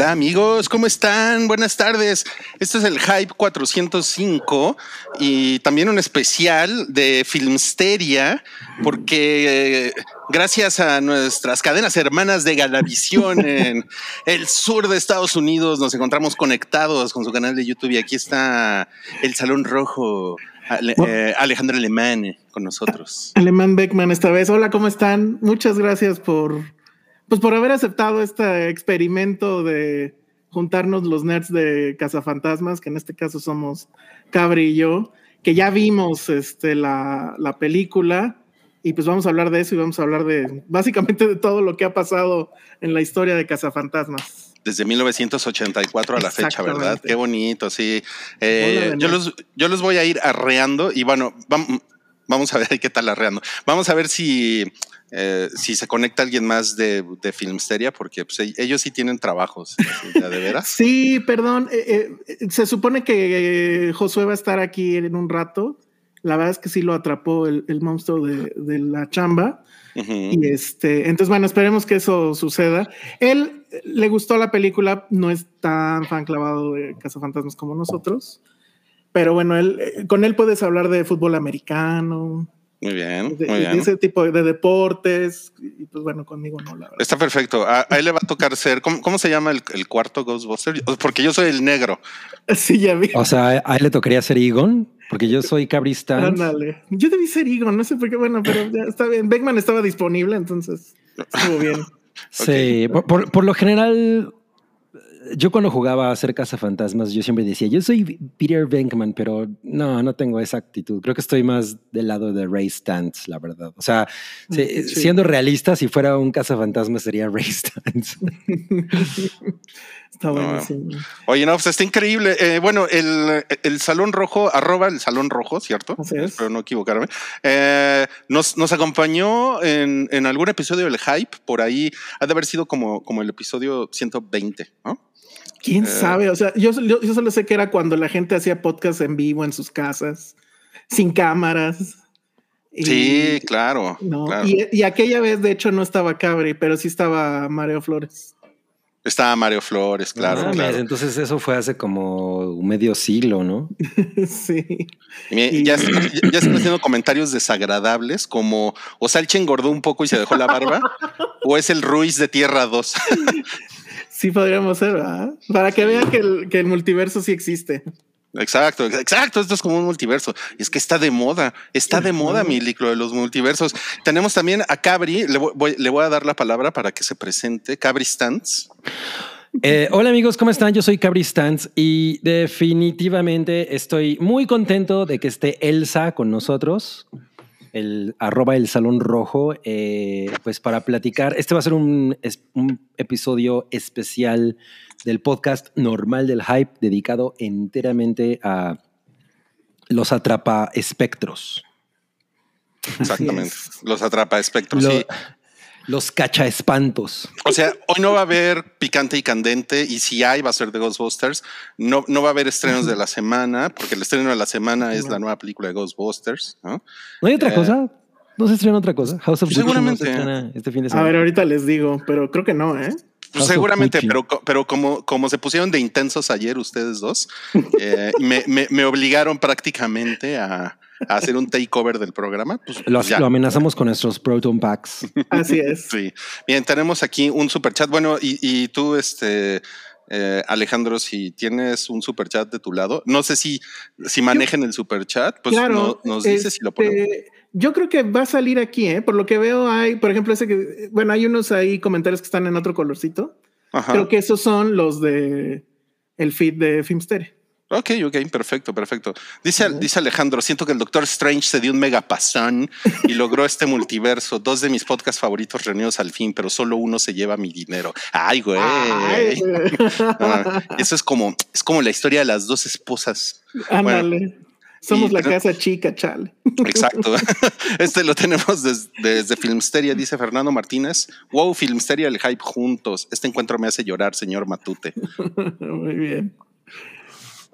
Hola amigos, ¿cómo están? Buenas tardes. Este es el Hype 405 y también un especial de Filmsteria porque eh, gracias a nuestras cadenas hermanas de Galavisión en el sur de Estados Unidos nos encontramos conectados con su canal de YouTube y aquí está el Salón Rojo. Ale- eh, Alejandro Alemán con nosotros. Alemán Beckman esta vez. Hola, ¿cómo están? Muchas gracias por, pues, por haber aceptado este experimento de juntarnos los nerds de Cazafantasmas, que en este caso somos Cabri y yo, que ya vimos este, la, la película y pues vamos a hablar de eso y vamos a hablar de básicamente de todo lo que ha pasado en la historia de Cazafantasmas. Desde 1984 a la fecha, ¿verdad? Qué bonito, sí. Eh, yo, los, yo los voy a ir arreando y bueno, vam- vamos a ver qué tal arreando. Vamos a ver si, eh, si se conecta alguien más de, de Filmsteria, porque pues, e- ellos sí tienen trabajos, ¿sí? ¿de veras? Sí, perdón. eh, eh, se supone que Josué va a estar aquí en un rato. La verdad es que sí lo atrapó el, el monstruo de, de la chamba. Y este, entonces, bueno, esperemos que eso suceda. Él le gustó la película, no es tan fan clavado de Cazafantasmas como nosotros. Pero bueno, él, eh, con él puedes hablar de fútbol americano, Muy bien, de, muy de bien. ese tipo de deportes. Y pues bueno, conmigo no, la verdad. Está perfecto. A, a él le va a tocar ser, ¿cómo, cómo se llama el, el cuarto Ghostbuster? Porque yo soy el negro. Sí, ya vi. O sea, a él le tocaría ser Egon, porque yo soy Cabristán. Ándale. Yo debí ser Egon, no sé por qué, bueno, pero ya está bien. Beckman estaba disponible, entonces estuvo bien. Sí, por, por- por lo general, yo cuando jugaba a hacer cazafantasmas, yo siempre decía, yo soy Peter Venkman, pero no, no tengo esa actitud. Creo que estoy más del lado de Ray Stantz, la verdad. O sea, Sí. siendo realista, si fuera un cazafantasmas sería Ray Stantz. Está buenísimo. Oye, no, pues está increíble. Eh, bueno, el, el Salón Rojo, arroba el Salón Rojo, ¿cierto? Así es. Espero no equivocarme. Eh, nos, nos acompañó en, en algún episodio del Hype, por ahí ha de haber sido como, como el episodio 120, ¿no? ¿Quién Eh. sabe? O sea, yo, yo, yo solo sé que era cuando la gente hacía podcast en vivo en sus casas, sin cámaras. Y- Sí, claro. No, claro. y, y aquella vez, de hecho, no estaba Cabri, pero sí estaba Mario Flores. Estaba Mario Flores, claro. Entonces eso fue hace como un medio siglo, ¿no? sí. Y me- y- ya, están- ya están haciendo comentarios desagradables como o Salche engordó un poco y se dejó la barba o es el Ruiz de Tierra 2. Sí podríamos ser, ¿verdad? Para que vean que el, que el multiverso sí existe. Exacto, exacto. Esto es como un multiverso. Y es que está de moda, está de moda, mi licro de los multiversos. Tenemos también a Cabri, le voy, le voy a dar la palabra para que se presente. Cabri Stantz. Eh, hola amigos, ¿cómo están? Yo soy Cabri Stantz y definitivamente estoy muy contento de que esté Elsa con nosotros, el arroba el salón rojo, eh, pues para platicar. Este va a ser un, es- un episodio especial del podcast normal del hype dedicado enteramente a los atrapa espectros. Exactamente. es. Los atrapa espectros. Lo- sí. Los cacha espantos. O sea, hoy no va a haber picante y candente y si hay va a ser de Ghostbusters. No, no va a haber estrenos de la semana porque el estreno de la semana es la nueva película de Ghostbusters. ¿no? ¿No hay otra Eh, cosa? ¿No se estrena otra cosa? House of Gucci no Seguramente. se estrena este fin de A semana. ver, ahorita les digo, pero creo que no, ¿eh? Pues seguramente, pero, pero como, como se pusieron de intensos ayer ustedes dos, eh, me, me- me obligaron prácticamente a, a hacer un takeover del programa. Pues, Lo, ya. lo amenazamos con nuestros Proton Packs. Así es. Sí. Bien, tenemos aquí un super chat. Bueno, y, y tú, este, eh, Alejandro, si tienes un super chat de tu lado, no sé si, si manejen el super chat, pues claro. no- nos dices si lo ponemos. este, Yo creo que va a salir aquí, ¿eh? Por lo que veo, hay, por ejemplo, ese que, bueno, hay unos ahí comentarios que están en otro colorcito. Ajá. Creo que esos son los de el feed de Filmsteria. Ok, ok, perfecto, perfecto. Dice, dice Alejandro, siento que el Doctor Strange se dio un mega pasón y logró este multiverso. Dos de mis podcasts favoritos reunidos al fin, pero solo uno se lleva mi dinero. Ay, güey. Ay, Ah, eso es como, es como la historia de las dos esposas. Ándale. Somos y- la casa chica, chale. Exacto. Este lo tenemos des- desde Filmsteria, dice Fernando Martínez. Wow, Filmsteria, el hype juntos. Este encuentro me hace llorar, señor Matute. Muy bien.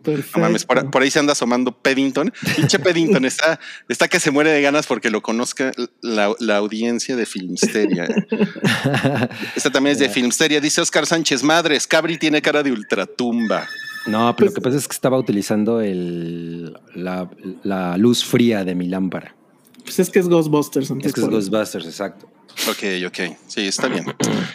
Perfecto. No mames, por, por ahí se anda asomando Peddington. Pinche Peddington está, está que se muere de ganas porque lo conozca la, la audiencia de Filmsteria. Esta también es de Filmsteria. Dice Oscar Sánchez, madres, Cabri tiene cara de ultratumba. No, pero lo que pasa es que estaba utilizando el, la, la luz fría de mi lámpara. Pues es que es Ghostbusters. Es que es Ghostbusters, exacto. Ok, ok. Sí, está bien.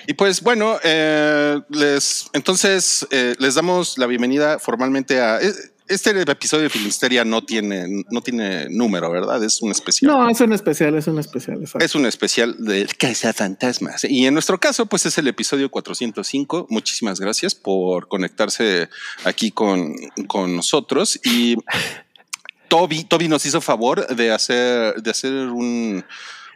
Y pues bueno, eh, les entonces eh, les damos la bienvenida formalmente a eh, este episodio de Filmsteria no tiene, no tiene número, ¿verdad? Es un especial. No, es un especial, es un especial. exacto. Es un especial de Casa Fantasmas. Y en nuestro caso, pues es el episodio 405. Muchísimas gracias por conectarse aquí con, con nosotros. Y Toby, Toby nos hizo favor de hacer, de hacer un,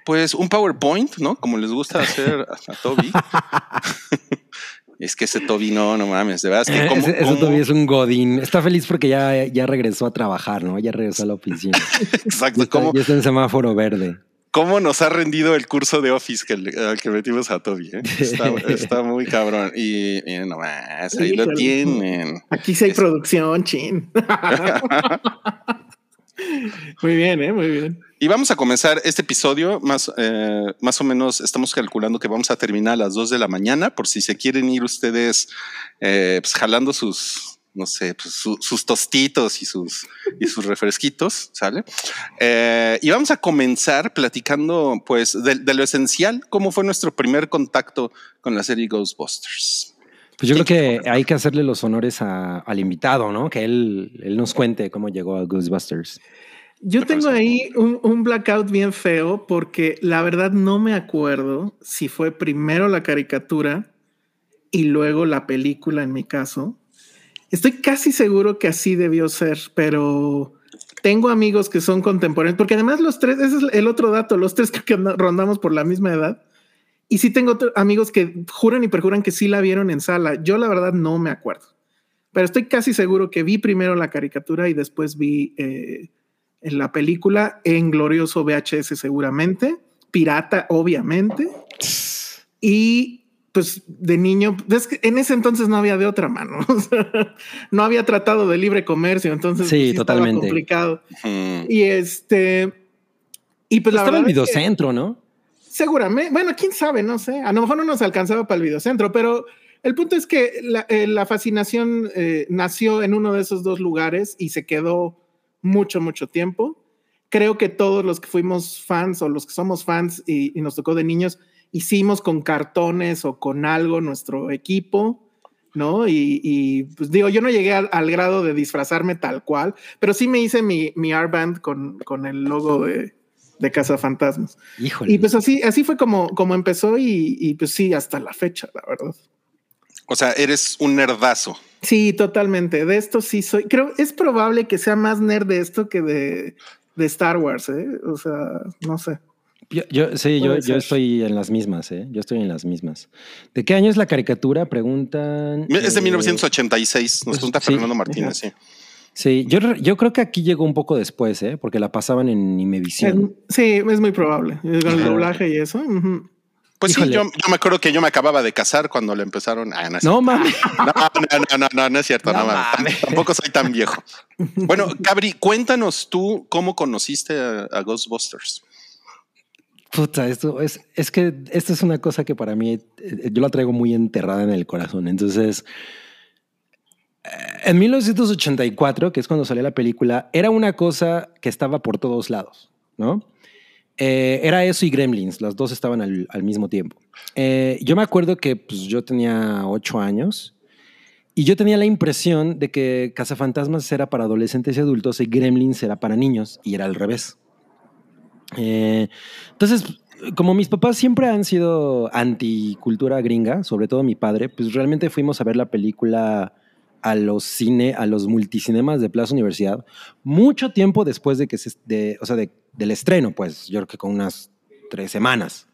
pues un PowerPoint, ¿no? Como les gusta hacer a, Toby. es que ese Toby no, no mames, de verdad. Es que Eh, cómo- ese, ese cómo- todavía es un godín. Está feliz porque ya, ya regresó a trabajar, ¿no? Ya regresó a la oficina. Ya Exacto, está, cómo, ya está en semáforo verde. cómo nos ha rendido el curso de Office que, le- al que metimos a Toby. ¿eh? Está, está muy cabrón. Y, y no más, ahí lo tienen. Aquí sí hay producción, chin. Muy bien, ¿eh? Muy bien. Y vamos a comenzar este episodio, más, eh, más o menos estamos calculando que vamos a terminar a las 2 de la mañana, por si se quieren ir ustedes eh, pues, jalando sus, no sé, pues, su- sus tostitos y sus, y sus refresquitos, ¿sale? Eh, y vamos a comenzar platicando pues de, de lo esencial, cómo fue nuestro primer contacto con la serie Ghostbusters. Pues yo creo que hay que hacerle los honores a- al invitado, ¿no? Que él, él nos cuente cómo llegó a Ghostbusters. Yo tengo ahí un, un blackout bien feo porque la verdad no me acuerdo si fue primero la caricatura y luego la película en mi caso. Estoy casi seguro que así debió ser, pero tengo amigos que son contemporáneos, porque además los tres, ese es el otro dato, los tres creo que rondamos por la misma edad. Y sí tengo amigos que juran y perjuran que sí la vieron en sala. Yo la verdad no me acuerdo, pero estoy casi seguro que vi primero la caricatura y después vi eh, en la película en glorioso VHS seguramente, pirata obviamente. Y pues de niño, es que en ese entonces no había de otra mano. O sea, no había tratado de libre comercio, entonces Sí, pues, estaba totalmente. complicado. Mm. Y este y pues la Estaba el verdad es que- videocentro, ¿no? Seguramente, bueno, quién sabe, no sé. A lo mejor no nos alcanzaba para el videocentro, pero el punto es que la, eh, fascinación eh, nació en uno de esos dos lugares y se quedó mucho, mucho tiempo. Creo que todos los que fuimos fans o los que somos fans y, nos tocó de niños, hicimos con cartones o con algo nuestro equipo, ¿no? Y, y, pues digo, yo no llegué al, al grado de disfrazarme tal cual, pero sí me hice mi, mi R-Band con, con el logo de, de Casa Fantasmas. Híjole. Y pues así, así fue como, como empezó y, y pues sí, hasta la fecha, la verdad. O sea, eres un nerdazo. Sí, totalmente. De esto sí soy. Creo es probable que sea más nerd de esto que de, de Star Wars, ¿eh? O sea, no sé. Yo, yo- sí, yo, yo estoy en las mismas, ¿eh? Yo estoy en las mismas. ¿De qué año es la caricatura? Preguntan. Es de eh, 1986, nos pregunta sí. Fernando Martínez, sí. Sí, yo, yo creo que aquí llegó un poco después, ¿eh? Porque la pasaban en Imevisión. Sí, es muy probable. Con el Ajá. doblaje y eso. Pues Híjole. sí, yo, yo me acuerdo que yo me acababa de casar cuando le empezaron. Ah, no, No mames. No, no, no, no, no es cierto. No No, mames. mames. Tampoco soy tan viejo. Bueno, Cabri, cuéntanos tú cómo conociste a, a Ghostbusters. Puta, esto es, es que esto es una cosa que para mí eh, yo la traigo muy enterrada en el corazón. Entonces, en 1984, que es cuando salió la película, era una cosa que estaba por todos lados, ¿no? Eh, era eso y Gremlins, las dos estaban al, al mismo tiempo. Eh, yo me acuerdo que pues, yo tenía ocho años y yo tenía la impresión de que Cazafantasmas era para adolescentes y adultos y Gremlins era para niños y era al revés. Eh, entonces, como mis papás siempre han sido anticultura gringa, sobre todo mi padre, pues realmente fuimos a ver la película a los cine, a los multicinemas de Plaza Universidad, mucho tiempo después de que se, de, o sea, de- del estreno, pues yo creo que con unas tres semanas.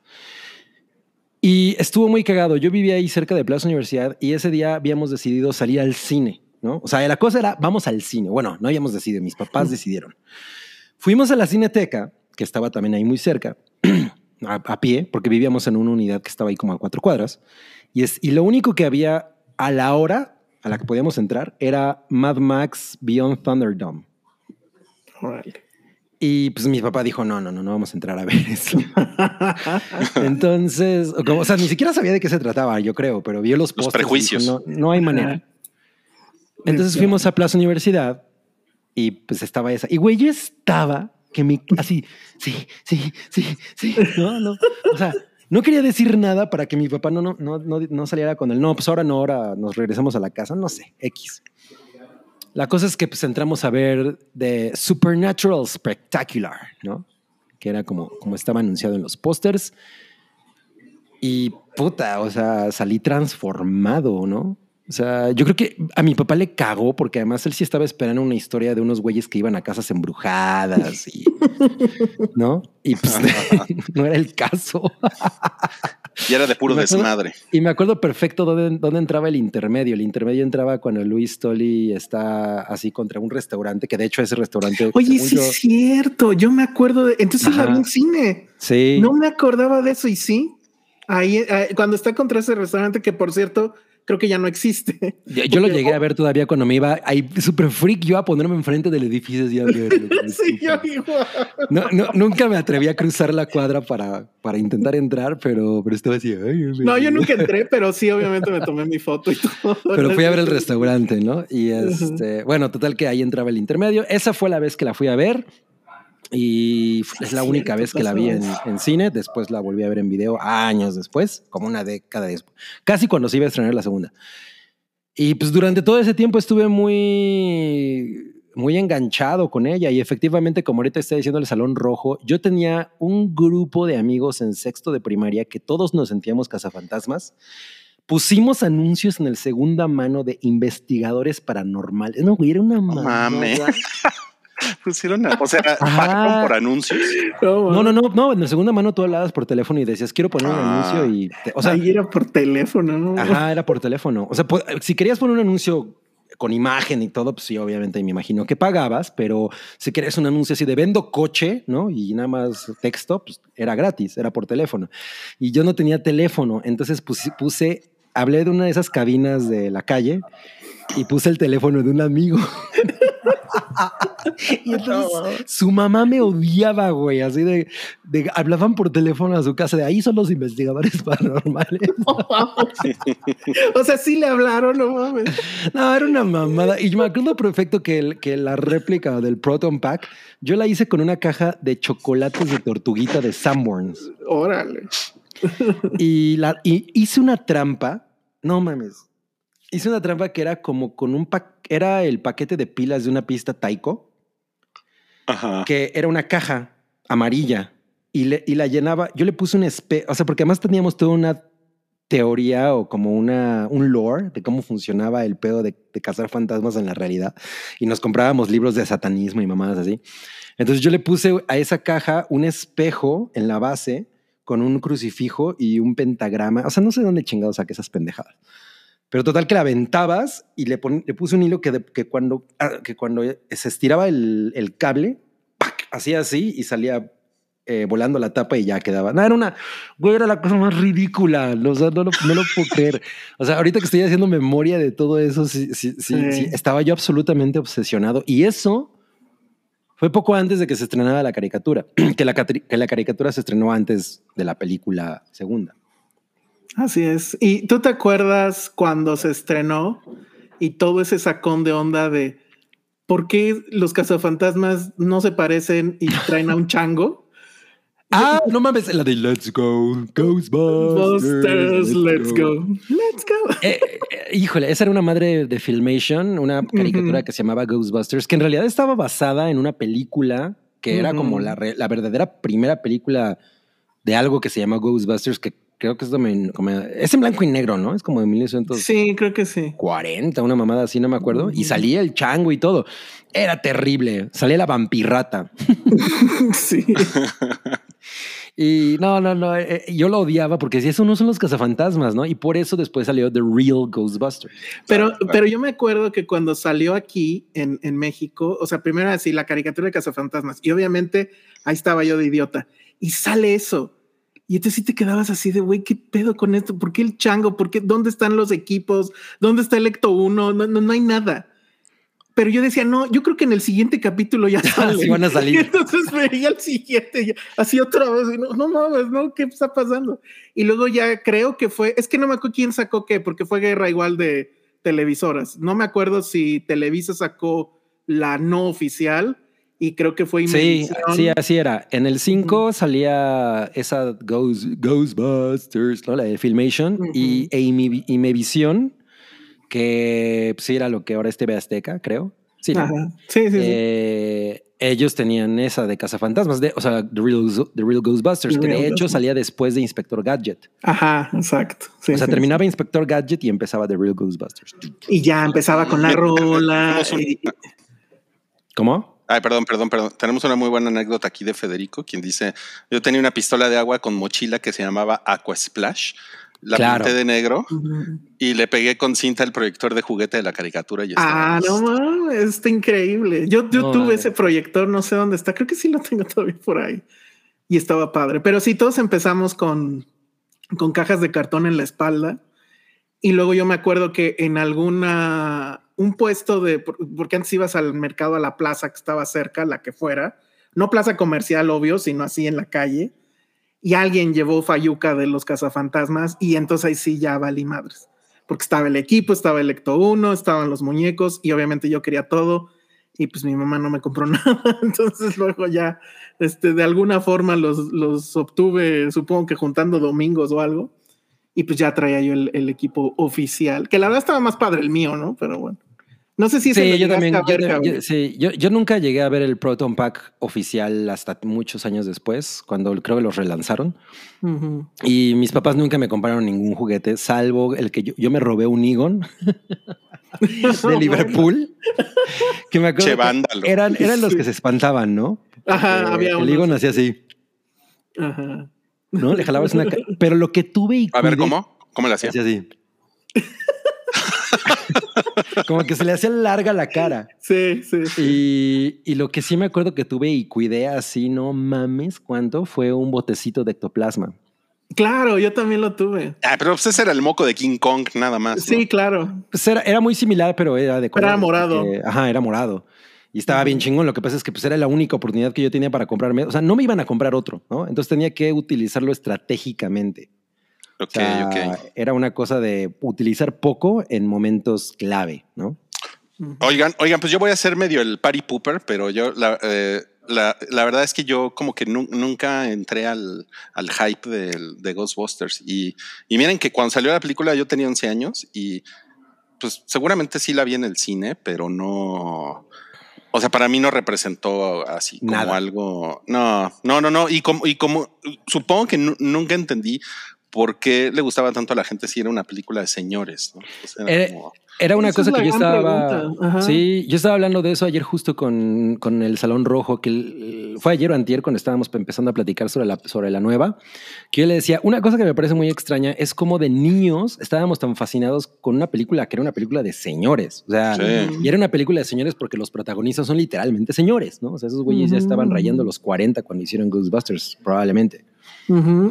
Y estuvo muy cagado. Yo vivía ahí cerca de Plaza Universidad y ese día habíamos decidido salir al cine, ¿no? O sea, la cosa era, vamos al cine. Bueno, no habíamos decidido, mis papás decidieron. Fuimos a la Cineteca, que estaba también ahí muy cerca, a, a pie, porque vivíamos en una unidad que estaba ahí como a cuatro cuadras. Y, es, y lo único que había a la hora a la que podíamos entrar era Mad Max Beyond Thunderdome. Órale. Y pues mi papá dijo, no, no, no, no vamos a entrar a ver eso. Entonces, o como- o sea, ni siquiera sabía de qué se trataba, yo creo, pero vio los Los prejuicios. dijo, no, no hay manera. Entonces fuimos a Plaza Universidad y pues estaba esa. Y güey, yo estaba que me así, sí, sí, sí, sí, no, no. O sea, no quería decir nada para que mi papá no, no, no, no, saliera con el no, pues ahora no, ahora nos regresamos a la casa, no sé, X. La cosa es que pues entramos a ver de Supernatural Spectacular, ¿no? Que era como, como estaba anunciado en los pósters. Y puta, o sea, salí transformado, ¿no? O sea, yo creo que a mi papá le cagó porque además él sí estaba esperando una historia de unos güeyes que iban a casas embrujadas y, ¿no? Y pues no era el caso. Y era de puro Me acuerdo- desmadre. Y me acuerdo perfecto dónde, dónde entraba el intermedio. El intermedio entraba cuando Luis Tolly está así contra un restaurante, que de hecho ese restaurante. Oye, sí yo- es cierto. Yo me acuerdo de. Entonces la vi en cine. sí. No me acordaba de eso y sí. Ahí, eh, cuando está contra ese restaurante, que por cierto, creo que ya no existe. Yo, yo lo llegué a ver todavía cuando me iba ahí súper freak yo a ponerme enfrente del edificio. así a verlo. Sí, yo igual. No, no, nunca me atreví a cruzar la cuadra para, para intentar entrar, pero, pero estaba así. ay, No, yo nunca entré, pero sí, obviamente me tomé mi foto y todo. Pero fui a ver el restaurante, ¿no? Y este, bueno, total que ahí entraba el intermedio. Esa fue la vez que la fui a ver y es la única vez que la vi en, en cine. Después la volví a ver en video años después, como una década después, casi cuando se iba a estrenar la segunda. Y pues durante todo ese tiempo estuve muy, muy enganchado con ella y efectivamente, como ahorita está diciendo el Salón Rojo, yo tenía un grupo de amigos en sexto de primaria que todos nos sentíamos cazafantasmas. Pusimos anuncios en el segunda mano de investigadores paranormales. No, güey, era una No mamada. mames. Pusieron, a- o sea, pagaron por anuncios. No, no, no, no, en el segunda mano tú hablabas por teléfono y decías, quiero poner un Ah. anuncio y, te- o sea, Ahí era por teléfono, ¿no? Ajá, era por teléfono. O sea, po- si querías poner un anuncio con imagen y todo, pues sí, obviamente me imagino que pagabas, pero si querías un anuncio así de vendo coche, ¿no? Y nada más texto, pues era gratis, era por teléfono. Y yo no tenía teléfono, entonces puse, puse hablé de una de esas cabinas de la calle y puse el teléfono de un amigo. y entonces su mamá me odiaba, güey, así de, de hablaban por teléfono a su casa de ahí son los investigadores paranormales. o sea, sí le hablaron, no mames. No, era una mamada. Y yo me acuerdo perfecto que, el- que la réplica del Proton Pack, yo la hice con una caja de chocolates de tortuguita de Sanborns. Órale. Y, la, y hice una trampa. No mames. Hice una trampa que era como con un pa- era el paquete de pilas de una pista Taiko, Ajá. que era una caja amarilla y, le, y la llenaba. Yo le puse un espejo, o sea, porque además teníamos toda una teoría o como una, un lore de cómo funcionaba el pedo de, de cazar fantasmas en la realidad y nos comprábamos libros de satanismo y mamadas así. Entonces yo le puse a esa caja un espejo en la base con un crucifijo y un pentagrama. O sea, no sé dónde chingados saqué esas pendejadas. Pero total que la aventabas y le, pon- le puse un hilo que, de- que cuando, ah, que cuando se estiraba el, el cable, ¡pac! hacía así y salía eh, volando la tapa y ya quedaba. No, era una, güey, era la cosa más ridícula. O sea, no lo, no lo puedo creer. O sea, ahorita que estoy haciendo memoria de todo eso, sí, sí, sí, Sí. estaba yo absolutamente obsesionado. Y eso fue poco antes de que se estrenara la caricatura, que la, catri- que la caricatura se estrenó antes de la película segunda. Así es. ¿Y tú te acuerdas cuando se estrenó y todo ese sacón de onda de por qué los cazafantasmas no se parecen y traen a un chango? Ah, no mames, la de Let's Go, Ghostbusters. Busters, let's go. Let's go. Eh, eh, híjole, esa era una madre de Filmation, una caricatura que se llamaba Ghostbusters, que en realidad estaba basada en una película que era como la, re- la verdadera primera película de algo que se llama Ghostbusters, que creo que es, como- es en blanco y negro, ¿no? Es como de 1940, Sí, creo que sí. una mamada así, no me acuerdo. Y salía el chango y todo. Era terrible. Salía la vampirrata. Sí. Y no, no, no, eh, eh, yo lo odiaba porque si eso no son los cazafantasmas, ¿no? Y por eso después salió The Real Ghostbusters. Pero, pero yo me acuerdo que cuando salió aquí en, en México, o sea, primero así la caricatura de Cazafantasmas, y obviamente ahí estaba yo de idiota, y sale eso. Y entonces sí te quedabas así de, güey, ¿qué pedo con esto? ¿Por qué el chango? ¿Por qué? ¿Dónde están los equipos? ¿Dónde está el Ecto 1? No, no, no hay nada. Pero yo decía, no, yo creo que en el siguiente capítulo ya salen. Sí van a salir. Y entonces veía el siguiente, así otra vez, y no, no mames, no, ¿qué está pasando? Y luego ya creo que fue, es que no me acuerdo quién sacó qué, porque fue guerra igual de televisoras. No me acuerdo si Televisa sacó la no oficial y creo que fue Sí, Imevisión. sí, así era. En el 5 salía esa Ghost, Ghostbusters, ¿no? la de Filmation, Ujú. y e Ime- Imevisión, que pues, sí era lo que ahora es TV Azteca, creo. Sí, ¿no? Ajá. Sí, sí, sí. Eh, ellos tenían esa de Cazafantasmas, de, o sea, The Real, The Real Ghostbusters, The que de hecho Ghostbusters. salía después de Inspector Gadget. Ajá, exacto. Sí, o sea, sí, terminaba Inspector Gadget y empezaba The Real Ghostbusters. sí. Y ya empezaba con la rola. Y- ¿Cómo? Ay, perdón, perdón, perdón. Tenemos una muy buena anécdota aquí de Federico, quien dice, yo tenía una pistola de agua con mochila que se llamaba Aqua Splash. La Claro. pinté de negro Ujú. y le pegué con cinta el proyector de juguete de la caricatura. Y estaba Ah, no mames, está increíble. Yo, yo No, tuve madre. ese proyector, no sé dónde está, creo que sí lo tengo todavía por ahí. Y estaba padre. Pero sí, todos empezamos con, con cajas de cartón en la espalda. Y luego yo me acuerdo que en alguna, un puesto de, por- porque antes ibas al mercado, a la plaza que estaba cerca, la que fuera, no plaza comercial, obvio, sino así en la calle. Y alguien llevó Fayuca de los cazafantasmas y entonces ahí sí ya valí madres porque estaba el equipo, estaba el Ecto 1, estaban los muñecos y obviamente yo quería todo y pues mi mamá no me compró nada. Entonces luego ya, este, de alguna forma los, los obtuve, supongo que juntando domingos o algo. Y pues ya traía yo el, el equipo oficial, que la verdad estaba más padre el mío, ¿no? Pero bueno. No sé si Sí, yo también. ver, yo- yo- sí, yo, yo nunca llegué a ver el Proton Pack oficial hasta muchos años después, cuando creo que los relanzaron. Y mis papás nunca me compraron ningún juguete, salvo el que yo, yo me robé un Egon de Liverpool. que me acuerdo Che, que eran, eran los que se espantaban, ¿no? Ajá, Eh, había El. Egon hacía así, Ajá. ¿no? Le jalabas una. Pero lo que tuve y. A ver, ¿cómo? ¿Cómo le hacía? Hacía así. Como que se le hacía larga la cara. Sí, sí. sí. Y, y lo que sí me acuerdo que tuve y cuidé así, no mames, cuánto fue un botecito de ectoplasma. Claro, yo también lo tuve. Ah, pero pues ese era el moco de King Kong, nada más. ¿no? Sí, claro. Pues era, era muy similar, pero era de Pero era morado. porque- ajá, era morado. Y estaba bien chingón. Lo que pasa es que pues era la única oportunidad que yo tenía para comprarme. O sea, no me iban a comprar otro, ¿no? Entonces tenía que utilizarlo estratégicamente. O Ok, sea, ok. Era una cosa de utilizar poco en momentos clave, ¿no? Oigan, oigan, pues yo voy a ser medio el party pooper, pero yo la, eh, la, la verdad es que yo como que nu- nunca entré al, al hype del- de Ghostbusters. Y, y miren que cuando salió la película yo tenía 11 años y pues seguramente sí la vi en el cine, pero no... O sea, para mí no representó así como Nada. algo... No, no, no, no. Y como, y como supongo que nu- nunca entendí por qué le gustaba tanto a la gente si era una película de señores. ¿no? O sea, era Eh, como- Era una es cosa que yo estaba. Sí, yo estaba hablando de eso ayer justo con, con el Salón Rojo, que el- fue ayer o antier cuando estábamos empezando a platicar sobre la, sobre la nueva, que yo le decía, una cosa que me parece muy extraña es como de niños estábamos tan fascinados con una película que era una película de señores. O sea, Sí. y era una película de señores porque los protagonistas son literalmente señores, ¿no? O sea, esos güeyes ya estaban rayando los 40 cuando hicieron Ghostbusters, probablemente.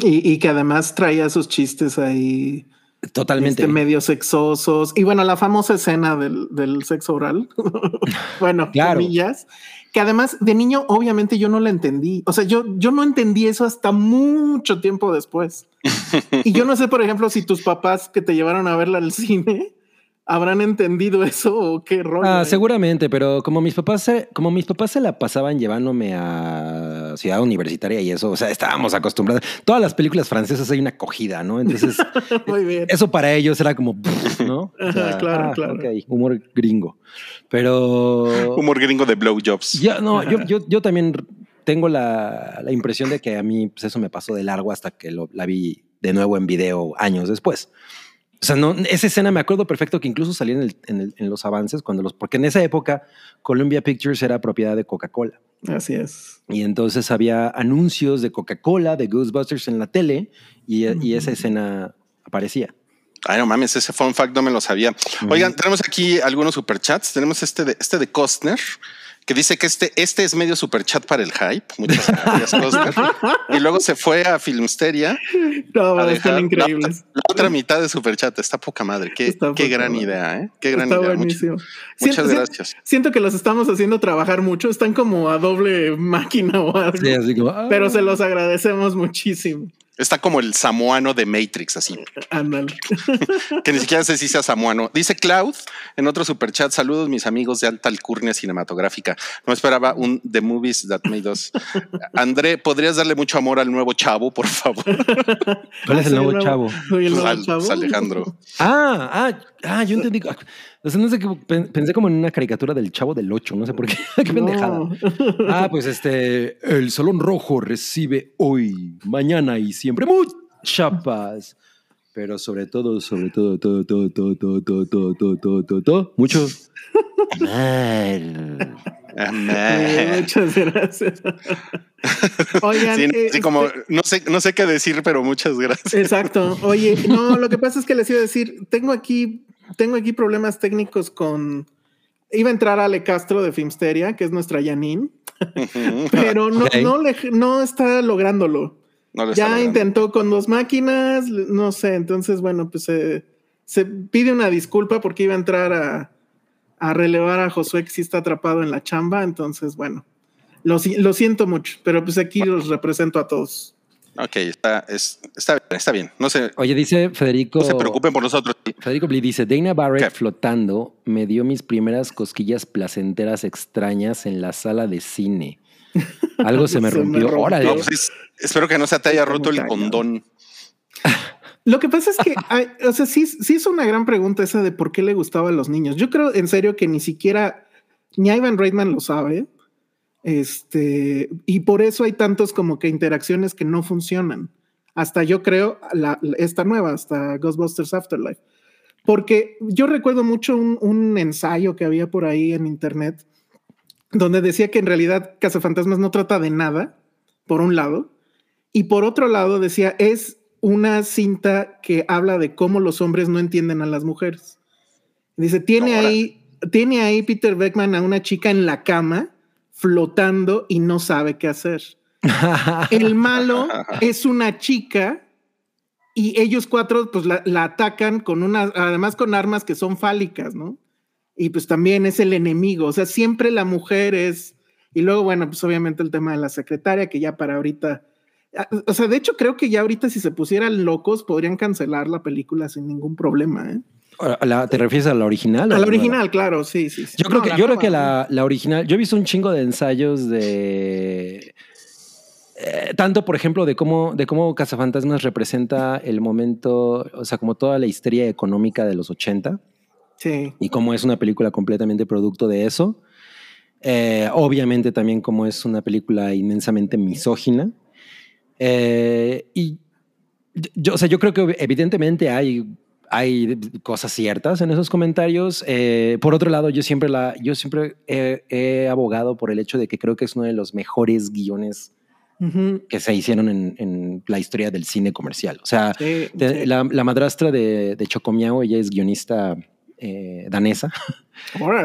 Y que además traía sus chistes ahí Totalmente. este, medio sexosos. Y bueno, la famosa escena del, del sexo oral. bueno, Claro. comillas. Que además de niño, obviamente yo no la entendí. O sea, yo, yo no entendí eso hasta mucho tiempo después. y yo no sé, por ejemplo, si tus papás que te llevaron a verla al cine habrán entendido eso o qué rollo. Ah, eh? seguramente, pero como mis papás se, como mis papás se la pasaban llevándome a ciudad universitaria y eso, o sea, estábamos acostumbrados. Todas las películas francesas hay una acogida, ¿no? Entonces, Muy bien. eso para ellos era como, ¿no? O Ajá, claro, claro. ok, humor gringo. Pero Humor gringo de blowjobs. yo, no, yo, yo, yo también tengo la, la impresión de que a mí pues, eso me pasó de largo hasta que lo, la vi de nuevo en video años después. O sea, no, esa escena me acuerdo perfecto que incluso salía en, el- en el- en los avances, cuando los, porque en esa época Columbia Pictures era propiedad de Coca-Cola. Así es. Y entonces había anuncios de Coca-Cola, de Ghostbusters en la tele, y, y esa escena aparecía. Ay, no mames, ese fun fact no me lo sabía. Oigan, tenemos aquí algunos superchats. Tenemos este de, este de Costner que dice que este, este es medio super chat para el hype. Muchas gracias, Oscar. y luego se fue a Filmsteria. No, a están increíbles. La, la otra mitad de super chat está poca madre. Qué, Está qué poca gran madre. idea, ¿eh? Qué gran Está idea. Muchas- buenísimo. muchas Siento- gracias. Siento que los estamos haciendo trabajar mucho. Están como a doble máquina o algo. Sí, así como, ah. Pero se los agradecemos muchísimo. Está como el samoano de Matrix, así. Ándale. que ni siquiera sé si sea samoano. Dice Cloud en otro superchat, saludos mis amigos de alta alcurnia cinematográfica. No esperaba un The Movies That Made Us. André, ¿podrías darle mucho amor al nuevo chavo, por favor? ¿Cuál es el nuevo chavo? Soy el nuevo Al- chavo. Alejandro. Ah, ah, ah, yo entendí. Ah, O sea, no sé qué pen- pensé como en una caricatura del chavo del 8, no sé por qué. qué pendejada. No. Ah, pues este, el Salón Rojo recibe hoy, mañana y siempre mucha paz. Pero sobre todo, sobre todo, todo, todo, todo, todo, todo, todo, todo, todo, todo, todo, mucho amor. Amén. Eh, Muchas gracias. Oigan, Sí, eh, como, este- no sé, no sé qué decir, pero muchas gracias. Exacto. Oye, no, lo que pasa es que les iba a decir, tengo aquí, tengo aquí problemas técnicos con. Iba a entrar Ale Castro de Filmsteria, que es nuestra Janine, pero no, no, le- no está lográndolo. No lo está Ya logrando. intentó con dos máquinas, no sé, entonces, bueno, pues eh, se pide una disculpa porque iba a entrar a, a relevar a Josué que sí está atrapado en la chamba, entonces, bueno, lo, lo siento mucho, pero pues aquí los represento a todos. Ok, está, es- está, bien, está bien. No se, Oye, dice Federico. no se preocupen por nosotros. Federico Bli dice: Dana Barrett ¿Qué? flotando me dio mis primeras cosquillas placenteras extrañas en la sala de cine. Algo se me Se me rompió. rompió. Órale. No, pues es- espero que no se te haya roto el cañón. condón. Lo que pasa es que, hay- o sea, sí, sí es una gran pregunta esa de por qué le gustaba a los niños. Yo creo en serio que ni siquiera, ni Ivan Reitman lo sabe. Este, y por eso hay tantos como que interacciones que no funcionan. Hasta yo creo la, esta nueva, hasta Ghostbusters Afterlife. Porque yo recuerdo mucho un, un ensayo que había por ahí en internet donde decía que en realidad Cazafantasmas no trata de nada, por un lado, y por otro lado decía, es una cinta que habla de cómo los hombres no entienden a las mujeres. Dice, tiene ahí, tiene ahí Peter Beckman a una chica en la cama flotando y no sabe qué hacer. El malo es una chica y ellos cuatro pues la, la atacan con una, además con armas que son fálicas, ¿no? Y pues también es el enemigo, o sea, siempre la mujer es, y luego bueno, pues obviamente el tema de la secretaria que ya para ahorita, ah, o sea, de hecho creo que ya ahorita si se pusieran locos podrían cancelar la película sin ningún problema, ¿eh? ¿A la- ¿Te refieres a la original? A la original, claro, sí, sí. sí. Yo creo No, que, la yo creo que la, la original, yo he visto un chingo de ensayos de eh, tanto, por ejemplo, de cómo, de cómo Cazafantasmas representa el momento, o sea, como toda la histeria económica de los 80 Sí. y cómo es una película completamente producto de eso. Eh, obviamente también como es una película inmensamente misógina. Eh, y yo, o sea, yo creo que evidentemente hay, hay cosas ciertas en esos comentarios. Eh, por otro lado, yo siempre, la, yo siempre he, he abogado por el hecho de que creo que es uno de los mejores guiones Ujú. que se hicieron en, en la historia del cine comercial. O sea, Sí, de- sí. la, la madrastra de, de Chocomiao, ella es guionista eh, danesa.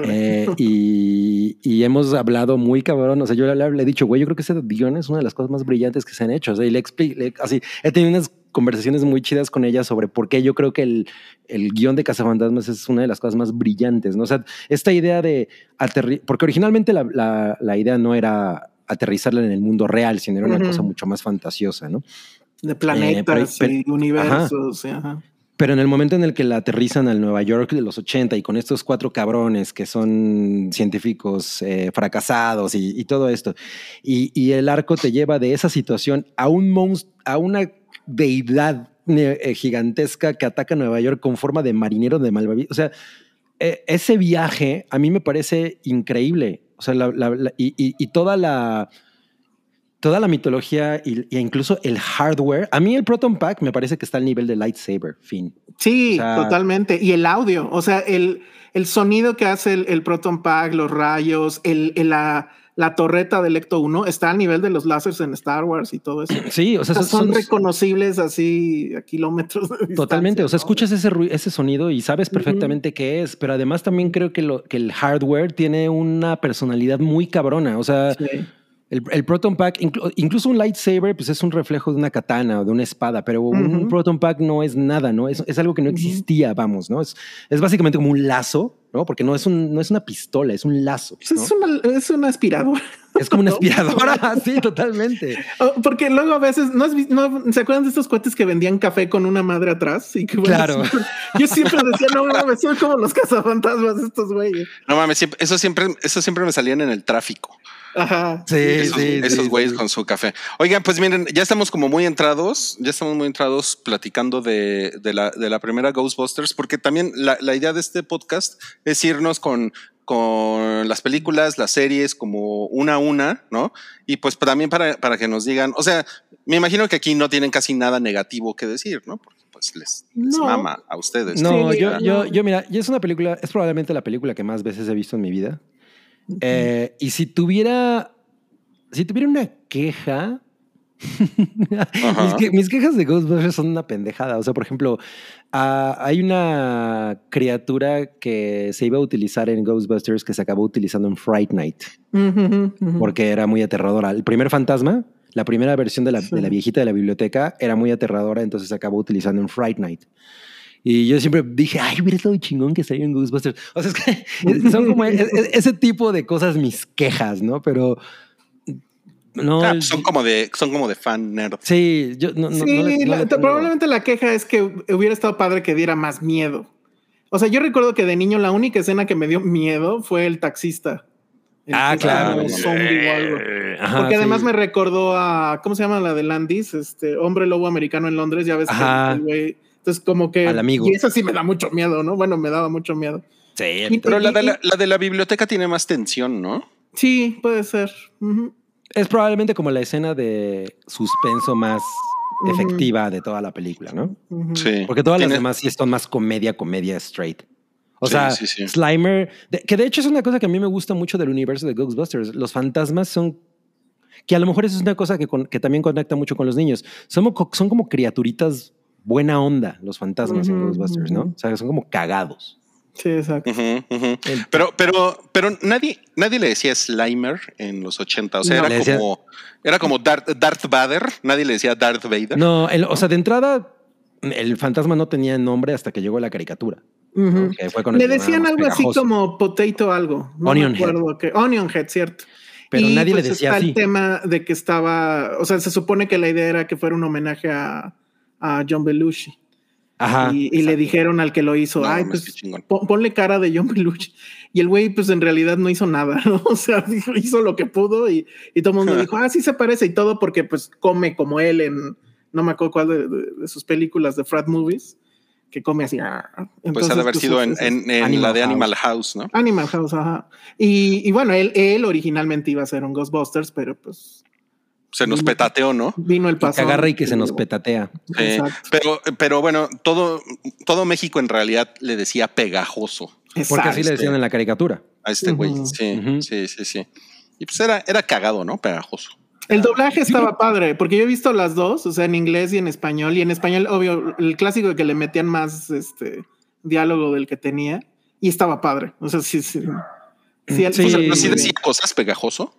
Eh, y, y hemos hablado muy cabrón. O sea, yo le, le he dicho, güey, yo creo que ese guion es una de las cosas más brillantes que se han hecho. O sea, y le expliqué, así, he tenido unas conversaciones muy chidas con ella sobre por qué yo creo que el, el guion de Cazafantasmas es una de las cosas más brillantes. ¿no? O sea, esta idea de aterrizar, porque originalmente la, la, la idea no era aterrizarla en el mundo real, sino era una cosa mucho más fantasiosa, ¿no? de planetas pero- y universos. sí, ajá. Pero en el momento en el que la aterrizan al Nueva York de los 80 y con estos cuatro cabrones que son científicos eh, fracasados y, y todo esto, y, y el arco te lleva de esa situación a un monstruo, a una deidad ne- eh, gigantesca que ataca Nueva York con forma de marinero de malvavisco. O sea, eh, ese viaje a mí me parece increíble. O sea, la- la- la- y, y- y toda la toda la mitología y, y incluso el hardware. A mí el Proton Pack me parece que está al nivel de lightsaber, fin. Sí, O sea- totalmente. Y el audio, o sea, el, el sonido que hace el, el Proton Pack, los rayos, el, el- la, la torreta del Ecto 1 está al nivel de los láseres en Star Wars y todo eso. Sí, o sea, son, son- reconocibles así a kilómetros de Totalmente, o sea, ¿no? escuchas ese, ese sonido y sabes perfectamente qué es, pero además también creo que, lo, que el hardware tiene una personalidad muy cabrona, o sea, Sí. El, el Proton Pack, inclu- incluso un lightsaber, pues es un reflejo de una katana o de una espada, pero un. Proton Pack no es nada, ¿no? Es, es algo que no existía, vamos, ¿no? Es, es básicamente como un lazo, ¿no? Porque no es, un, no es una pistola, es un lazo, Pues ¿no? Es, una, es una aspiradora. Es como una aspiradora, sí, totalmente. Oh, Porque luego a veces, ¿no, has no ¿se acuerdan de estos cohetes que vendían café con una madre atrás? Y que, bueno, Claro. siempre- yo siempre decía, no mames, son como los cazafantasmas estos güeyes. No mames, siempre- eso siempre, eso siempre me salían en el tráfico. Ajá. Sí, esos sí, esos sí, güeyes sí. con su café. Oigan, pues miren, ya estamos como muy entrados, ya estamos muy entrados platicando de, de la, de la primera Ghostbusters, porque también la, la idea de este podcast es irnos con, con las películas, las series, como una a una, ¿no? Y pues también para, para que nos digan, o sea, me imagino que aquí no tienen casi nada negativo que decir, ¿no? Porque pues les, les No. mama a ustedes. No, Sí, yo, no. yo, yo, mira, y es una película, es probablemente la película que más veces he visto en mi vida. Eh, y si tuviera, si tuviera una queja, mis, que- mis quejas de Ghostbusters son una pendejada. O sea, por ejemplo, hay una criatura que se iba a utilizar en Ghostbusters que se acabó utilizando en Fright Night porque era muy aterradora. El primer fantasma, la primera versión de la, Sí. de la viejita de la biblioteca, era muy aterradora, entonces se acabó utilizando en Fright Night. Y yo siempre dije, ay, hubiera estado chingón que saliera en Ghostbusters. O sea, es que son como e- e- ese tipo de cosas mis quejas, ¿no? Pero no. Ah, el- pues son como de, son como de fan nerd. Sí, yo no, no- Sí, no le- no la- le pongo- probablemente la queja es que hubiera estado padre que diera más miedo. O sea, yo recuerdo que de niño la única escena que me dio miedo fue el taxista. El Ah, claro. como zombie o algo. Ajá, Porque además sí. me recordó a, ¿cómo se llama la de Landis? Este hombre lobo americano en Londres, ya ves que el güey. Entonces, como que. Al amigo. Y eso sí me da mucho miedo, ¿no? Bueno, me daba mucho miedo. Sí, Y- Pero la de la, la de la biblioteca tiene más tensión, ¿no? Sí, puede ser. Es probablemente como la escena de suspenso más efectiva de toda la película, ¿no? Sí. Porque todas las demás sí son más comedia, comedia straight. O Sí, sea, sí, sí. Slimer, de- que de hecho es una cosa que a mí me gusta mucho del universo de Ghostbusters. Los fantasmas son, que a lo mejor eso es una cosa que, con- que también conecta mucho con los niños. Son como criaturitas buena onda, los fantasmas en Ujú, Ghostbusters, ¿no? O sea, son como cagados. Sí, exacto. Pero, pero, pero nadie, nadie le decía Slimer en los 80. O sea, No. era decía- como, era como Darth, Darth Vader. Nadie le decía Darth Vader. No, el- o sea, de entrada, el fantasma no tenía nombre hasta que llegó la caricatura. ¿no? Ujú. Que fue con el Le decían llamábamos algo así como potato algo. No Onion me acuerdo que Onion Head, cierto. Pero Y, nadie le pues, decía está así. el tema de que estaba, o sea, se supone que la idea era que fuera un homenaje a, a John Belushi. Ajá. y, y le dijeron al que lo hizo, No, ay, pues pon- ponle cara de John Belushi. Y el güey, pues en realidad no hizo nada, ¿no? O sea, hizo lo que pudo y, y todo el mundo dijo, ah, sí se parece y todo porque pues come como él en, no me acuerdo cuál de, de- de sus películas de frat movies, que come así. ah. Pues Entonces, ha de haber pues, sido en, en- en Animal la de House. Animal House, ¿no? Animal House, ajá. Y, y bueno, él, él originalmente iba a ser un Ghostbusters, pero pues Se nos petateó, ¿no? vino el Que paso. agarra y que se nos petatea. Pero, pero bueno, todo, todo México en realidad le decía pegajoso Porque así le decían en la caricatura. a este güey. Sí, sí, sí, sí. Y pues era, era cagado, ¿no? Pegajoso. El doblaje estaba padre, porque yo he visto las dos, o sea, en inglés y en español. Y en español, obvio, el clásico de que le metían más este diálogo del que tenía. Y estaba padre. O sea, sí, sí. Sí, Sí. O sea, pero sí decía cosas pegajoso.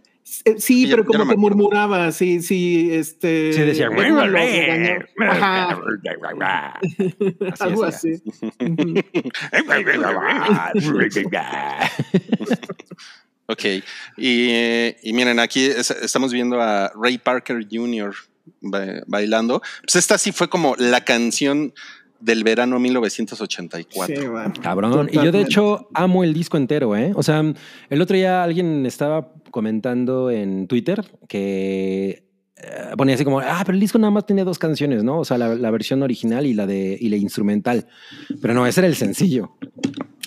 Eh, sí, pero como no que murmuraba, sí, sí, este. Sí, decía, algo Así. Ok. Y, y miren, aquí es- estamos viendo a Ray Parker Jr. ba- bailando. Pues esta sí fue como la canción del verano 1984. Sí, bueno. Cabrón. Y yo de hecho amo el disco entero, ¿eh? O sea, el otro día alguien estaba comentando en Twitter que eh, ponía así como, ah, pero el disco nada más tenía dos canciones, ¿no? O sea, la, la versión original y la de y la instrumental. Pero no, ese era el sencillo.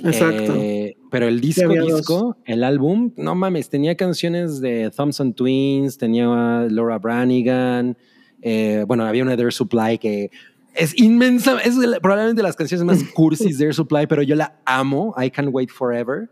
Exacto. Eh, pero el disco, disco, el álbum, no mames, tenía canciones de Thompson Twins, tenía Laura Branigan, eh, bueno, había una de Air Supply que es inmensa, es probablemente las canciones más cursis de Air Supply, pero yo la amo, I Can't Wait Forever.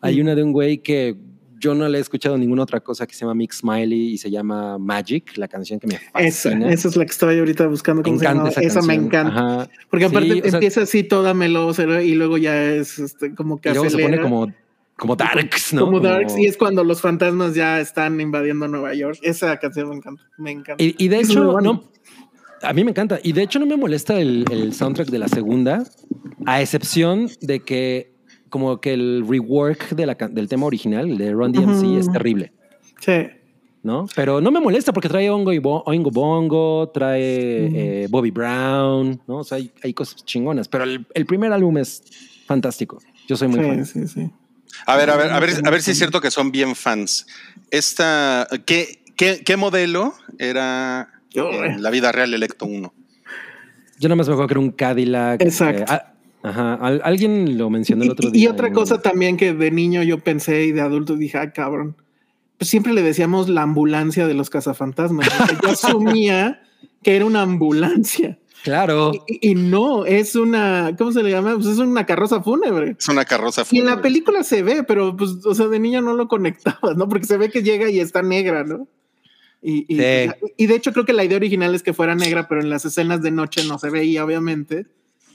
Hay una de un güey que yo no le he escuchado ninguna otra cosa que se llama Mix Smiley y se llama Magic, la canción que me Esa, fascina. esa es la que estoy ahorita buscando. me ¿cómo se encanta llamaba? esa, esa me encanta. Ajá. Porque aparte Sí, sea, empieza así toda melosa y luego ya es este, como que y luego se pone acelera. como, como darks, ¿no? Como Darks, y es cuando los fantasmas ya están invadiendo Nueva York. Esa canción me encanta. Me encanta. Y, y de hecho, muy buena. no, a mí me encanta. Y de hecho no me molesta el, el soundtrack de la segunda, a excepción de que como que el rework de la can- del tema original, el de Run DMC, es terrible, Sí. ¿no? Pero no me molesta porque trae Ongo y Bo- Oingo Bongo, trae eh, Bobby Brown, ¿no? O sea, hay, hay cosas chingonas. Pero el, el primer álbum es fantástico. Yo soy muy fan. Sí, sí, sí. A ver, a ver, a ver, a ver si es cierto que son bien fans. Esta, ¿qué, qué, qué modelo era Yo, en la vida real Electo 1? Yo nada más me acuerdo que era un Cadillac. Exacto. eh, ah, ajá. Al- alguien lo mencionó el otro Y, día. y otra en- cosa también que de niño yo pensé y de adulto dije, ah, cabrón. Pues siempre le decíamos la ambulancia de los cazafantasmas. Yo asumía que era una ambulancia. Claro. Y, y no, es una, ¿cómo se le llama? Pues es una carroza fúnebre. Es una carroza Y en la fúnebre. película se ve, pero pues, o sea, de niño no lo conectabas, ¿no? Porque se ve que llega y está negra, ¿no? Y, y, Sí. y de hecho creo que la idea original es que fuera negra, pero en las escenas de noche no se veía, obviamente.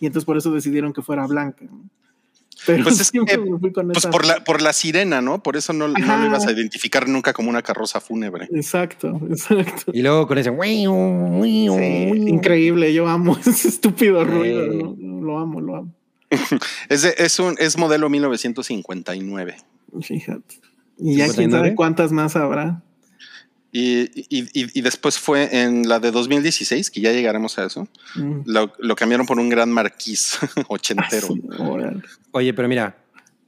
Y entonces por eso decidieron que fuera blanca. ¿no? Pero Pues es que, Pues por la, por la sirena, ¿no? Por eso no, no lo ibas a identificar nunca como una carroza fúnebre. Exacto, exacto. Y luego con ese. Sí, increíble, yo amo ese estúpido ruido. ¿no? lo amo, lo amo. Es, de- es, un, es modelo 1959. Fíjate. Y ya quién 59. sabe cuántas más habrá. Y, y- y- y después fue en la de 2016, que ya llegaremos a eso. Mm. Lo, lo cambiaron por un gran marquís ochentero. Órale. Oye, pero mira.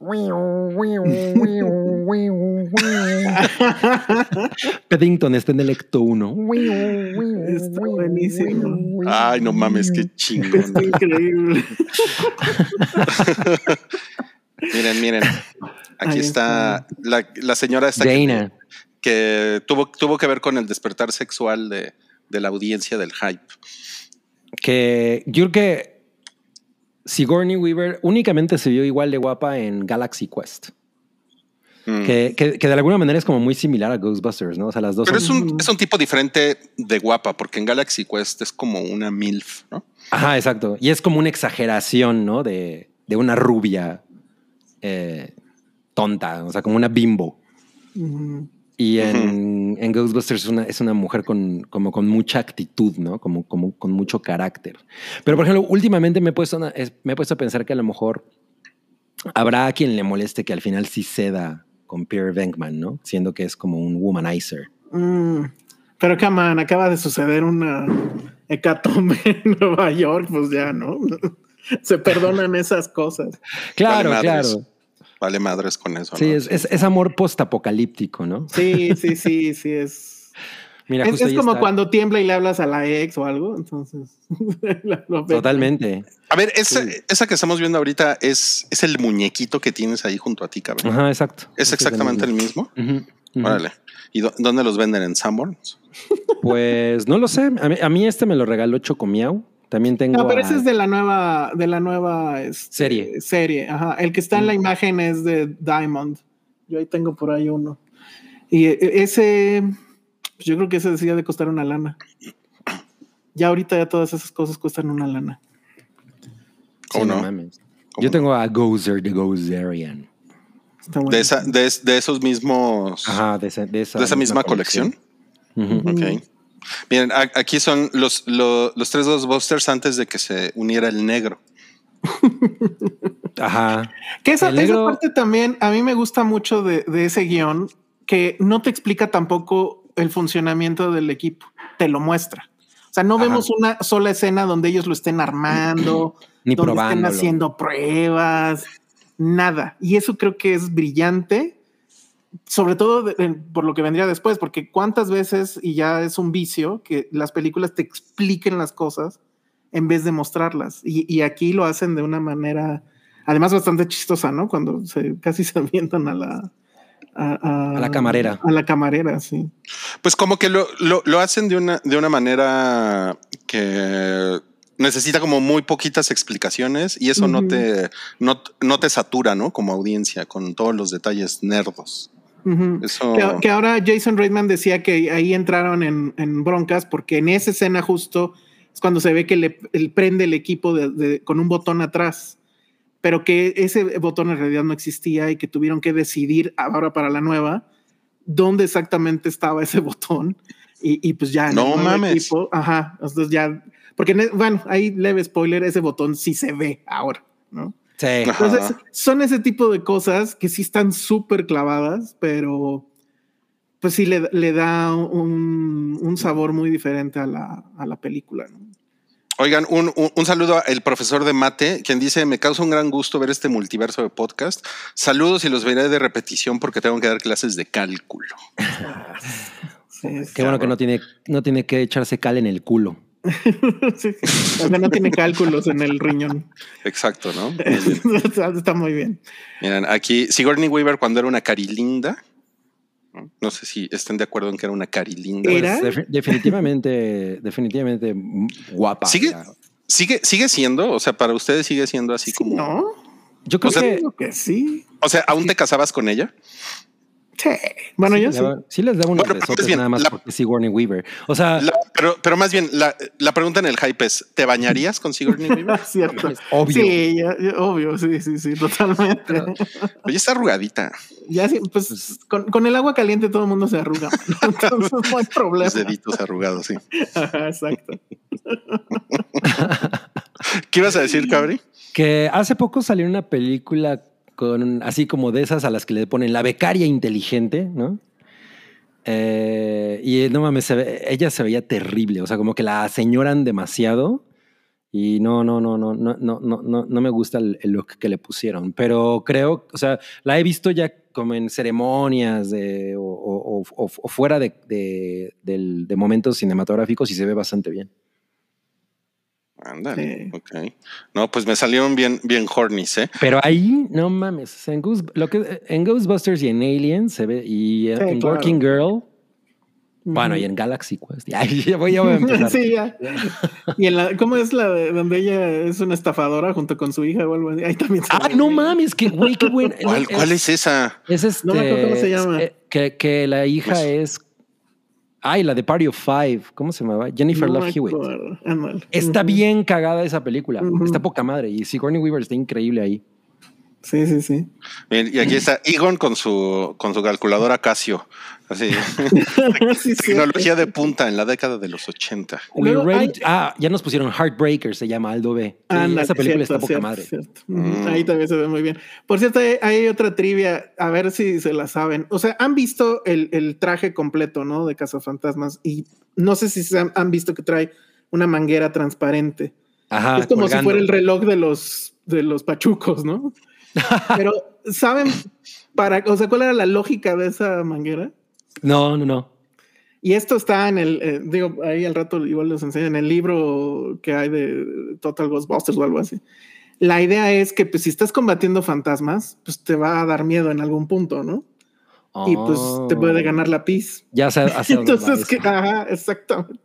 Paddington está en el Ecto 1. Está buenísimo. Ay, no mames, qué chingón. Está increíble. Miren, miren. Aquí está la, la señora esta que, Dana. que tuvo, tuvo que ver con el despertar sexual de, de la audiencia del hype. Que yo creo que Sigourney Weaver únicamente se vio igual de guapa en Galaxy Quest. Mm. Que, que- que de alguna manera es como muy similar a Ghostbusters, ¿no? O sea, las dos Pero son- es un, es un tipo diferente de guapa, porque en Galaxy Quest es como una MILF, ¿no? Ajá, exacto. Y es como una exageración, ¿no? De, de una rubia eh, tonta, o sea, como una bimbo. Mm. Y en, en Ghostbusters es una, es una mujer con, como con mucha actitud, ¿no? Como, como con mucho carácter. Pero, por ejemplo, últimamente me he, puesto a- es- me he puesto a pensar que a lo mejor habrá a quien le moleste que al final sí ceda con Pierre Venkman, ¿no? Siendo que es como un womanizer. Mm. Pero, come on, acaba de suceder una hecatombe en Nueva York, pues ya, ¿no? Se perdonan esas cosas. Claro, claro. Vale madres con eso. Sí, ¿no? es, es, es amor postapocalíptico, ¿no? Sí, sí, sí, sí, es. Mira, Es, como está. cuando tiembla y le hablas a la ex o algo, entonces. Totalmente. A ver, esa, esa que estamos viendo ahorita es, es el muñequito que tienes ahí junto a ti, cabrón. Ajá, exacto. ¿Es Ese exactamente el el mismo? ujú. Órale. ¿Y dó- dónde los venden? ¿En Sanborns? Pues no lo sé. A mí, a mí este me lo regaló Chocomiao. También tengo. No, pero a- ese es de la nueva, de la nueva este, Serie. Serie, ajá. El que está en la imagen es de Diamond. Yo ahí tengo por ahí uno. Y eh, ese, pues yo creo que ese decía de costar una lana. Ya ahorita ya todas esas cosas cuestan una lana. ¿Cómo Sí, no? mames. ¿Cómo Yo no? tengo a Gozer de Gozerian. Está bueno. De, esa, de, es- de esos mismos. Ajá, de esa, de esa, de esa misma colección. Ujú. Ok. Miren, a- aquí son los, lo- los tres Ghostbusters antes de que se uniera el negro. Ajá. Que esa, parte también a mí me gusta mucho de, de ese guion, que no te explica tampoco el funcionamiento del equipo, te lo muestra. O sea, no Ajá. vemos una sola escena donde ellos lo estén armando, Ni donde estén haciendo pruebas, nada. Y eso creo que es brillante, sobre todo de- de- por lo que vendría después, porque cuántas veces, y ya es un vicio, que las películas te expliquen las cosas en vez de mostrarlas. Y, y aquí lo hacen de una manera, además bastante chistosa, ¿no? Cuando se casi se avientan a la... A, A la camarera. A la camarera, sí. Pues como que lo, lo, lo hacen de una, de una manera que necesita como muy poquitas explicaciones y eso no te no, no te satura, ¿no? Como audiencia con todos los detalles nerdos. Ujú. Eso. Que, que ahora Jason Reitman decía que ahí entraron en, en broncas porque en esa escena justo es cuando se ve que le él prende el equipo de- de- con un botón atrás, pero que ese botón en realidad no existía y que tuvieron que decidir ahora para la nueva dónde exactamente estaba ese botón y, y pues ya No mames. equipo, ajá, entonces ya, porque en bueno, ahí leve spoiler, ese botón sí se ve ahora, ¿no? Sí. Ajá. Entonces, son ese tipo de cosas que sí están súper clavadas, pero pues sí le, le da un, un sabor muy diferente a la, a la película. ¿no? Oigan, un, un- un saludo al profesor de mate, quien dice, me causa un gran gusto ver este multiverso de podcast. Saludos y los veré de repetición porque tengo que dar clases de cálculo. Sí, sí. Qué bueno que no tiene, no tiene que echarse cal en el culo. O sea, no tiene cálculos en el riñón. Exacto, ¿no? Está muy bien. Miren, aquí Sigourney Weaver cuando era una carilinda. ¿no? No sé si estén de acuerdo en que era una carilinda. Era. Pues, defi- definitivamente, definitivamente guapa. ¿Sigue, Ya. sigue, sigue siendo, o sea, para ustedes sigue siendo así como. ¿No? Yo creo O sea, que que sí. O sea, ¿aún te casabas con ella? Sí. Bueno, sí, yo sí. daba- sí les daba unos Bueno, besotes bien, nada más la- porque es Sigourney Weaver. O sea, La- pero, pero más bien, la, la pregunta en el hype es: ¿te bañarías con Sigourney Weaver? Cierto. obvio. Sí, ya- ya- obvio, sí, sí, sí, totalmente. Oye, está arrugadita. Ya sí, pues con, con el agua caliente todo el mundo se arruga. Entonces no hay problema. Los deditos arrugados, sí. Ajá, Exacto. ¿Qué ibas a decir, Cabri? que hace poco salió una película con así como de esas a las que le ponen la becaria inteligente, ¿no? Eh, y no mames, se ve, ella se veía terrible, o sea, como que la señoran demasiado. Y no, no, no, no, no, no, no, no me gusta el, que le pusieron. Pero creo, o sea, la he visto ya como en ceremonias o, fuera de momentos cinematográficos y se ve bastante bien. Ándale, Sí. ok. No, pues me salieron bien, bien hornies, ¿eh? Pero ahí, no mames, en, Ghost- lo que, en Ghostbusters y en Alien se ve, y eh, Sí, en claro. Working Girl, bueno, y en Galaxy Quest. Ya, ya voy, ya voy a empezar. Sí, ya. Y en la, ¿cómo es la de donde ella es una estafadora junto con su hija o algo así? Ahí también se ve no bien. mames, que güey, qué bueno. ¿Cuál, cuál es esa? Es este. No me acuerdo cómo se llama. eh, Que, que la hija Pues- es. Ay, la de Party of Five. ¿Cómo se llamaba? Jennifer No Love Hewitt. Está bien cagada esa película. Está poca madre. Y Sigourney Weaver está increíble ahí. Sí, sí, sí. Bien, Y aquí está Egon con su, con su calculadora Casio. Así, Sí, sí. tecnología de punta en la década de los 80. We Luego ready hay- to- ah, ya nos pusieron Heartbreaker, se llama Aldo B. Sí, Ándale, esa película cierto, está poca cierto, madre. Mm. Ahí también se ve muy bien. Por cierto, hay, hay otra trivia, a ver si se la saben. O sea, han visto el, el traje completo, ¿no? De Cazafantasmas y no sé si se han, han visto que trae una manguera transparente. Ajá, es como colgando. si fuera el reloj de los, de los pachucos, ¿no? Pero, ¿saben para, o sea, cuál era la lógica de esa manguera? No, no, no. Y esto está en el, eh, digo, ahí al rato igual les enseño, en el libro que hay de Total Ghostbusters o algo así. La idea es que pues, si estás combatiendo fantasmas, pues te va a dar miedo en algún punto, ¿no? Y pues te puede ganar la pis. Ya dónde va Entonces, que, ajá, exactamente.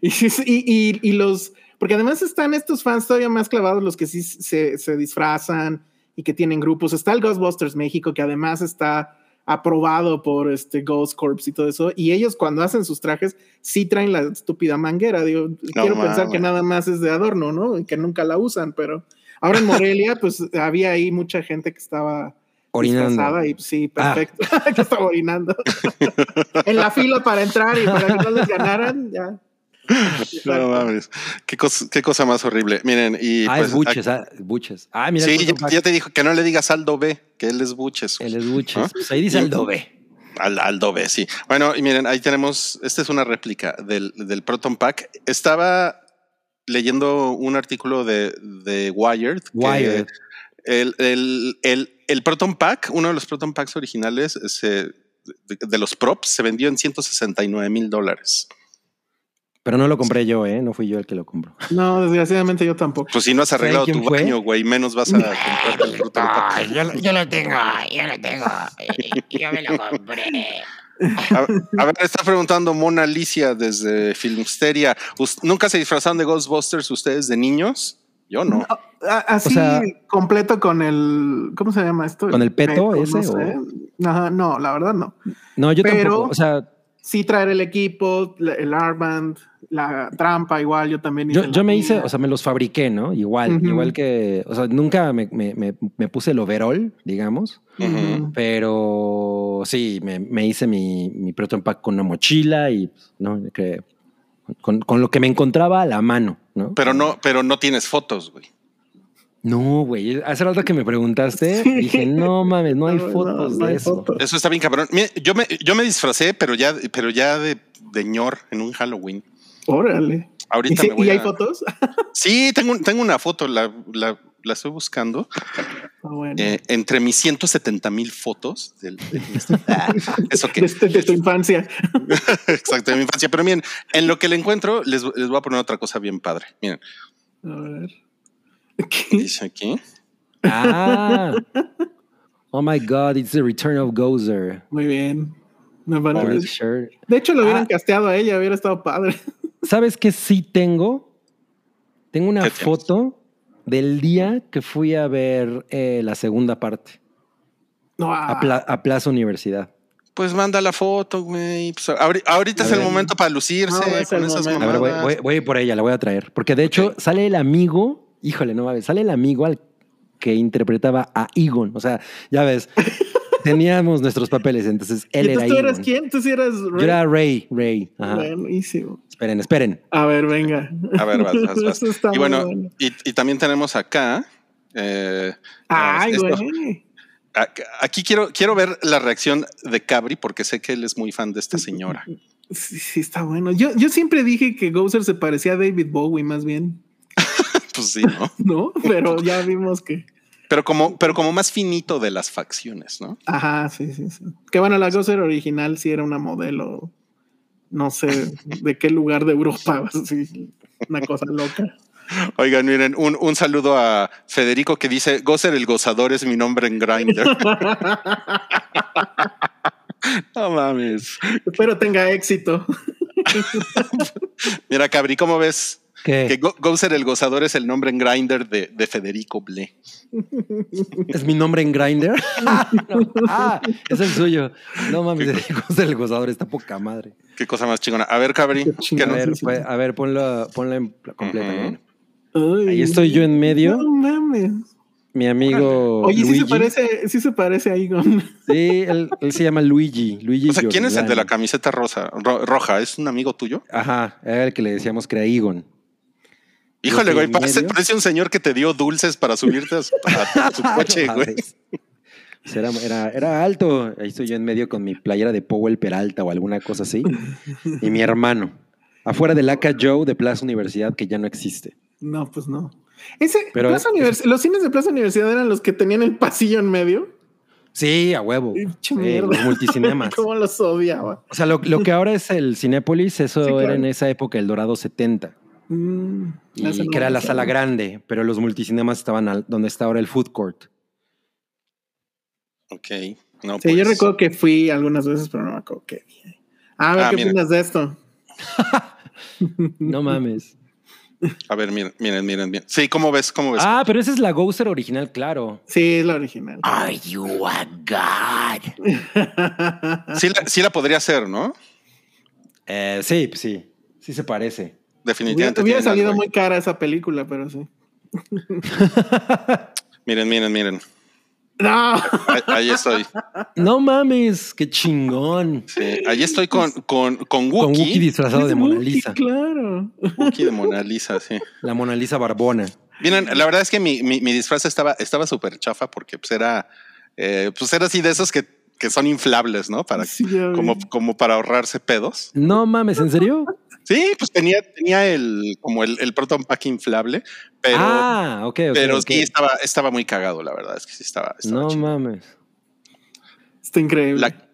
Y- y los, porque además están estos fans todavía más clavados, los que sí se, se disfrazan y que tienen grupos. Está el Ghostbusters México, que además está aprobado por este Ghost Corps y todo eso. Y ellos cuando hacen sus trajes sí traen la estúpida manguera. Digo, quiero pensar que nada más es de adorno, ¿no? Y que nunca la usan, pero ahora en Morelia, pues había ahí mucha gente que estaba Orinando. y sí, Ah. perfecto. que estaba orinando. en la fila para entrar y para que no les ganaran, ya. No mames. Qué cosa, qué cosa más horrible. Miren, y Ah, pues, es Buches, ah, Buches. Ah, mira. Sí, ya, te dijo que no le digas Aldo B, que él es Buches. Él es Buches. Pues ahí dice Aldo B. Al, Aldo B, sí. Bueno, y miren, ahí tenemos, esta es una réplica del, del Proton Pack. Estaba leyendo un artículo de, de Wired. que Wired. El, el, el, el Proton Pack, uno de los Proton Packs originales se, de, de los props, se vendió en 169 mil dólares. Pero no lo compré yo, ¿eh? No fui yo el que lo compró. No, desgraciadamente yo tampoco. Pues si no has arreglado tu fue? baño, güey, menos vas a comprarte el Pack. Ay, yo, lo- yo lo tengo, yo lo tengo. Yo me lo compré. A, a ver, está preguntando Mona Alicia desde Filmsteria. ¿Us- ¿Nunca se disfrazaron de Ghostbusters ustedes de niños? Yo no. Así O sea- completo con el, ¿cómo se llama esto? ¿Con el peto ese, no sé. o? Ajá, no, la verdad no. No, yo Pero- tampoco. O sea, Sí traer el equipo, el armband, la trampa igual, yo también hice yo, yo me hice, o sea, me los fabriqué, ¿no? Igual, igual que, o sea, nunca me, me- me- me puse el overall, digamos, pero sí, me, me hice mi, mi Proton Pack con una mochila y, pues, ¿no? Que, con, con lo que me encontraba a la mano, ¿no? Pero no, pero no tienes fotos, güey. No, güey. Hace rato que me preguntaste, Sí. dije, no mames, no hay No, no, fotos no de hay eso. fotos. Eso está bien cabrón. Mira, yo me, yo me disfracé, pero ya, pero ya de, de ñor en un Halloween. Órale. ¿Y, Ahorita sí- me voy y hay a- fotos? Sí, tengo, un- tengo una foto, la, la, la estoy buscando. Ah, bueno. Eh, entre mis 170 mil fotos del. Eso que de, este- de tu infancia. exacto de mi infancia. Pero miren, en lo que le encuentro, les, les voy a poner otra cosa bien padre. Miren, A ver. ¿Qué? dice aquí. Ah. Oh my God, it's the return of Gozer. Muy bien. Me Orange shirt. De hecho, lo hubieran Ah. casteado a ella, hubiera estado padre. ¿Sabes qué sí tengo? Tengo una foto del día que fui a ver eh, la segunda parte No, a, ah, Pla- a Plaza Universidad. Pues manda la foto, güey. Pues ahori- ahorita A es el momento para lucirse No, es con esas. A ver, voy, voy- voy a ir por ella, la voy a traer. Porque de hecho sale el amigo, híjole, no mames, sale el amigo al que interpretaba a Egon. O sea, ya ves, teníamos nuestros papeles, entonces ¿Y él era tú eras quién? Tú sí eras Yo Rey? era Rey, Rey. Ajá. Buenísimo. Esperen, esperen. A ver, venga. A ver, vas, vas, vas. Eso está Y bueno, bueno. y, y también tenemos acá. eh, Ay, güey. Aquí quiero, quiero ver la reacción de Cabri porque sé que él es muy fan de esta señora. Sí, sí, está bueno. Yo, yo siempre dije que Gozer se parecía a David Bowie, más bien. Pues sí, ¿no? ¿No? Pero ya vimos que. Pero como, pero como más finito de las facciones, ¿no? Ajá, sí, sí, sí. Que bueno, la Gozer original sí era una modelo. No sé de qué lugar de Europa. Sí, una cosa loca. Oigan, miren, un, un saludo a Federico que dice: Gozer el gozador es mi nombre en Grindr. no mames. Espero tenga éxito. Mira, Cabri, ¿cómo ves? ¿Qué? Que Go- Gozer el gozador es el nombre en Grindr de, de Federico Ble. ¿Es mi nombre en Grindr? ah, es el suyo. No mames, es el gozador, está poca madre. Qué cosa más chingona. A ver, Cabri, Qué ¿qué chingón. no- A ver, sí, sí. pues, a ver, ponlo, ponlo en pl- completa. Ay, Ahí estoy yo en medio. No mames. Mi amigo Oye, sí Luigi. se parece, sí se parece a Egon. Sí, él, él se llama Luigi. Luigi O sea, ¿quién es el de la camiseta rosa, ro- roja? ¿Es un amigo tuyo? Ajá, era el que le decíamos que era Egon. Híjole, güey, parece, un señor que te dio dulces para subirte a su, a- a su coche, No güey. Pues Era, era, era alto. Ahí estoy yo en medio con mi playera de Powell Peralta o alguna cosa así. Y mi hermano. Afuera del Aka Joe de Plaza Universidad, que ya no existe. No, pues no. Ese, Pero- Plaza Univers- los cines de Plaza Universidad eran los que tenían el pasillo en medio. Sí, a huevo. Sí, los multicinemas. Cómo los odiaba. O sea, lo, lo que ahora es el Cinépolis, eso Sí, claro. era en esa época el Dorado 70. Mm, Y no que era la sala grande, pero los multicinemas estaban al- donde está ahora el food court. Ok. No, Sí, yo pues, recuerdo que fui algunas veces, pero no me acuerdo qué día. A ver, Ah, ¿qué mira. opinas de esto? No mames. A ver, miren, miren, miren, miren. Sí, ¿cómo ves? ¿Cómo ves? Ah, pero esa es la Gozer original, claro. Sí, es la original. Are you a god? Sí, la, sí la podría hacer, ¿no? Eh, sí, pues sí. Sí se parece. Hubiera, Definitivamente. hubiera tienen salido algo muy cara esa película, pero sí. Miren, miren, miren. No, Ahí, ahí estoy. No mames, qué chingón. Sí, ahí estoy con, con, con Con Wookie. Wookiee disfrazado de Mona Lisa. Claro. Wookiee de Mona Lisa, sí. La Mona Lisa Barbona. Miren, la verdad es que mi, mi, mi disfraz estaba estaba súper chafa porque pues era, eh, pues era así de esos que, que son inflables, ¿no? Para, Sí, como, como para ahorrarse pedos. No mames, ¿en serio? Sí, pues tenía, tenía el, como el, el Proton Pack inflable, pero, ah, ok, ok. pero ok. sí estaba, estaba muy cagado, la verdad es que sí estaba. estaba No chido. mames. Está increíble. La,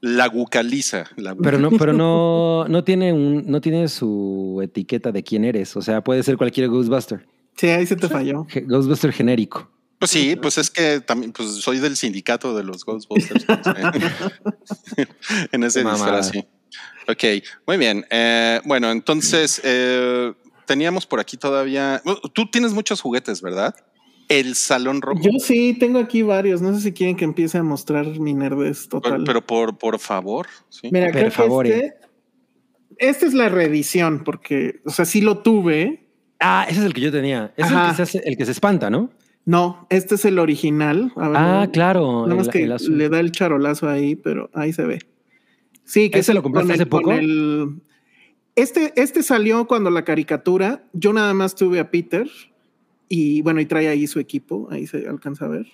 la gucaliza. La, Pero no, pero no, no tiene un, no tiene su etiqueta de quién eres. O sea, puede ser cualquier Ghostbuster. Sí, ahí se te falló. Ghostbuster genérico. Pues sí, pues es que también pues soy del sindicato de los Ghostbusters. pues, en ese disfraz, sí. Ok, muy bien. Eh, bueno, entonces eh, teníamos por aquí todavía. Tú tienes muchos juguetes, ¿verdad? el Salón Rojo. Yo sí tengo aquí varios. No sé si quieren que empiece a mostrar mi nerdez Pero, total. pero por, por favor. ¿sí? Mira, que favore. este, esta es la reedición, porque, o sea, sí lo tuve. Ah, ese es el que yo tenía. Ese es el que, se hace- el que se espanta, ¿no? No, este es el original. A ver, Ah, claro. Nada más el- que el le da el charolazo ahí, pero ahí se ve. Sí, que ¿Ese es lo compraste el- hace poco? el- Este, este salió cuando la caricatura. Yo nada más tuve a Peter y bueno, y trae ahí su equipo, ahí se alcanza a ver.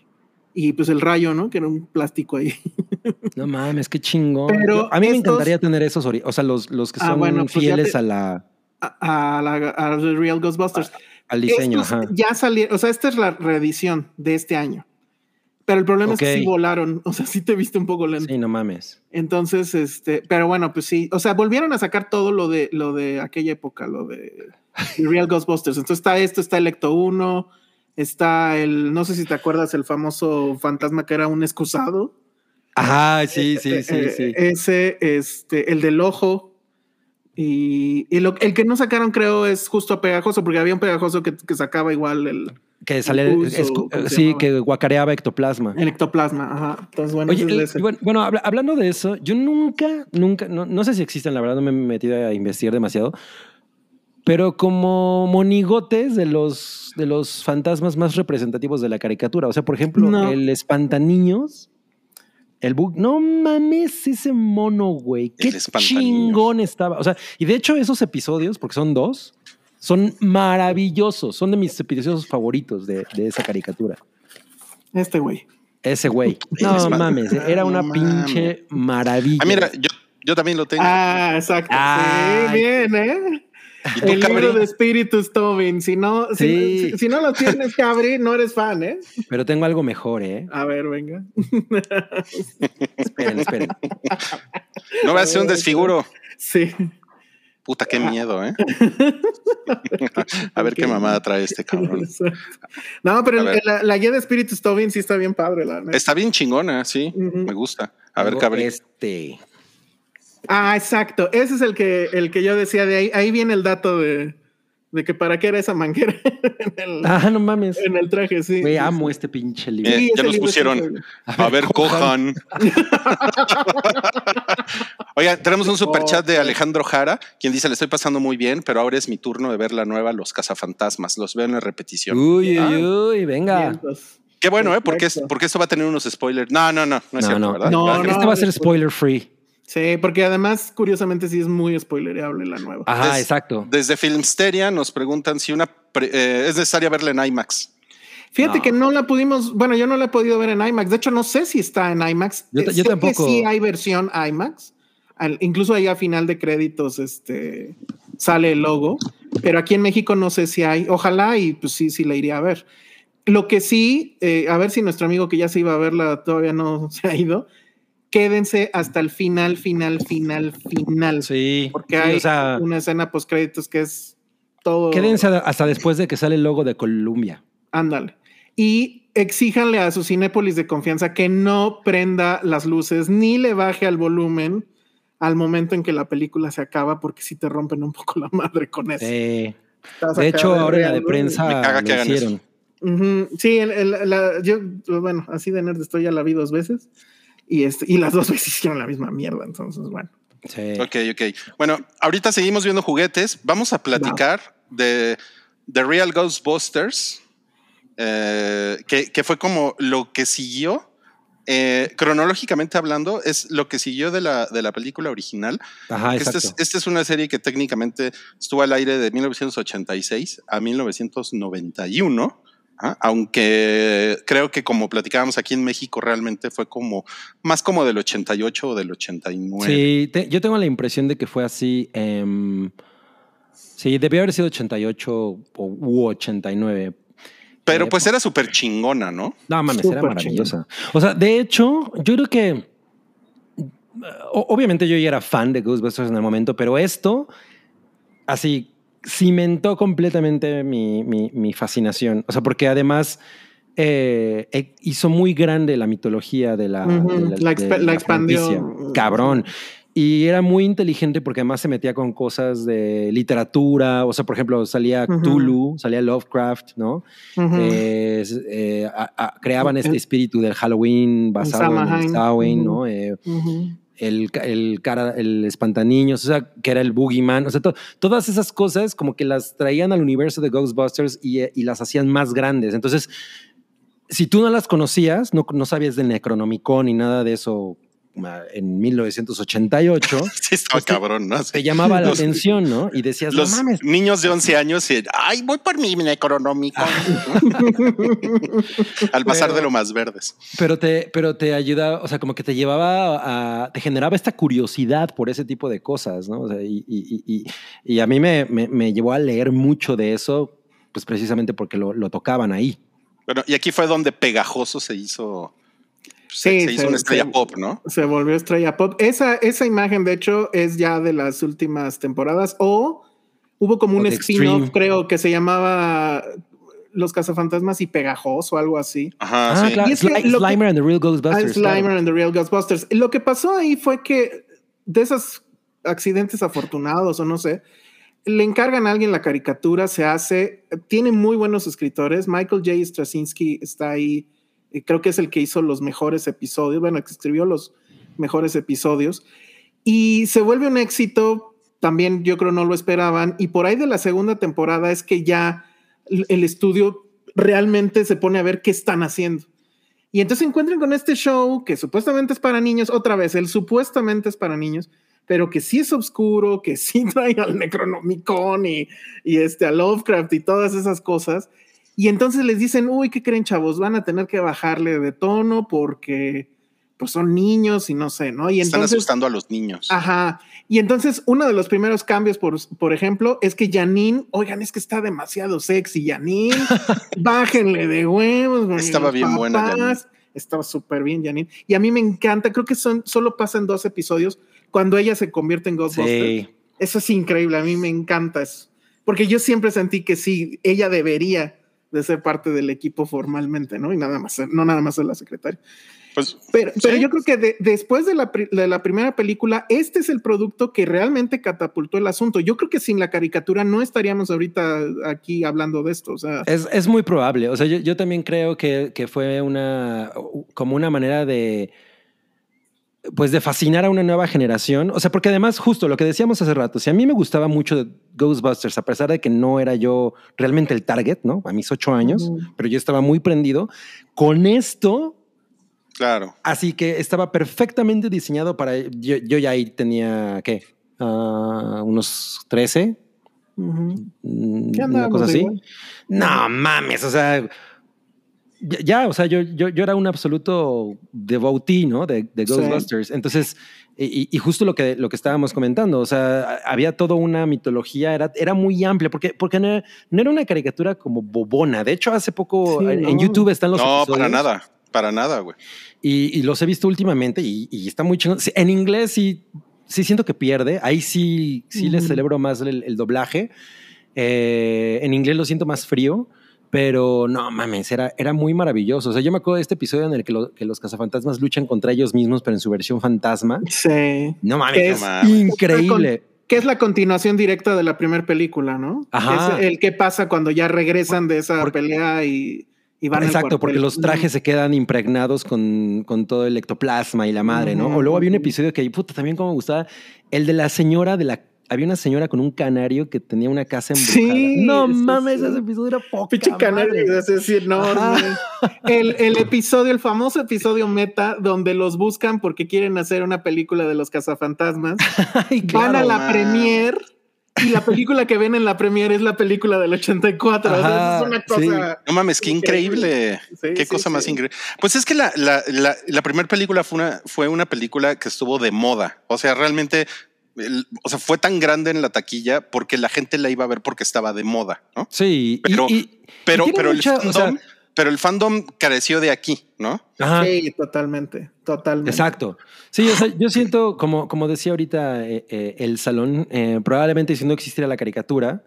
Y pues el rayo, ¿no? Que era un plástico ahí. No mames, qué chingón. Pero a mí me encantaría tener esos, ori- o sea, los, los que Ah, son bueno, pues fieles te- a la, A, a la a The Real Ghostbusters. Al diseño. Estos ajá. ya salieron, o sea, esta es la reedición de este año. Pero el problema es que sí volaron, o sea, sí te viste un poco lento. Sí, no mames. Entonces, este, pero bueno, pues sí, o sea, volvieron a sacar todo lo de lo de aquella época, lo de Real Ghostbusters. Entonces está esto, está Electo 1, está el, no sé si te acuerdas, el famoso fantasma que era un excusado. Ajá, sí, sí, sí, Eh, sí. Ese, este, el del ojo. Y, y lo- el que no sacaron, creo, es justo a pegajoso, porque había un pegajoso que, que sacaba igual el, Que es- ¿cómo se sí, que guacareaba ectoplasma. el ectoplasma. Ajá. Entonces, bueno, Oye, ese es el- ese. bueno, bueno, habla- hablando de eso, yo nunca, nunca, no, no sé si existen, la verdad no me he metido a investigar demasiado, pero como monigotes de los, de los fantasmas más representativos de la caricatura. O sea, por ejemplo, No. el espantaniños, el bug, no mames ese mono, güey, qué chingón estaba. O sea, y de hecho esos episodios, porque son dos, son maravillosos, son de mis episodios favoritos de, de esa caricatura. Este güey. Ese güey. No espan- mames, era una No mames. pinche maravilla. Ah, mira, yo, yo también lo tengo. Ah, exacto. Ay. Sí, bien, ¿eh? ¿Y tú, El libro de Spiritus Tobin. Si no, si- Sí. si, si no lo tienes, Cabri, no eres fan, ¿eh? Pero tengo algo mejor, ¿eh? A ver, venga. Esperen, esperen. No voy a hacer un desfiguro. Sí. Puta, qué miedo, ¿eh? a ver qué mamada trae este cabrón. No, pero el- la, la guía de Spiritus Tobin sí está bien padre, la neta. Está bien chingona, sí. Me gusta. A ver, Cabri. Este. Ah, exacto. Ese es el que, el que yo decía de ahí. Ahí viene el dato de, de que para qué era esa manguera en el, Ah, no mames. en el traje, sí. Sí, amo este pinche libro. Eh, Sí, ya nos pusieron. A ver, cojan. Oigan, tenemos un super chat de Alejandro Jara, quien dice: Le estoy pasando muy bien, pero ahora es mi turno de ver la nueva Los Cazafantasmas. Los veo en la repetición. Uy, Ah. uy, uy, venga. Vientos. Qué bueno, ¿eh? Porque, porque esto va a tener unos spoilers. No, no, no, no es No, cierto, no. ¿verdad? No, ¿Verdad que no. Este va a ser spoiler free. Sí, porque además, curiosamente, sí es muy spoilereable la nueva. Ajá, Des- exacto. Desde Filmsteria nos preguntan si una pre- eh, es necesaria verla en IMAX. Fíjate No. que no la pudimos, bueno, yo no la he podido ver en IMAX. De hecho, no sé si está en IMAX. Yo Eh, yo sé tampoco. Que sí hay versión IMAX. Al- incluso ahí a final de créditos este, sale el logo. Pero aquí en México no sé si hay. Ojalá y pues sí, sí la iría a ver. Lo que sí, eh, a ver si nuestro amigo que ya se iba a verla todavía no se ha ido. Quédense hasta el final, final, final, final. Sí. Porque sí, hay o sea, una escena post créditos que es todo. quédense hasta después de que sale el logo de Columbia. Ándale. Y exíjanle a su Cinépolis de confianza que no prenda las luces ni le baje al volumen al momento en que la película se acaba, porque si te rompen un poco la madre con eso. Sí. De hecho, ahora en la de prensa Me caga que hicieron. Sí, el- el- la- yo, bueno, así de nerd estoy, ya la vi dos veces. Y, este, y las dos veces hicieron la misma mierda, entonces, bueno. Sí. Ok, ok. Bueno, ahorita seguimos viendo juguetes. Vamos a platicar de The Real Ghostbusters, eh, que, que fue como lo que siguió. eh, cronológicamente hablando, es lo que siguió de la, de la película original. Ajá, Esta es, esta es una serie que técnicamente estuvo al aire de 1986 a 1991. Aunque creo que como platicábamos aquí en México realmente fue como más como del 88 o del 89. Sí, te- yo tengo la impresión de que fue así. em, sí, debió haber sido 88 o, u 89. Pero Eh, pues era súper chingona, ¿no? No mames, era maravillosa. O sea, de hecho, yo creo que. Obviamente yo ya era fan de Ghostbusters en el momento, pero esto, así, cimentó completamente mi, mi- mi fascinación. O sea, porque además eh, eh, hizo muy grande la mitología de la, de la expa- la expandió. Cabrón. Y era muy inteligente porque además se metía con cosas de literatura, o sea, por ejemplo, salía. Cthulhu, salía Lovecraft, ¿no? Eh, s- eh, a- a- creaban este espíritu del Halloween basado en el Samhain. ¿no? El, el cara, el espantaniños, o sea, que era el boogeyman, o sea, to- todas esas cosas como que las traían al universo de Ghostbusters y, eh, y las hacían más grandes. Entonces, si tú no las conocías, no, no sabías del Necronomicon ni nada de eso en 1988, Sí, estaba Este- cabrón, ¿no? Te llamaba la Los- atención, ¿no? Y decías, Los no mames. niños de 11 años y, ay, voy por mi necronómico. Al pasar Pero- de lo más verdes. Pero te, pero te ayudaba, o sea, como que te llevaba a, te generaba esta curiosidad por ese tipo de cosas, ¿no? O sea, y, y- y- y- y a mí me, me- me llevó a leer mucho de eso, pues precisamente porque lo, lo tocaban ahí. Bueno, y aquí fue donde Pegajoso se hizo, Sí, se hizo se- una estrella se- pop, ¿no? Se volvió estrella pop. Esa, esa imagen, de hecho, es ya de las últimas temporadas. O hubo como un O spin-off, creo, que se llamaba Los Cazafantasmas y Pegajoso o algo así. Ajá, Ah, sí. claro, Y es que Sli- lo que- Slimer and the Real Ah, Ghostbusters. Slimer claro. and the Real Ghostbusters. Lo que pasó ahí fue que de esos accidentes afortunados o no sé, le encargan a alguien la caricatura, se hace, tiene muy buenos escritores. Michael J. Straczynski está ahí, creo que es el que hizo los mejores episodios, bueno, que escribió los mejores episodios. Y se vuelve un éxito, también yo creo no lo esperaban. Y por ahí de la segunda temporada es que ya el el estudio realmente se pone a ver qué están haciendo. Y entonces se encuentran con este show que supuestamente es para niños, otra vez, él supuestamente es para niños, pero que sí es oscuro, que sí trae al Necronomicon y, y este, a Lovecraft y todas esas cosas. Y entonces les dicen, uy, ¿qué creen, chavos? Van a tener que bajarle de tono porque pues son niños y no sé, ¿no? Y Están entonces, asustando a los niños. Ajá. Y entonces, uno de los primeros cambios, por, por ejemplo, es que Janine, oigan, es que está demasiado sexy, Janine, bájenle de huevos. güey, Estaba bien buena, papás. Janine. Estaba súper bien, Janine. Y a mí me encanta, creo que son, solo pasan dos episodios cuando ella se convierte en Ghostbusters. Sí. Eso es increíble, a mí me encanta eso. Porque yo siempre sentí que sí, ella debería de ser parte del equipo formalmente, ¿no? Y nada más, no nada más ser la secretaria. Pues Pero, pero yo creo que de- después de la, de la primera película, este es el producto que realmente catapultó el asunto. Yo creo que sin la caricatura no estaríamos ahorita aquí hablando de esto. O sea, Es, es muy probable. O sea, yo, yo también creo que, que fue una como una manera de pues de fascinar a una nueva generación. O sea, porque además, justo lo que decíamos hace rato, si a mí me gustaba mucho Ghostbusters, a pesar de que no era yo realmente el target, ¿no? A mis ocho años, pero yo estaba muy prendido. Con esto, claro. así que estaba perfectamente diseñado para. Yo, yo ya ahí tenía, ¿qué? Ah, unos 13, ujú. mm, ¿Qué una cosa así. igual? No mames, o sea, ya, ya, o sea, yo, yo, yo era un absoluto devotee, ¿no? De, de Sí. Ghostbusters. Entonces, y, y justo lo que, lo que estábamos comentando, o sea, había toda una mitología, era, era muy amplia, porque, porque no, era, no era una caricatura como bobona. De hecho, hace poco Sí, en, en no. YouTube están los No, episodios. para nada. Para nada, güey. Y, y los he visto últimamente y, y está muy chingón. Sí, En inglés sí, sí siento que pierde. Ahí sí, sí le Ujú. celebro más el, el doblaje. Eh, en inglés lo siento más frío, pero no mames, era, era muy maravilloso. O sea, yo me acuerdo de este episodio en el que, lo- que los cazafantasmas luchan contra ellos mismos, pero en su versión fantasma. Sí. No mames, Que es mames. increíble. Que es la continuación directa de la primera película, ¿no? Ajá. Es el que pasa cuando ya regresan de esa Porque- pelea y, y van Exacto, porque los trajes se quedan impregnados con, con todo el ectoplasma y la madre, ¿no? O luego había un episodio que, puta, también como me gustaba, el de la señora de la... Había una señora con un canario que tenía una casa embrujada. Sí, no sí, mames, sí. ese episodio era poca Pinche madre. canario, es decir, enorme. El, el episodio, el famoso episodio meta, donde los buscan porque quieren hacer una película de los cazafantasmas. Ay, Van a la man. premier y la película que ven en la premier es la película del 84. o sea, Ajá, eso es una cosa. No mames, qué increíble. Sí, qué sí, cosa más increíble. Pues es que la, la, la, la primera película fue una, fue una película que estuvo de moda. O sea, realmente, el- o sea, fue tan grande en la taquilla porque la gente la iba a ver porque estaba de moda, ¿no? Sí, Pero- y, Pero, tiene pero, mucha- el o sea- fandom, pero el fandom careció de aquí, ¿no? ajá. Sí, totalmente, totalmente. Exacto. Sí, o sea, yo siento, como, como decía ahorita eh, eh, el salón, eh, probablemente si no existiera la caricatura,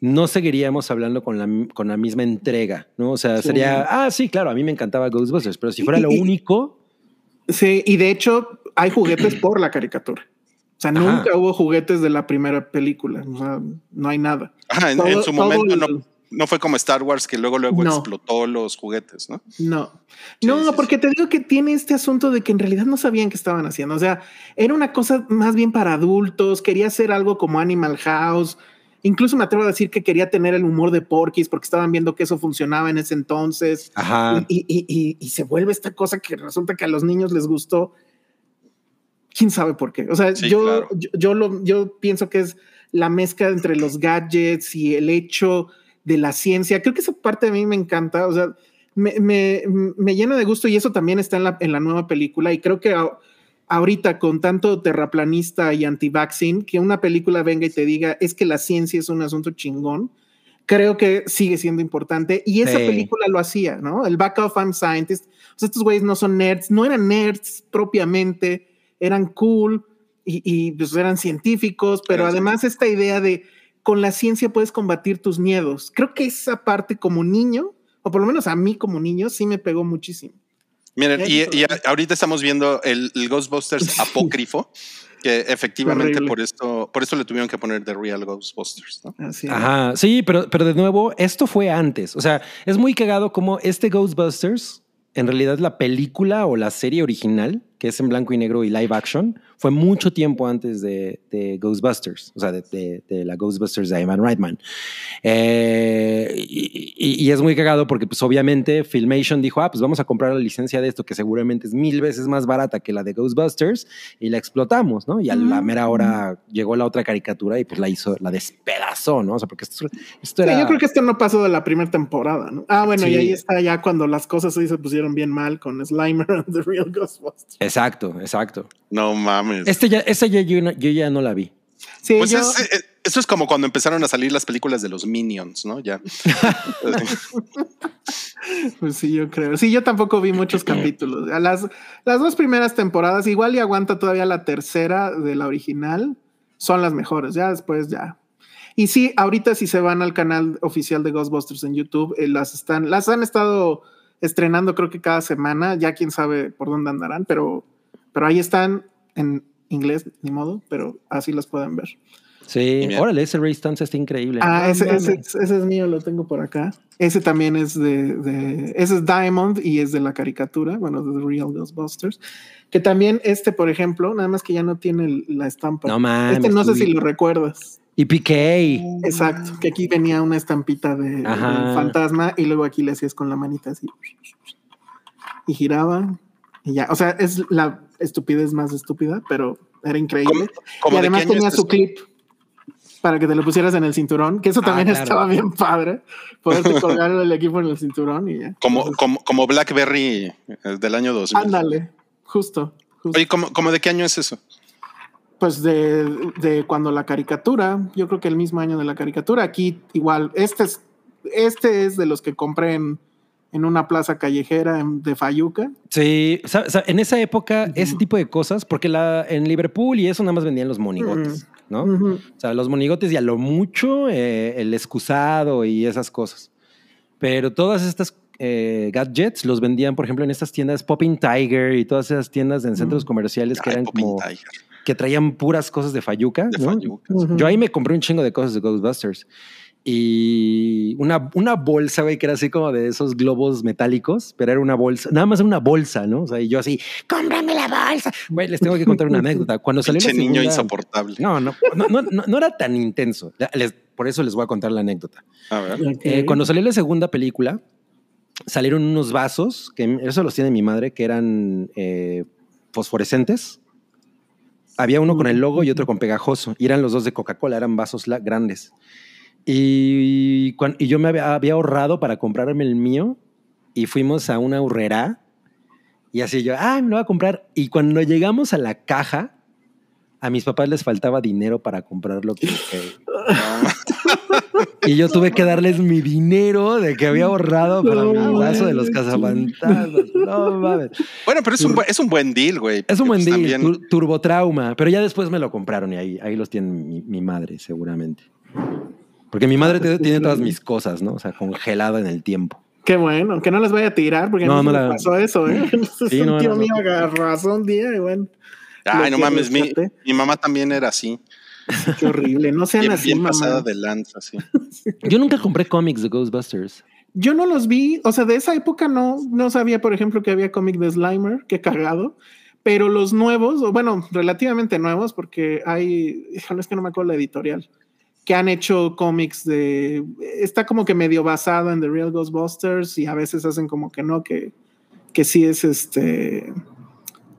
no seguiríamos hablando con la, con la misma entrega, ¿no? O sea, Sí. sería, ah, sí, claro, a mí me encantaba Ghostbusters, pero si fuera lo único, Sí, y de hecho hay juguetes por la caricatura. O sea, Ajá. nunca hubo juguetes de la primera película. O sea, no hay nada. Ajá, en, Todo- en su momento el- no, no fue como Star Wars que luego luego No. explotó los juguetes, ¿no? No. Sí, no, sí, porque te digo que tiene este asunto de que en realidad no sabían qué estaban haciendo. O sea, era una cosa más bien para adultos. Quería hacer algo como Animal House. Incluso me atrevo a decir que quería tener el humor de Porky's porque estaban viendo que eso funcionaba en ese entonces. Ajá. Y, y- y- y se vuelve esta cosa que resulta que a los niños les gustó. Quién sabe por qué. O sea, Sí, yo, claro. yo, yo lo, yo pienso que es la mezcla entre los gadgets y el hecho de la ciencia. Creo que esa parte a mí me encanta. O sea, me, me, me llena de gusto y eso también está en la, en la nueva película. Y creo que a- ahorita con tanto terraplanista y anti-vaccine, que una película venga y te diga es que la ciencia es un asunto chingón, creo que sigue siendo importante. Y esa Sí. película lo hacía, ¿no? El Back of I'm Scientist. O sea, estos güeyes no son nerds, no eran nerds propiamente, eran cool y, y, pues eran científicos, pero además esta idea de con la ciencia puedes combatir tus miedos. Creo que esa parte como niño, o por lo menos a mí como niño, sí me pegó muchísimo. Miren, y, ahorita estamos viendo el, el Ghostbusters apócrifo, que efectivamente Horrible. por esto, por esto le tuvieron que poner The Real Ghostbusters, ¿no? Así es. Ajá, sí, pero, pero de nuevo, esto fue antes. O sea, es muy cagado como este Ghostbusters, en realidad la película o la serie original, que es en blanco y negro y live action, fue mucho tiempo antes de, de Ghostbusters, o sea, de, de- de la Ghostbusters de Ivan Reitman. Eh, y, y- y es muy cagado porque, pues, obviamente, Filmation dijo, ah, pues vamos a comprar la licencia de esto, que seguramente es mil veces más barata que la de Ghostbusters, y la explotamos, ¿no? Y a la mera hora llegó la otra caricatura y pues la hizo, la despedazó, ¿no? O sea, porque esto, esto Sí, era... yo creo que esto no pasó de la primera temporada, ¿no? Ah, bueno, y Sí. ahí está ya cuando las cosas se pusieron bien mal con Slimer and the Real Ghostbusters. Exacto, exacto. No mames. Este ya, esta ya yo, no- yo ya no la vi. Sí, Pues yo- es, eh, eso es como cuando empezaron a salir las películas de los Minions, ¿no? Ya. Pues sí, yo creo. Sí, yo tampoco vi muchos capítulos. Las, las dos primeras temporadas, igual y aguanta todavía la tercera de la original, son las mejores. Ya después ya. Y sí, ahorita si se van al canal oficial de Ghostbusters en YouTube, eh, las están, las han estado estrenando creo que cada semana. Ya quién sabe por dónde andarán, pero, pero ahí están en inglés, ni modo, pero así las pueden ver. Sí, órale, ese Ray Stance está increíble. Ah, ese, ese, ese es mío, lo tengo por acá. Ese también es de, de- ese es Diamond y es de la caricatura, bueno, de The Real Ghostbusters. Que también este, por ejemplo, nada más que ya no tiene la estampa. No mames, Este no sé si lo recuerdas. Y PK. Exacto, que aquí venía una estampita de, fantasma y luego aquí le hacías con la manita así. Y giraba y ya. O sea, es la estupidez más estúpida, pero era increíble. ¿Cómo- cómo y de además tenía su clip para que te lo pusieras en el cinturón, que eso Ah, también claro. estaba bien padre. Poderte colgar el equipo en el cinturón y ya. Como, Entonces, como, como Blackberry eh, del año 2000. ándale, justo. justo. Oye, ¿cómo, cómo de qué año es eso? Pues de, de cuando la caricatura, yo creo que el mismo año de la caricatura, aquí igual, este es, este es de los que compré en, en una plaza callejera de Fayuca. Sí, o sea, o sea, en esa época, ese tipo de cosas, porque la, en Liverpool y eso nada más vendían los monigotes, ¿no? O sea, los monigotes y a lo mucho eh, el excusado y esas cosas. Pero todas estas eh, gadgets los vendían, por ejemplo, en estas tiendas Popping Tiger y todas esas tiendas en centros comerciales que Ay, eran Popping como Tiger, que traían puras cosas de Fayuca. de ¿no? Fayuca. Ujú. Yo ahí me compré un chingo de cosas de Ghostbusters. Y una, una bolsa, güey, que era así como de esos globos metálicos, pero era una bolsa, nada más una bolsa, ¿no? O sea, y yo así, ¡Cómprame la bolsa! güey, les tengo que contar una anécdota. Cuando salió la Pinche niño segunda- insoportable. No, no, no, no, no, no era tan intenso. Les- por eso les voy a contar la anécdota. A ver. Ok. Eh, cuando salió la segunda película, salieron unos vasos, que eso los tiene mi madre, que eran eh, fosforescentes. Había uno con el logo y otro con pegajoso. Y eran los dos de Coca-Cola, eran vasos grandes. Y, y yo me había, había ahorrado para comprarme el mío y fuimos a una urrera y así yo, ah, me lo voy a comprar. Y cuando llegamos a la caja, a mis papás les faltaba dinero para comprar lo que... que- y yo tuve que darles mi dinero de que había ahorrado para No mi vaso de los cazafantasmas. No mames. Bueno, pero es un, buen- es un buen deal, güey. Es un buen pues, deal, también- tur- turbotrauma, pero ya después me lo compraron y ahí, ahí los tiene mi, mi madre, seguramente. Porque mi madre te- tiene todas mis cosas, ¿no? O sea, congelada en el tiempo. Qué bueno, que no las vaya a tirar, porque No, no, no me la- pasó eso, ¿eh? Sí, un no, tío no, no. mío agarró un día y bueno, Ay, no mames, mi mamá también era así. Sí, qué horrible. No sean Bien, así, bien mamá. pasada de lanza, sí. Yo nunca compré cómics de Ghostbusters. Yo no los vi, o sea, de esa época no, no sabía, por ejemplo, que había cómic de Slimer, qué cagado, pero los nuevos, o bueno, relativamente nuevos, porque hay, es que no me acuerdo la editorial, que han hecho cómics de, está como que medio basado en The Real Ghostbusters y a veces hacen como que no, que, que sí es este,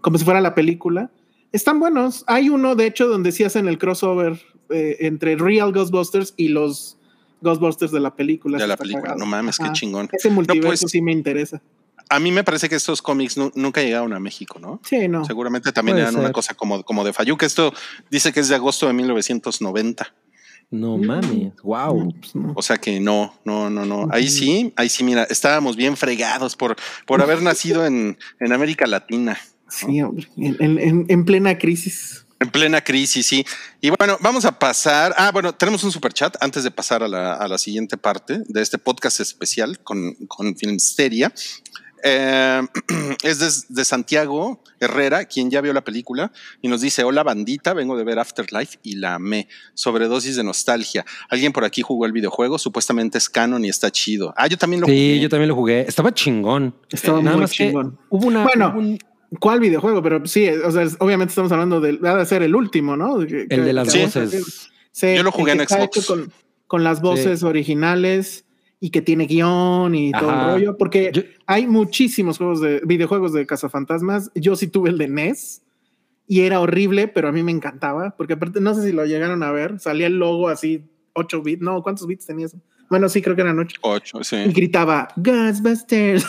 como si fuera la película. Están buenos. Hay uno, de hecho, donde sí hacen el crossover eh, entre Real Ghostbusters y los Ghostbusters de la película. De la película. No mames, qué Ajá. chingón. Ese multiverso pues- sí me interesa. A mí me parece que estos cómics nu- nunca llegaron a México, ¿no? Sí, no. Seguramente también Puede eran una cosa como, como de Fayuca. Esto dice que es de agosto de 1990. No Mm. mames. Wow. Pues no. O sea que no, no, no, no. Ahí sí, ahí sí, mira, estábamos bien fregados por, por haber nacido en, en América Latina. Sí, hombre. En, en- en- en plena crisis. En plena crisis, sí. Y bueno, vamos a pasar. Ah, bueno, tenemos un super chat antes de pasar a la, a la siguiente parte de este podcast especial con, con Filmsteria. Eh, es de, de Santiago Herrera, quien ya vio la película y nos dice: Hola, bandita, vengo de ver Afterlife y la amé. Sobredosis de nostalgia. Alguien por aquí jugó el videojuego, supuestamente es canon y está chido. Ah, yo también lo Sí, jugué. yo también lo jugué. Estaba chingón. Estaba Nada muy más que chingón. hubo una. Bueno, hubo un- ¿Cuál videojuego? Pero sí, o sea, obviamente estamos hablando del, va a ser el último, ¿no? Que- el de las Sí. voces. Sí, Yo lo jugué en Xbox. Con, con las voces originales y que tiene guion y todo el Ajá. rollo, porque Yo- hay muchísimos juegos de videojuegos de cazafantasmas. Yo sí tuve el de NES y era horrible, pero a mí me encantaba, porque aparte no sé si lo llegaron a ver, salía el logo así 8 bits, no, ¿cuántos bits tenía eso? Bueno, sí, creo que eran 8. Ocho, sí. Y gritaba Ghostbusters.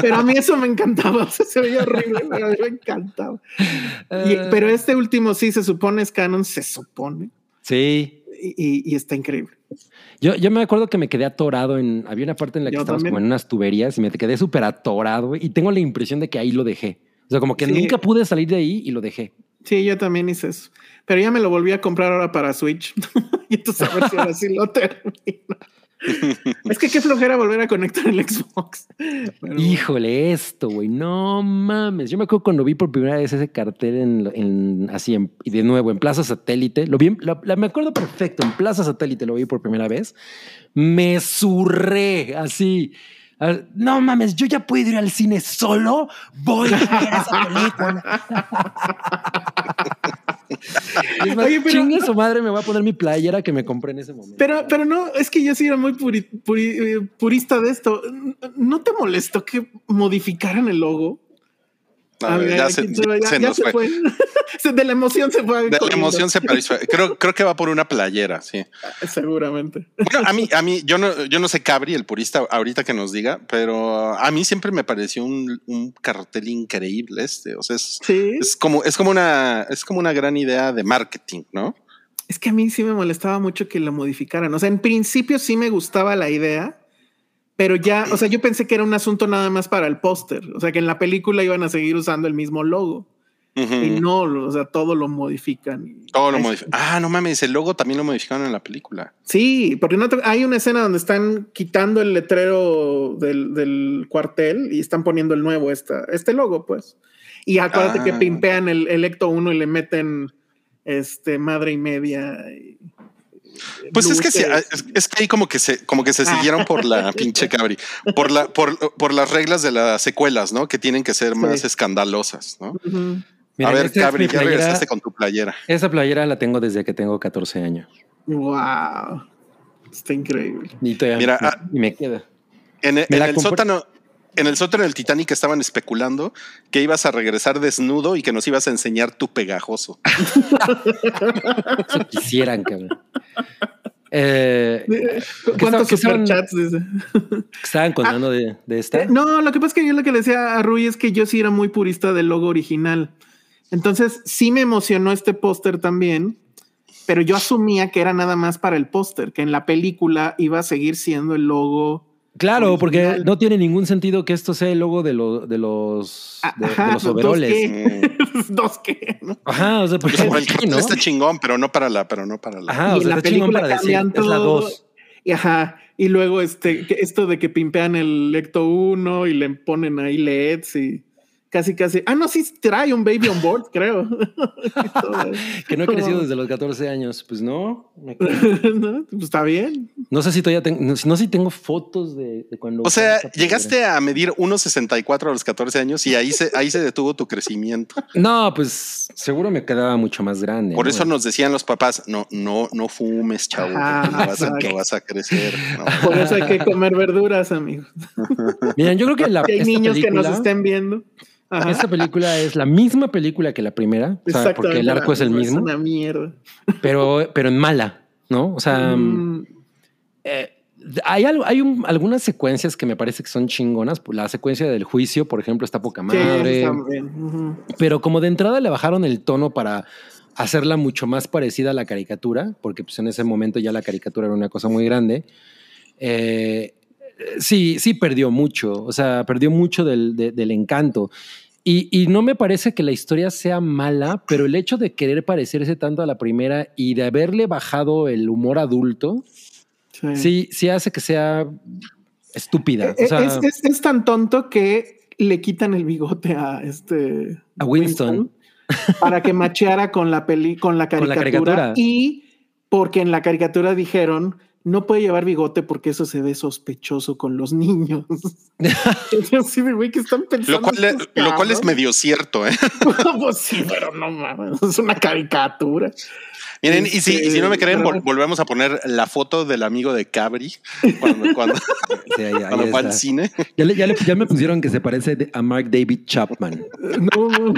Pero a mí eso me encantaba, o sea, se veía horrible, pero a mí me encantaba. Y- Eh, pero este último sí se supone es canon, se supone, Sí. y, y- y está increíble. Yo, yo me acuerdo que me quedé atorado en. Había una parte en la que Yo estábamos también. como en unas tuberías y me quedé súper atorado y tengo la impresión de que ahí lo dejé. O sea, como que Sí. nunca pude salir de ahí y lo dejé. Sí, yo también hice eso. Pero ya me lo volví a comprar ahora para Switch. y entonces a ver si ahora sí lo termino. Es que qué flojera volver a conectar el Xbox. Pero- Híjole, esto, güey. No mames. Yo me acuerdo cuando vi por primera vez ese cartel en, en- así en- y de nuevo en Plaza Satélite. Lo vi, la- la- me acuerdo perfecto. En Plaza Satélite lo vi por primera vez. Me zurré así. No mames, yo ya puedo ir al cine solo. Voy a ver esa película. Es más, Oye, pero- chingue su madre, me voy a poner mi playera que me compré en ese momento. Pero, pero no, es que yo sí era muy puri- puri- eh, purista de esto. ¿No te molestó que modificaran el logo? A A ver, ver, ya aquí se, se va, ya- se ya nos se fue. fue. Se- de la emoción se fue. De la emoción se pareció. Creo, creo que va por una playera, sí. Seguramente. Bueno, a mí, a mí, yo no, yo no sé Cabri, el purista, ahorita que nos diga, pero a mí siempre me pareció un, un cartel increíble este. O sea, es, Sí. es como, es como una, es como una gran idea de marketing, ¿no? Es que a mí sí me molestaba mucho que lo modificaran. O sea, en principio sí me gustaba la idea, pero ya, o sea, yo pensé que era un asunto nada más para el póster. O sea, que en la película iban a seguir usando el mismo logo. Ujú. Y no, o sea, todo lo modifican. Todo lo Ay, modificaron. Ah, no mames, el logo también lo modificaron en la película. Sí, porque no te- hay una escena donde están quitando el letrero del, del cuartel y están poniendo el nuevo, esta, este logo, pues. Y acuérdate Ah. que pimpean el, el Ecto 1 y le meten este madre y media. y- Pues es que sí, es, es que ahí como que se, como que se siguieron por la pinche cabri, por la, por, por las reglas de las secuelas, ¿no? Que tienen que ser más Sí. escandalosas, ¿no? Mira, a ver, esta es cabri, ya playera. regresaste con tu playera. Esa playera la tengo desde que tengo 14 años. Wow. Está increíble. Y todavía Mira, me- ah, y me queda. En, el- Me en la el compré- sótano, en el sótano del Titanic estaban especulando que ibas a regresar desnudo y que nos ibas a enseñar tu pegajoso. Eso quisieran, cabrón. Eh, ¿Cuántos qué estaban- superchats? Dice? estaban contando de, de esta. Eh, No, lo que pasa es que yo lo que le decía a Rui es que yo sí era muy purista del logo original. Entonces sí me emocionó este póster también, pero yo asumía que era nada más para el póster, que en la película iba a seguir siendo el logo. Claro, porque no tiene ningún sentido que esto sea el logo de, lo- de los, de, de Ajá, los ¿dos overoles. qué? Dos que. ¿no? Ajá, o sea, porque sí, ¿no? está chingón, pero no para la, pero no para la. Ajá, y o sea, la está chingón película para decir, es la todo. 2. Y ajá, y luego este, esto de que pimpean el Ecto 1 y le ponen ahí LEDs y casi, casi. Ah, no, sí trae un baby on board, creo. que no he crecido desde los 14 años. Pues no. me quedo. ¿No? Pues está bien. No sé si todavía tengo, no, no sé si tengo fotos de, de cuando. O sea, llegaste a medir 1.64 a los 14 años y ahí se, ahí se detuvo tu crecimiento. No, pues seguro me quedaba mucho más grande. Por ¿no? eso nos decían los papás, no, no, no fumes, chavo, porque no vas, a, no vas a crecer. No. Por eso hay que comer verduras, amigos. Miren, yo creo que la, Que hay niños que nos estén viendo. Ajá. Esta película es la misma película que la primera, o sea, porque el arco es el mismo, Es una mierda. pero, pero en mala, ¿no? O sea, Mm, eh, hay, algo- hay un- algunas secuencias que me parece que son chingonas. La secuencia del juicio, por ejemplo, está poca sí, madre. bien. Ujú. pero como de entrada le bajaron el tono para hacerla mucho más parecida a la caricatura, porque pues en ese momento ya la caricatura era una cosa muy grande. eh, sí, sí perdió mucho, o sea, perdió mucho del, de- del encanto. Y, y no me parece que la historia sea mala, pero el hecho de querer parecerse tanto a la primera y de haberle bajado el humor adulto, Sí. sí, sí hace que sea estúpida. Eh, O sea, es, es- es tan tonto que le quitan el bigote a este A Winston. para que macheara con la peli con la Con la caricatura, caricatura. y porque en la caricatura dijeron no puede llevar bigote porque eso se ve sospechoso con los niños. Lo cual, estos lo cual es medio cierto. ¿eh? Pues sí, pero no mames, es una caricatura. Miren, y si, y si no me creen, vol- volvemos a poner la foto del amigo de Cabri cuando, cuando, sí, ahí- ahí cuando fue al cine. Ya, le- ya le- ya me pusieron que se parece de- a Mark David Chapman. No,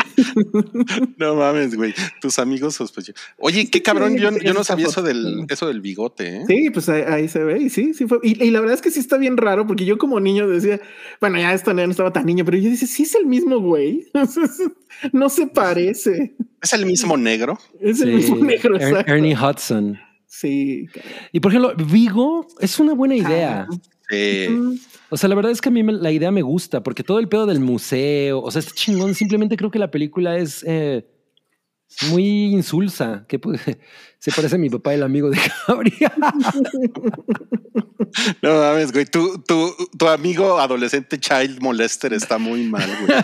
No mames, güey. Tus amigos sospechosos. Oye, qué cabrón. Yo, yo no sabía eso del, eso del bigote. ¿eh? Sí, pues ahí, ahí se ve y sí, sí fue. Y, y la verdad es que sí está bien raro porque yo como niño decía, bueno, ya esto no estaba tan niño, pero yo decía, sí es el mismo güey. no se parece. Es el mismo negro. Es el Sí, mismo negro, Er- exacto. Ernie Hudson. Sí. Y por ejemplo, Vigo es una buena idea. Mm, O sea, la verdad es que a mí me- la idea me gusta porque todo el pedo del museo, o sea, este chingón, simplemente creo que la película es eh, muy insulsa. Que pues, se parece a mi papá, el amigo de Gabriel. no mames, güey. Tu, tu, tu amigo adolescente child molester está muy mal, güey.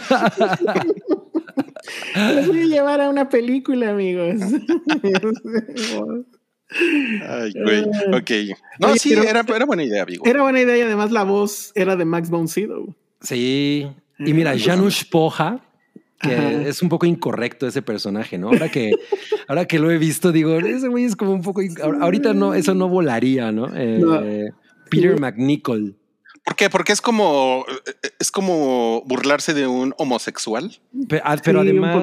Los voy a llevar a una película, amigos. Ay, güey. Ok. No, Oye, sí, pero- era, era buena idea, amigo. era buena idea y además la voz era de Max von Sydow. Sí. Y mira, Janusz Poja, que Ajá. es un poco incorrecto ese personaje, ¿no? Ahora que, ahora que lo he visto, digo, ese güey es como un poco. Ahorita no, eso no volaría, ¿no? Eh, No. Peter McNichol. ¿Por qué? Porque es como es como burlarse de un homosexual. Ah, Pero Sí, además.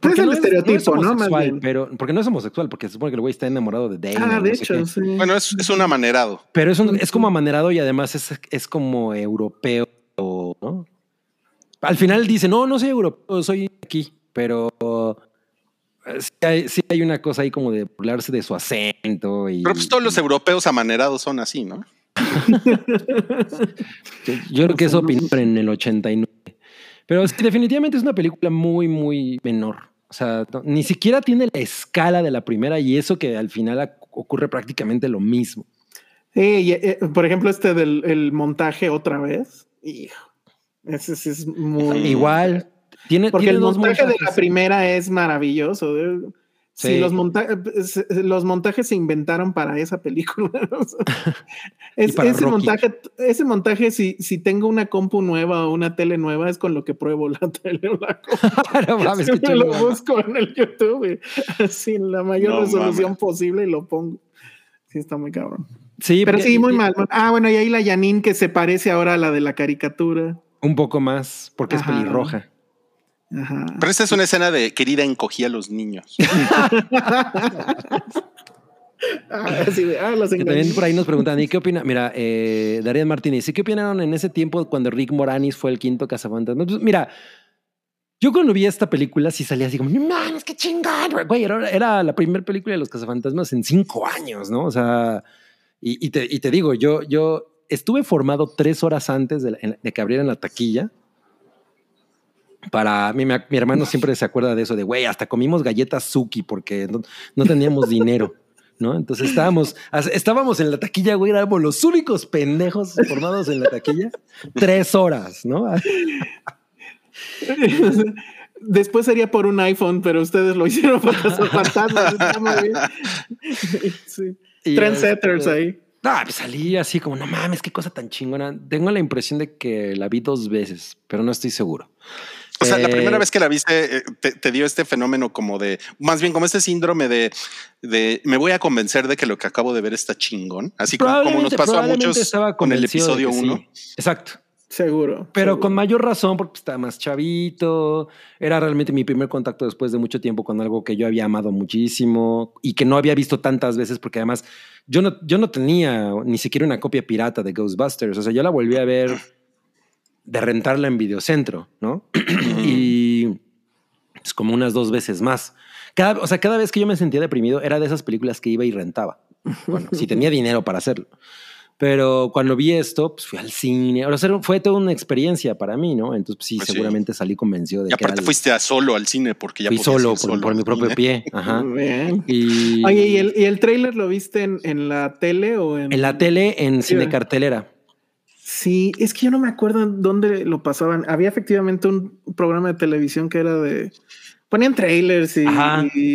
porque Es el no estereotipo, ¿no? Más homosexual, bien. Pero, porque no es homosexual, porque se supone que el güey está enamorado de Dana. Ah, de hecho, sí. Bueno, es, es un amanerado. Pero es, un- es como amanerado y además es, es como europeo, ¿no? Al final dice, no, no soy europeo, soy aquí, pero eh, sí hay, sí hay una cosa ahí como de burlarse de su acento y Pero pues todos los europeos amanerados son así, ¿no? yo, creo que eso opinaron en el 89. Pero sí, definitivamente es una película muy, muy menor. O sea, no- ni siquiera tiene la escala de la primera y eso que al final ocurre prácticamente lo mismo. Sí, y, eh, por ejemplo, este del el montaje otra vez. Hijo, ese sí es muy. Igual, tiene, Porque tiene el montaje de la primera es maravilloso. Sí, Sí. los, monta- los montajes se inventaron para esa película. Es- ese, montaje, ese montaje, si, si tengo una compu nueva o una tele nueva, es con lo que pruebo la tele o la compu. no mames, lo busco en el YouTube, así en la mayor No resolución posible y lo pongo. Sí, está muy cabrón. Sí, Pero porque- sí, muy mal. Ah, bueno, y ahí la Janine que se parece ahora a la de la caricatura. Un poco más, porque Ajá. es pelirroja. Ajá. Pero esta es una escena de querida encogía a los niños. Ah, ah, también por ahí nos preguntan, ¿y qué opina? Mira, eh, Darían Martínez, ¿y qué opinaron en ese tiempo cuando Rick Moranis fue el quinto cazafantasmas? Pues, mira, yo cuando vi esta película sí salía así como, no mames, qué chingón, güey". güey. Era, era la primera película de los cazafantasmas en cinco años, ¿no? O sea, y, y te, y te digo, yo, yo estuve formado tres horas antes de, la- de que abrieran la taquilla. Para mi, mi hermano siempre se acuerda de eso, de güey, hasta comimos galletas Suki porque no, no teníamos dinero. ¿no? Entonces estábamos, estábamos en la taquilla, güey, éramos los únicos pendejos formados en la taquilla, tres horas, ¿no? Después sería por un iPhone, pero ustedes lo hicieron. Está muy bien. Sí. Trendsetters este, ahí. No, pues salí así como, no mames, qué cosa tan chingona. Tengo la impresión de que la vi dos veces, pero no estoy seguro. O sea, la Eh, primera vez que la viste eh, te, te dio este fenómeno como de, más bien como este síndrome de, de me voy a convencer de que lo que acabo de ver está chingón. Así como, como nos pasó a muchos con el episodio que sí. 1. Exacto. Seguro. Pero seguro. con mayor razón, porque estaba más chavito. Era realmente mi primer contacto después de mucho tiempo con algo que yo había amado muchísimo y que no había visto tantas veces, porque además yo no, yo no tenía ni siquiera una copia pirata de Ghostbusters. O sea, yo la volví a ver de rentarla en Videocentro, ¿no? y es como unas dos veces más. Cada, o sea, cada vez que yo me sentía deprimido era de esas películas que iba y rentaba. Bueno, si tenía dinero para hacerlo. Pero cuando vi esto, pues fui al cine. O sea, fue toda una experiencia para mí, ¿no? Entonces, pues, sí, Pues sí. seguramente salí convencido de Y que era aparte el- fuiste a solo al cine porque ya fui solo por, por al mi propio cine. pie. Ajá. Y Oye, ¿y el, ¿y el trailer lo viste en, en la tele o en...? en la tele, en Sí, cine cartelera. Sí, es que yo no me acuerdo dónde lo pasaban. Había efectivamente un programa de televisión que era de... Ponían trailers y,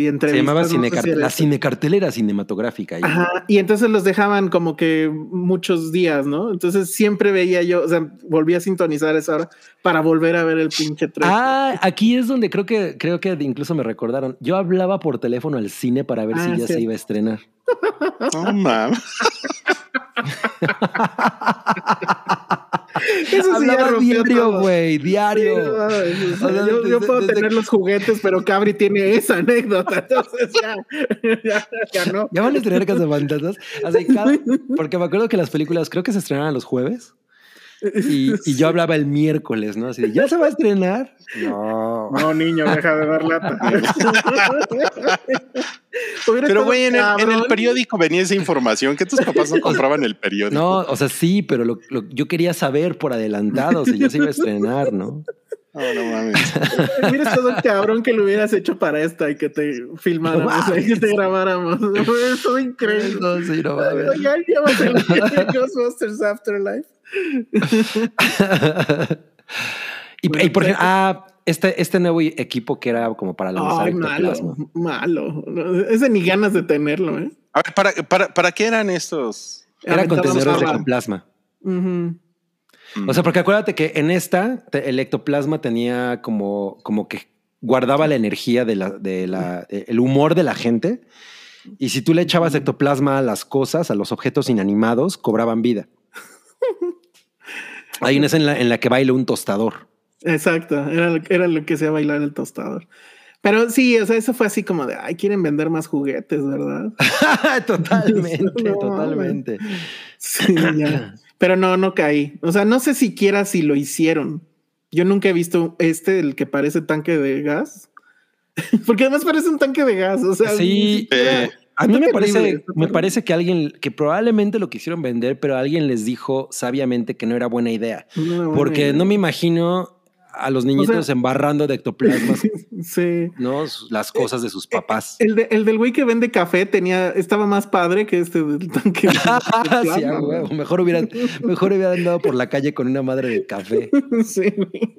entrevistas. Se llamaba no sé cine si carte- era la cinecartelera cinematográfica. Ajá, y entonces los dejaban como que muchos días, ¿no? Entonces siempre veía yo, o sea, volví a sintonizar esa hora para volver a ver el pinche trailer. Ah, aquí es donde creo que creo que incluso me recordaron. Yo hablaba por teléfono al cine para ver Ah, si ya sí. se iba a estrenar. No mames. Eso sí ya diario, güey, Sí, diario. o sea, yo, puedo desde tener los juguetes, pero Cabri tiene esa anécdota, entonces ya, ya, ya no. Ya van a estrenar Cazafantasmas. Así, cada- porque me acuerdo que las películas creo que se estrenaban los jueves y, y yo hablaba el miércoles, ¿no? Así de, ¿ya se va a estrenar? No. No, niño, deja de dar lata. Pero güey, en el, en el periódico venía esa información que tus papás no compraban el periódico. No, o sea, sí, pero lo- lo- yo quería saber por adelantado si ya se iba a estrenar, ¿no? No, no mames. Hubiera estado cabrón que lo hubieras hecho para esta y que te filmáramos No y que te grabáramos. Hubiera estado increíble. No, sí, no mames. Ghostbusters Afterlife. y, Bueno, y por ejemplo, ah, este, este nuevo equipo que era como para lanzar Ay, malo, ectoplasma. malo. Ese ni ganas de tenerlo, ¿eh? A ver, ¿para, para, para qué eran estos? Era Aventaban contenedores de ectoplasma. O sea, porque acuérdate que en esta te- el ectoplasma tenía como, como que guardaba la energía de la, de la, de- el humor de la gente. Y si tú le echabas ectoplasma a las cosas, a los objetos inanimados, cobraban vida. Hay una escena en la, en la que baila un tostador. Exacto, era, lo- era lo que hacía bailar el tostador. Pero sí, o sea, eso fue así como de, ay, quieren vender más juguetes, ¿verdad? totalmente, No, totalmente. Sí, ya. Pero no, no caí. O sea, no sé siquiera si lo hicieron. Yo nunca he visto este, el que parece tanque de gas. Porque además parece un tanque de gas. O sea, Sí, ni siquiera- eh, A mí me parece, me parece que alguien, que probablemente lo quisieron vender, pero alguien les dijo sabiamente que no era buena idea. No, Porque no me imagino a los niñitos sea- embarrando de ectoplasmas, Sí. ¿no? Las cosas de sus papás. El, de- el del güey que vende café tenía, estaba más padre que este del tanque. de- Sí. Mejor hubieran, mejor hubieran andado por la calle con una madre de café. güey.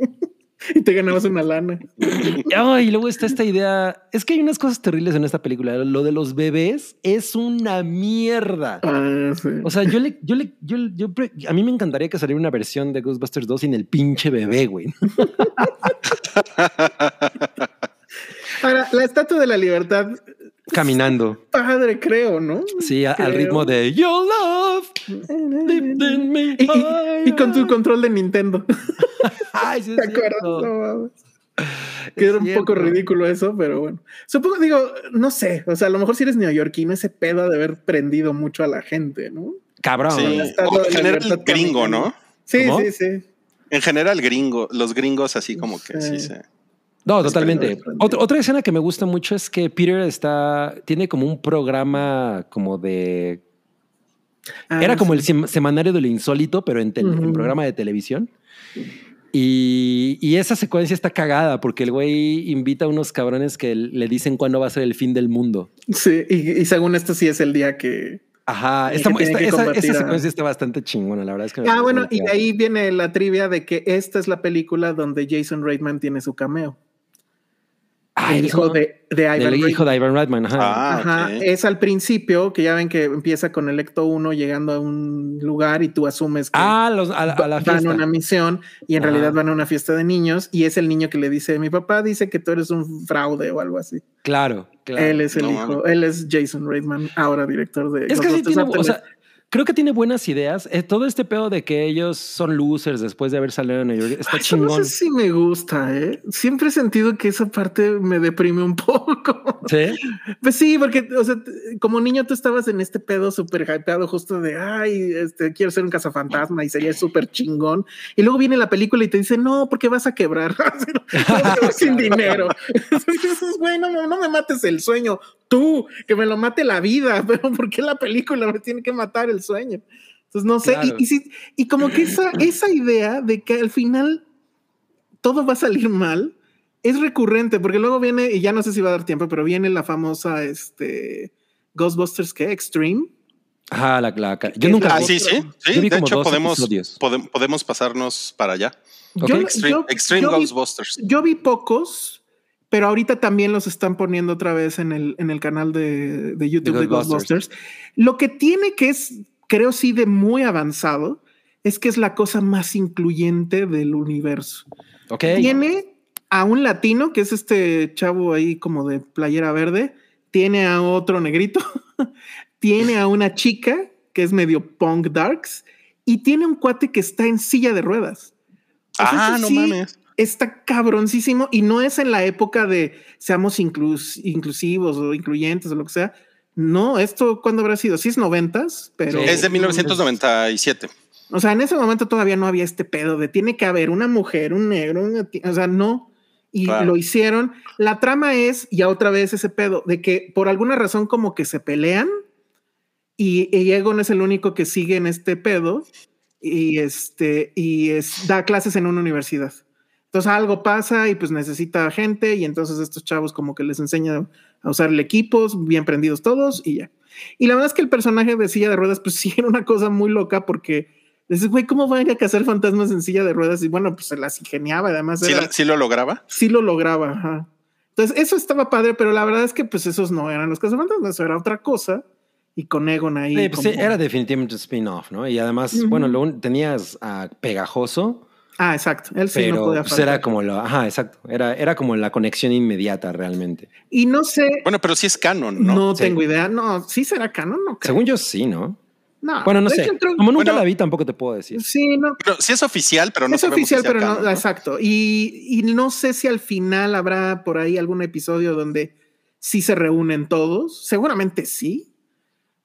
Y te ganabas una lana. Y luego está esta idea. Es que hay unas cosas terribles en esta película. Lo de los bebés es una mierda. Ah, sí. O sea, yo le, yo le, yo, yo a mí me encantaría que saliera una versión de Ghostbusters 2 sin el pinche bebé, güey. Ahora, la estatua de la libertad, Caminando. padre, creo, ¿no? Sí, a- al ritmo de Your Love. in me Y, y- y con tu control de Nintendo. Ay, sí ¿Te acuerdas? No. Es Que era un poco ridículo eso, pero bueno. Supongo, digo, no sé. O sea, a lo mejor si eres neoyorquino, ese pedo de haber prendido mucho a la gente, ¿no? Cabrón. Sí. O en general gringo, caminando. ¿no? Sí, ¿Cómo? sí, sí. En general gringo, los gringos así como que sí, Sí. sí. No, totalmente. Otra, otra escena que me gusta mucho es que Peter está, tiene como un programa como de Ah, Era como sí. el sem- semanario de lo insólito, pero en, tele- en Ujú. programa de televisión. Y, y esa secuencia está cagada porque el güey invita a unos cabrones que le dicen cuándo va a ser el fin del mundo. Sí, y, y según esto sí es el día que, Ajá, que que esa, a- secuencia está bastante chingona, la verdad es que me Ah, bueno, y de ahí viene la trivia de que esta es la película donde Jason Reitman tiene su cameo. Ah, el hijo de, de Ivan del Reitman. hijo de Ivan Reitman, ajá. Ah, Ajá, es al principio que ya ven que empieza con el Ecto 1 llegando a un lugar y tú asumes que Ah, los- a, la- a la van a una misión y en Ajá. realidad van a una fiesta de niños y es el niño que le dice, mi papá dice que tú eres un fraude o algo así. Claro, claro. él es el No, hijo, él es Jason Reitman, ahora director de... Es que sí Ghostbusters tiene, o Afterlife. sea, creo que tiene buenas ideas. Eh, todo este pedo de que ellos son losers después de haber salido de New York está Ay, eso chingón. No sé si me gusta, ¿eh? Siempre he sentido que esa parte me deprime un poco. Sí. Pues sí, porque, o sea, como niño tú estabas en este pedo súper hypeado justo de, ay, este, quiero ser un cazafantasma y sería súper chingón. Y luego viene la película y te dice, no, porque vas a quebrar. Sin dinero. Entonces güey, no, no me mates el sueño. Tú, que me lo mate la vida. Pero ¿por qué la película me tiene que matar el sueño? Entonces, no sé. Claro. Y, y, sí- y como que esa, esa idea de que al final todo va a salir mal es recurrente, porque luego viene, y ya no sé si va a dar tiempo, pero viene la famosa este, Ghostbusters que Extreme. Ajá, la, la- yo nunca Ah, vi. sí, sí, sí. Vi De hecho, podemos, podemos pasarnos para allá. Ok. Yo- Extreme, yo- Extreme yo vi- Ghostbusters. Yo vi pocos, pero ahorita también los están poniendo otra vez en el, en el canal de, de YouTube De de Ghostbusters. Ghostbusters. Lo que tiene que es, creo sí, de muy avanzado, es que es la cosa más incluyente del universo. Ok. Tiene a un latino, que es este chavo ahí como de playera verde, tiene a otro negrito, tiene a una chica que es medio punk darks y tiene un cuate que está en silla de ruedas. Ah, no sí mames. Está cabroncísimo y no es en la época de seamos inclus- inclusivos o incluyentes o lo que sea. No, esto cuándo habrá sido? Sí es noventas, pero. Es de 1997. o sea, en ese momento todavía no había este pedo de tiene que haber una mujer, un negro, una o sea, no. Y Claro. lo hicieron. La trama es, ya otra vez ese pedo, de que por alguna razón como que se pelean y, y Egon es el único que sigue en este pedo y este y es, da clases en una universidad. Entonces algo pasa y pues necesita gente y entonces estos chavos como que les enseñan a usar el equipos, bien prendidos todos y ya. Y la verdad es que el personaje de silla de ruedas pues sí era una cosa muy loca porque dices, güey, ¿cómo van a cazar fantasmas en silla de ruedas? Y bueno, pues se las ingeniaba, además ¿Sí, era- la- sí lo lograba? sí lo lograba. Ajá. Entonces, eso estaba padre, pero la verdad es que pues esos no eran los cazafantasmas, eso era otra cosa. Y con Egon ahí. Sí, pues sí, como- era definitivamente un spin-off, ¿no? Y además, Ujú. bueno, lo un- tenías a Pegajoso, Ah, exacto. Él sí no pero podía pues era como lo, ajá, exacto, era, era como la conexión inmediata realmente. Y no sé, Bueno, pero sí es canon, no, ¿no? Sí. tengo idea. No, sí será canon, no creo. Según yo sí, ¿no? No, Bueno, no sé. Como nunca Bueno, la vi, tampoco te puedo decir. Sí, no. Pero sí es oficial, pero no es oficial, si sea pero no, ¿no? exacto. Y, y no sé si al final habrá por ahí algún episodio donde sí se reúnen todos. Seguramente sí.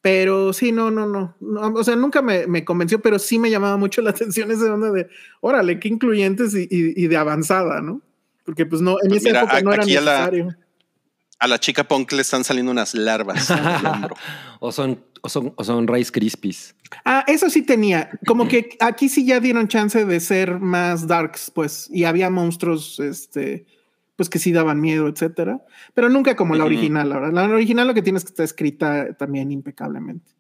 Pero sí, no, no, no. No, o sea, nunca me, me convenció, pero sí me llamaba mucho la atención esa onda de, órale, qué incluyentes y, y- y de avanzada, ¿no? Porque pues no, en Pues esa mira, época no era aquí a la- necesario. A la chica punk le están saliendo unas larvas o son, o son, o son Rice Krispies. Ah, eso sí tenía. Como que aquí sí ya dieron chance de ser más darks, pues, y había monstruos, este, pues que sí daban miedo, etcétera. Pero nunca como la original, la verdad. La original lo que tienes que está escrita también impecablemente.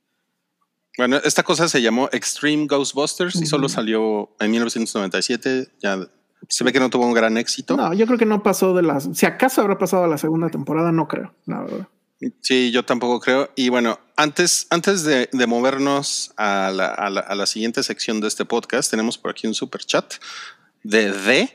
Bueno, esta cosa se llamó Extreme Ghostbusters y solo salió en 1997. Ya se ve que no tuvo un gran éxito. No, yo creo que no pasó de las. Si acaso habrá pasado a la segunda temporada, no creo, la verdad. Sí, yo tampoco creo. Y bueno, antes, antes de, de movernos a la, a la- a la siguiente sección de este podcast, tenemos por aquí un super chat de D,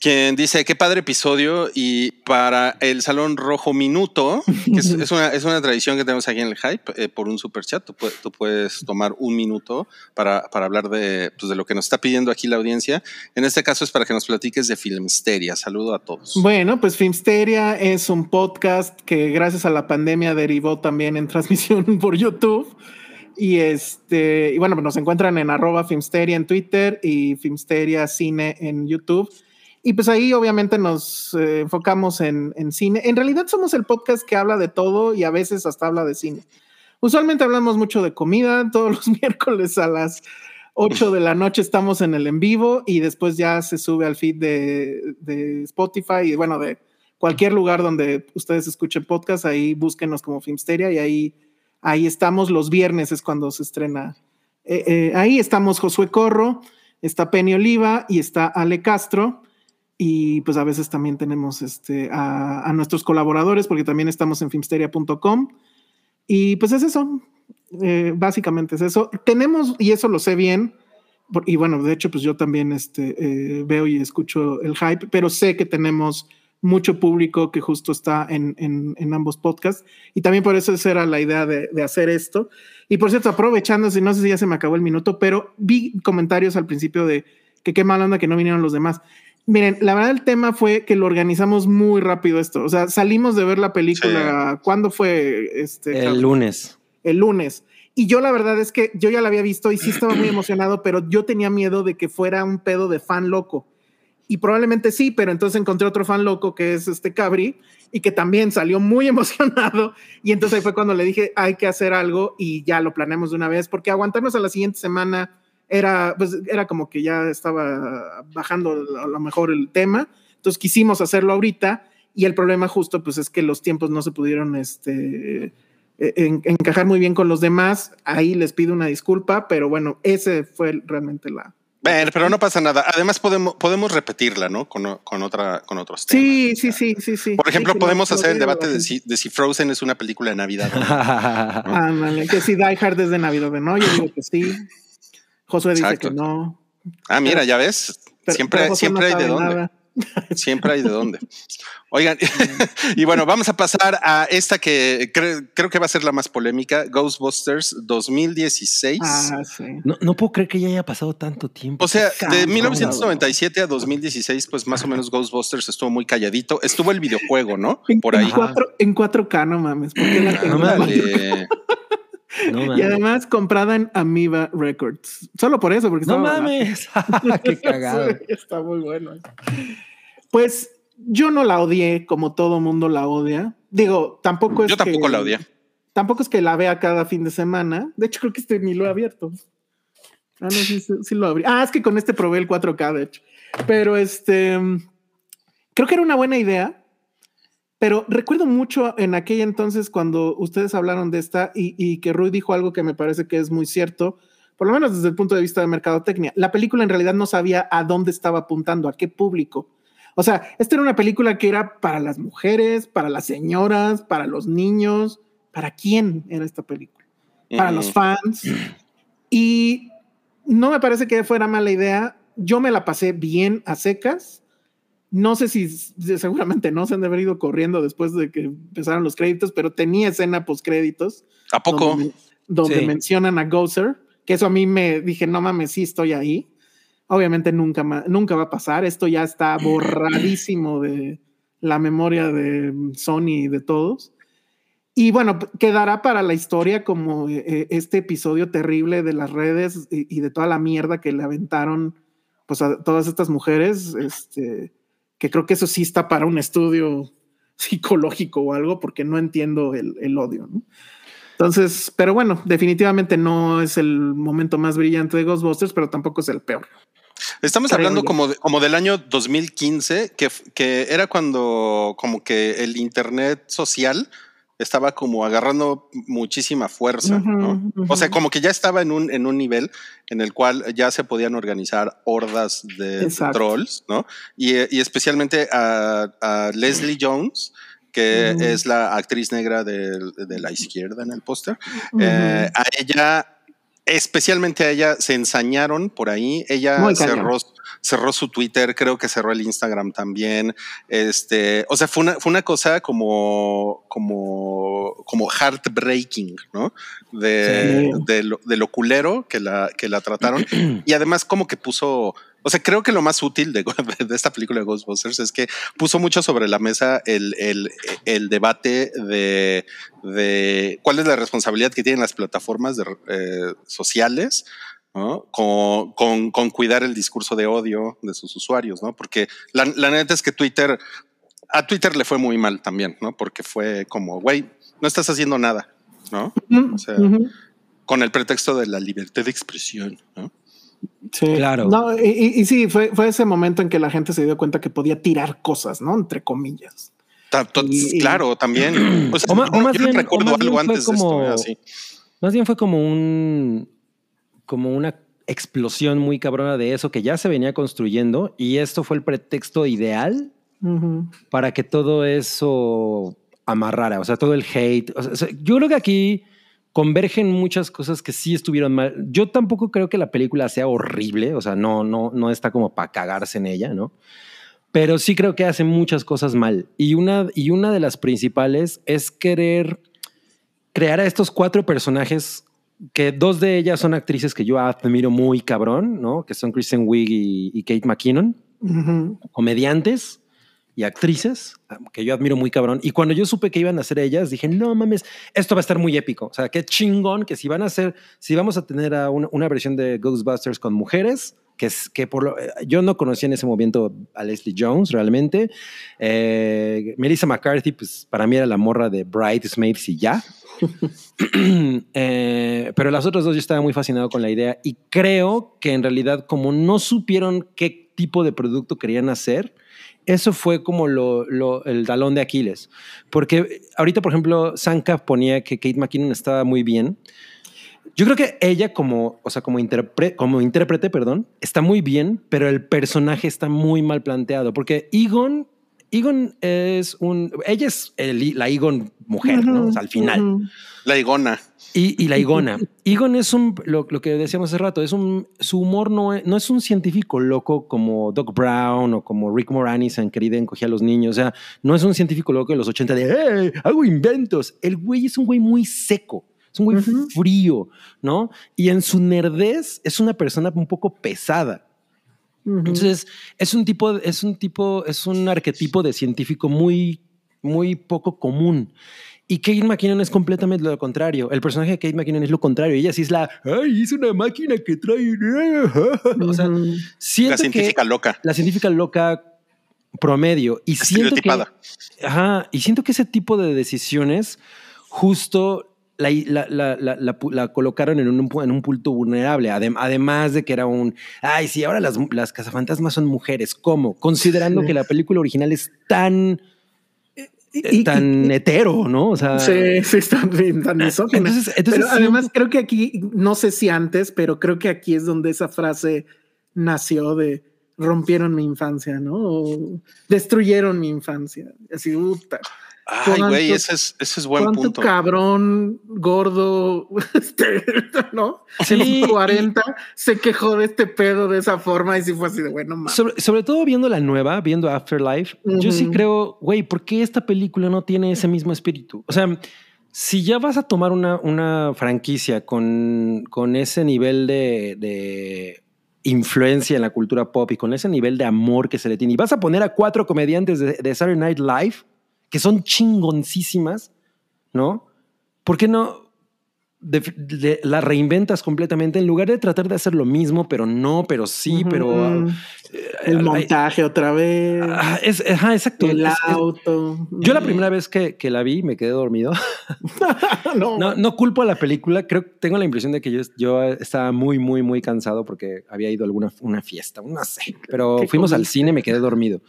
quien dice, qué padre episodio y para el Salón Rojo Minuto, que es, es una, es una tradición que tenemos aquí en el Hype, eh, por un super chat, tú, puedes- tú puedes tomar un minuto para, para hablar de, pues, de lo que nos está pidiendo aquí la audiencia. En este caso es para que nos platiques de Filmsteria. Saludo a todos. Bueno, pues Filmsteria es un podcast que gracias a la pandemia derivó también en transmisión por YouTube. Y este, y bueno, pues nos encuentran en arroba Filmsteria en Twitter y Filmsteria Cine en YouTube. Y pues ahí obviamente nos eh, enfocamos en, en cine. En realidad somos el podcast que habla de todo y a veces hasta habla de cine. Usualmente hablamos mucho de comida, todos los miércoles a las 8 de la noche estamos en el en vivo y después ya se sube al feed de, de Spotify y bueno, de cualquier lugar donde ustedes escuchen podcast, ahí búsquenos como Filmsteria y ahí Ahí estamos los viernes, es cuando se estrena. Eh, eh, ahí estamos Josué Corro, está Penny Oliva y está Ale Castro. Y pues a veces también tenemos este, a, a nuestros colaboradores, porque también estamos en filmsteria.com. Y pues es eso, eh, básicamente es eso. Tenemos, y eso lo sé bien, y bueno, de hecho, pues yo también este, eh, veo y escucho el hype, pero sé que tenemos mucho público que justo está en, en- en ambos podcasts. Y también por eso esa era la idea de, de hacer esto. Y por cierto, aprovechando, si no sé si ya se me acabó el minuto, pero vi comentarios al principio de que qué mala onda que no vinieron los demás. Miren, la verdad el tema fue que lo organizamos muy rápido esto. O sea, salimos de ver la película. ¿Cuándo fue? Este, El lunes. el lunes. Y yo la verdad es que yo ya la había visto y sí estaba muy emocionado, pero yo tenía miedo de que fuera un pedo de fan loco. Y probablemente sí, pero entonces encontré otro fan loco que es este Cabri y que también salió muy emocionado. Y entonces ahí fue cuando le dije, hay que hacer algo y ya lo planeamos de una vez, porque aguantarnos a la siguiente semana era, pues, era como que ya estaba bajando a lo mejor el tema. Entonces quisimos hacerlo ahorita y el problema justo pues es que los tiempos no se pudieron este, eh, en- encajar muy bien con los demás. Ahí les pido una disculpa, pero bueno, ese fue realmente la... Bueno, pero no pasa nada. Además, podemos, podemos repetirla, ¿no? Con, con, otra, con otros temas. Sí, sí, sí, sí, sí. Por ejemplo, Sí, podemos lo- lo hacer el debate de si, de si Frozen es una película de Navidad. no. Ándale, que si Die Hard es de Navidad, ¿no? Yo digo que sí. Josué dice que no. Ah, mira, ya ves. Pero- siempre pero siempre no hay de dónde. nada. Siempre hay de dónde. Oigan, y bueno, vamos a pasar a esta que cre- creo que va a ser la más polémica, Ghostbusters 2016. Ah, sí. No, no puedo creer que ya haya pasado tanto tiempo. O sea, de cabrón, 1997 a 2016, pues más o menos Ghostbusters estuvo muy calladito. Estuvo el videojuego, ¿no? En, Por en ahí. en 4K, no mames. ¿por qué la tengo? No mames. Y además comprada en Amoeba Records. Solo por eso, porque No mames. Qué cagado. Sí, está muy bueno. Pues yo no la odié como todo mundo la odia. Digo, tampoco es Yo tampoco que- la odié. Tampoco es que la vea cada fin de semana. De hecho, creo que este ni lo he abierto. Ah, no, sí, sí, sí lo abrí. Ah, es que con este probé el 4K, de hecho. Pero este, creo que era una buena idea. Pero recuerdo mucho en aquel entonces cuando ustedes hablaron de esta y, y que Rui dijo algo que me parece que es muy cierto, por lo menos desde el punto de vista de mercadotecnia. La película en realidad no sabía a dónde estaba apuntando, a qué público. O sea, esta era una película que era para las mujeres, para las señoras, para los niños. ¿Para quién era esta película? Para los fans. Y no me parece que fuera mala idea. Yo me la pasé bien a secas. No sé si seguramente no se han de haber ido corriendo después de que empezaron los créditos, pero tenía escena post créditos ¿A poco? donde, donde Sí. mencionan a Gozer, que eso a mí me dije, no mames, sí estoy ahí. Obviamente nunca, nunca va a pasar. Esto ya está borradísimo de la memoria de Sony y de todos. Y bueno, quedará para la historia como eh, eh, este episodio terrible de las redes y, y de toda la mierda que le aventaron pues a todas estas mujeres, este, que creo que eso sí está para un estudio psicológico o algo, porque no entiendo el, el odio, ¿no? Entonces, pero bueno, definitivamente no es el momento más brillante de Ghostbusters, pero tampoco es el peor. Estamos Creo hablando yo. como, de- como del año 2015, que, que era cuando como que el Internet social estaba como agarrando muchísima fuerza, ¿no? O sea, como que ya estaba en un, en un nivel en el cual ya se podían organizar hordas de trolls, ¿no? Y, eh, y especialmente a, a Leslie Jones, que es la actriz negra del- de, la izquierda en el póster. Eh, a ella, especialmente a ella, se ensañaron por ahí. Ella cerró, cerró su Twitter, creo que cerró el Instagram también. Este, o sea, fue una, fue una cosa como, como, como heartbreaking, ¿no? De, Sí. de, lo, de lo culero que la, que la trataron. y además, como que puso. O sea, creo que lo más útil de, de esta película de Ghostbusters es que puso mucho sobre la mesa el, el, el debate de, de cuál es la responsabilidad que tienen las plataformas de, eh, sociales ¿no? con, con, con, cuidar el discurso de odio de sus usuarios, ¿no? Porque la, la neta es que Twitter, a Twitter le fue muy mal también, ¿no? Porque fue como, güey, no estás haciendo nada, ¿no? O sea, con el pretexto de la libertad de expresión, ¿no? Sí. Claro. No, y, y- y sí, fue, fue ese momento en que la gente se dio cuenta que podía tirar cosas, ¿no? Entre comillas. Ta- to- Y- y- claro, también. O, sea, O ma- o yo- más yo bien- recuerdo o más bien algo antes de esto. Así. Más bien fue como un como una explosión muy cabrona de eso que ya se venía construyendo y esto fue el pretexto ideal para que todo eso amarrara, o sea, todo el hate. O sea, yo creo que aquí convergen muchas cosas que sí estuvieron mal. Yo tampoco creo que la película sea horrible, o sea, no, no, no está como para cagarse en ella, ¿no? Pero sí creo que hace muchas cosas mal. Y una, y una de las principales es querer crear a estos cuatro personajes que dos de ellas son actrices que yo admiro muy cabrón, ¿no? Que son Kristen Wiig y, y Kate McKinnon comediantes y actrices que yo admiro muy cabrón. Y cuando yo supe que iban a ser ellas, dije, no mames, esto va a estar muy épico. O sea, qué chingón que si van a hacer, si vamos a tener a una, una versión de Ghostbusters con mujeres, que es que por lo, eh, yo no conocía en ese momento a Leslie Jones realmente. Eh, Melissa McCarthy, pues para mí era la morra de Bridesmaids y ya. Eh, pero las otras dos yo estaba muy fascinado con la idea y creo que en realidad como no supieron qué tipo de producto querían hacer, eso fue como el talón de Aquiles. Porque ahorita, por ejemplo, Sanka ponía que Kate McKinnon estaba muy bien. Yo creo que ella como, o sea, como, interpre- como intérprete, perdón, está muy bien, pero el personaje está muy mal planteado. Porque Egon, Egon es un, ella es el- la Egon mujer, ¿no? O sea, al final. La Igona. Y, y la Igona. Egon es un, lo, lo que decíamos hace rato, es un, su humor no es, no es un científico loco como Doc Brown o como Rick Moranis en Querida encogía a los niños. O sea, no es un científico loco de los 80 de, ¡eh! Hago inventos. El güey es un güey muy seco. Es un güey frío, ¿no? Y en su nerdez es una persona un poco pesada. Entonces, es un tipo, es un tipo, es un arquetipo de científico muy, muy poco común. Y Kate McKinnon es completamente lo contrario. El personaje de Kate McKinnon es lo contrario. Ella sí es la, ay, es una máquina que trae. O sea, siento La científica que loca. la científica loca promedio. Y siento que. Ajá, y siento que ese tipo de decisiones justo la, la- la- la- colocaron en un, en un punto vulnerable, adem- además de que era un, ay, sí, ahora las, las cazafantasmas son mujeres, ¿cómo? Considerando Sí. que la película original es tan, Y- y- tan y- hetero, ¿no? O sea, Sí, sí, bien, tan misógina. entonces, entonces pero además creo que aquí, no sé si antes, pero creo que aquí es donde esa frase nació de rompieron mi infancia, ¿no? O destruyeron mi infancia. Así, puta. Ay, güey, ¿Cuánto- ese es, ese es buen ¿Cuánto punto. cabrón gordo, este, ¿no? Sí, En los 40 se quejó de este pedo de esa forma y sí fue así de bueno, mames. Sobre, sobre todo viendo la nueva, viendo Afterlife, yo sí creo, güey, ¿por qué esta película no tiene ese mismo espíritu? O sea, si ya vas a tomar una, una franquicia con, con ese nivel de, de influencia en la cultura pop y con ese nivel de amor que se le tiene, y vas a poner a cuatro comediantes de, de Saturday Night Live que son chingoncísimas, ¿no? ¿Por qué no de- de- la reinventas completamente en lugar de tratar de hacer lo mismo, pero no, pero sí, pero... Eh, el montaje otra vez, Ah, es, ajá, exacto. el Es- es- auto. yo la primera vez que, que la vi me quedé dormido. no, No, no culpo a la película. Creo tengo la impresión de que yo, yo estaba muy, muy, muy cansado porque había ido a alguna una fiesta, no sé. Pero ¿Qué fuimos al cine y me quedé dormido.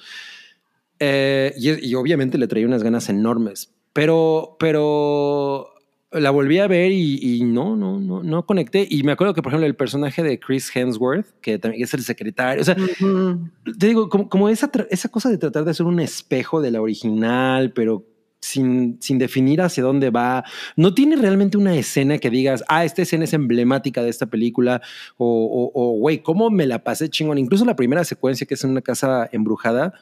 Eh, y, y obviamente le traía unas ganas enormes. Pero, pero la volví a ver y, y no, no, no, no conecté. Y me acuerdo que, por ejemplo, el personaje de Chris Hemsworth, que también es el secretario, o sea, Ujú. te digo, como, como esa, esa cosa de tratar de hacer un espejo de la original, pero sin, sin definir hacia dónde va. No tiene realmente una escena que digas, ah, esta escena es emblemática de esta película, o, o, o, güey, ¿cómo me la pasé chingón? Incluso la primera secuencia que es en una casa embrujada,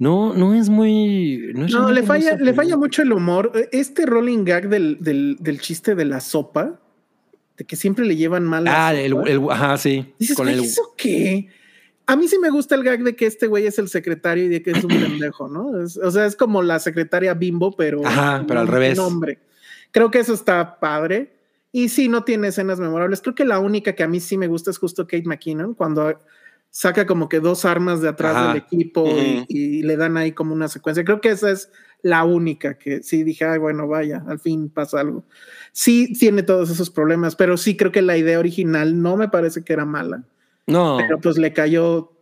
no, no es muy... No, es No, le falla, le falla mucho el humor. Este rolling gag del, del, del chiste de la sopa, de que siempre le llevan mal. Ah, el, el- ajá, sí. Dices, con "Güey, el, ¿eso qué? A mí sí me gusta el gag de que este güey es el secretario y de que es un pendejo, ¿no? Es- o sea, es como la secretaria bimbo, pero, Ajá, pero al revés. un hombre. Creo que eso está padre. Y sí, no tiene escenas memorables. Creo que la única que a mí sí me gusta es justo Kate McKinnon, cuando saca como que dos armas de atrás Ajá. del equipo y- le dan ahí como una secuencia. Creo que esa es la única que sí dije, ay, bueno, vaya, al fin pasa algo. Sí tiene todos esos problemas, pero sí creo que la idea original no me parece que era mala no. pero pues le cayó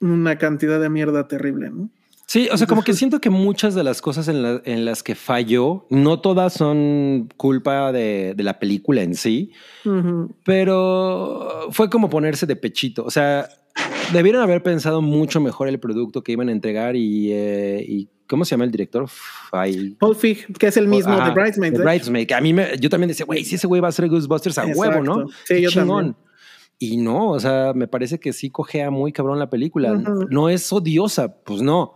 una cantidad de mierda terrible, ¿no? Sí, o sea, como que siento que muchas de las cosas en, la- en las que falló, no todas son culpa de, de la película en sí, pero fue como ponerse de pechito. O sea, debieron haber pensado mucho mejor el producto que iban a entregar y, eh, y ¿cómo se llama el director? Paul Feig, que es el mismo Ajá, de Bridesmaids. de ¿eh? Bridesmaid, que a mí me, yo también decía, güey, si ese güey va a hacer Ghostbusters a Exacto. huevo, ¿no? Sí, Qué yo chingón. Y no, o sea, me parece que sí cojea muy cabrón la película. Ujú. No es odiosa, pues no,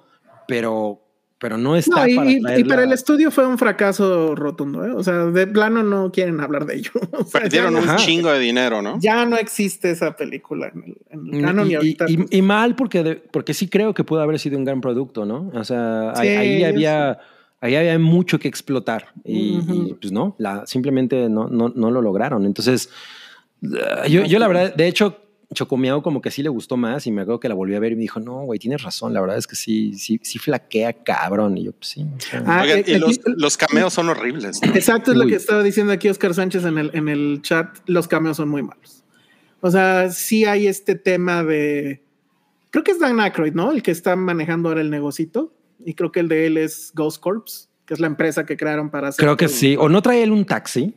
pero, pero no está No, y, para y- para el estudio fue un fracaso rotundo. ¿eh? O sea, de plano no quieren hablar de ello. O sea, Perdieron un Ajá. chingo de dinero, ¿no? ya no existe esa película en el, en el canon y, y, ahorita. y- pues, y mal porque, de- porque sí creo que pudo haber sido un gran producto, ¿no? O sea, ahí, Sí, ahí yo había, ahí había mucho que explotar y, pues no, la, simplemente no, no, no lo lograron. Entonces, yo, yo la verdad, de hecho, Chocomiao como que sí le gustó más y me acuerdo que la volví a ver y me dijo, no, güey, tienes razón, la verdad es que sí, sí, sí flaquea cabrón. Y yo, pues sí. o sea, Ah, Oigan, eh, y los, aquí- los cameos son horribles. ¿no? Exacto, es lo que estaba diciendo aquí Oscar Sánchez en el, en el chat. Los cameos son muy malos. O sea, sí hay este tema de. Creo que es Dan Aykroyd, ¿no? El que está manejando ahora el negocito. Y creo que el de él es Ghost Corps, que es la empresa que crearon para hacer. creo que sí. O no trae él un taxi.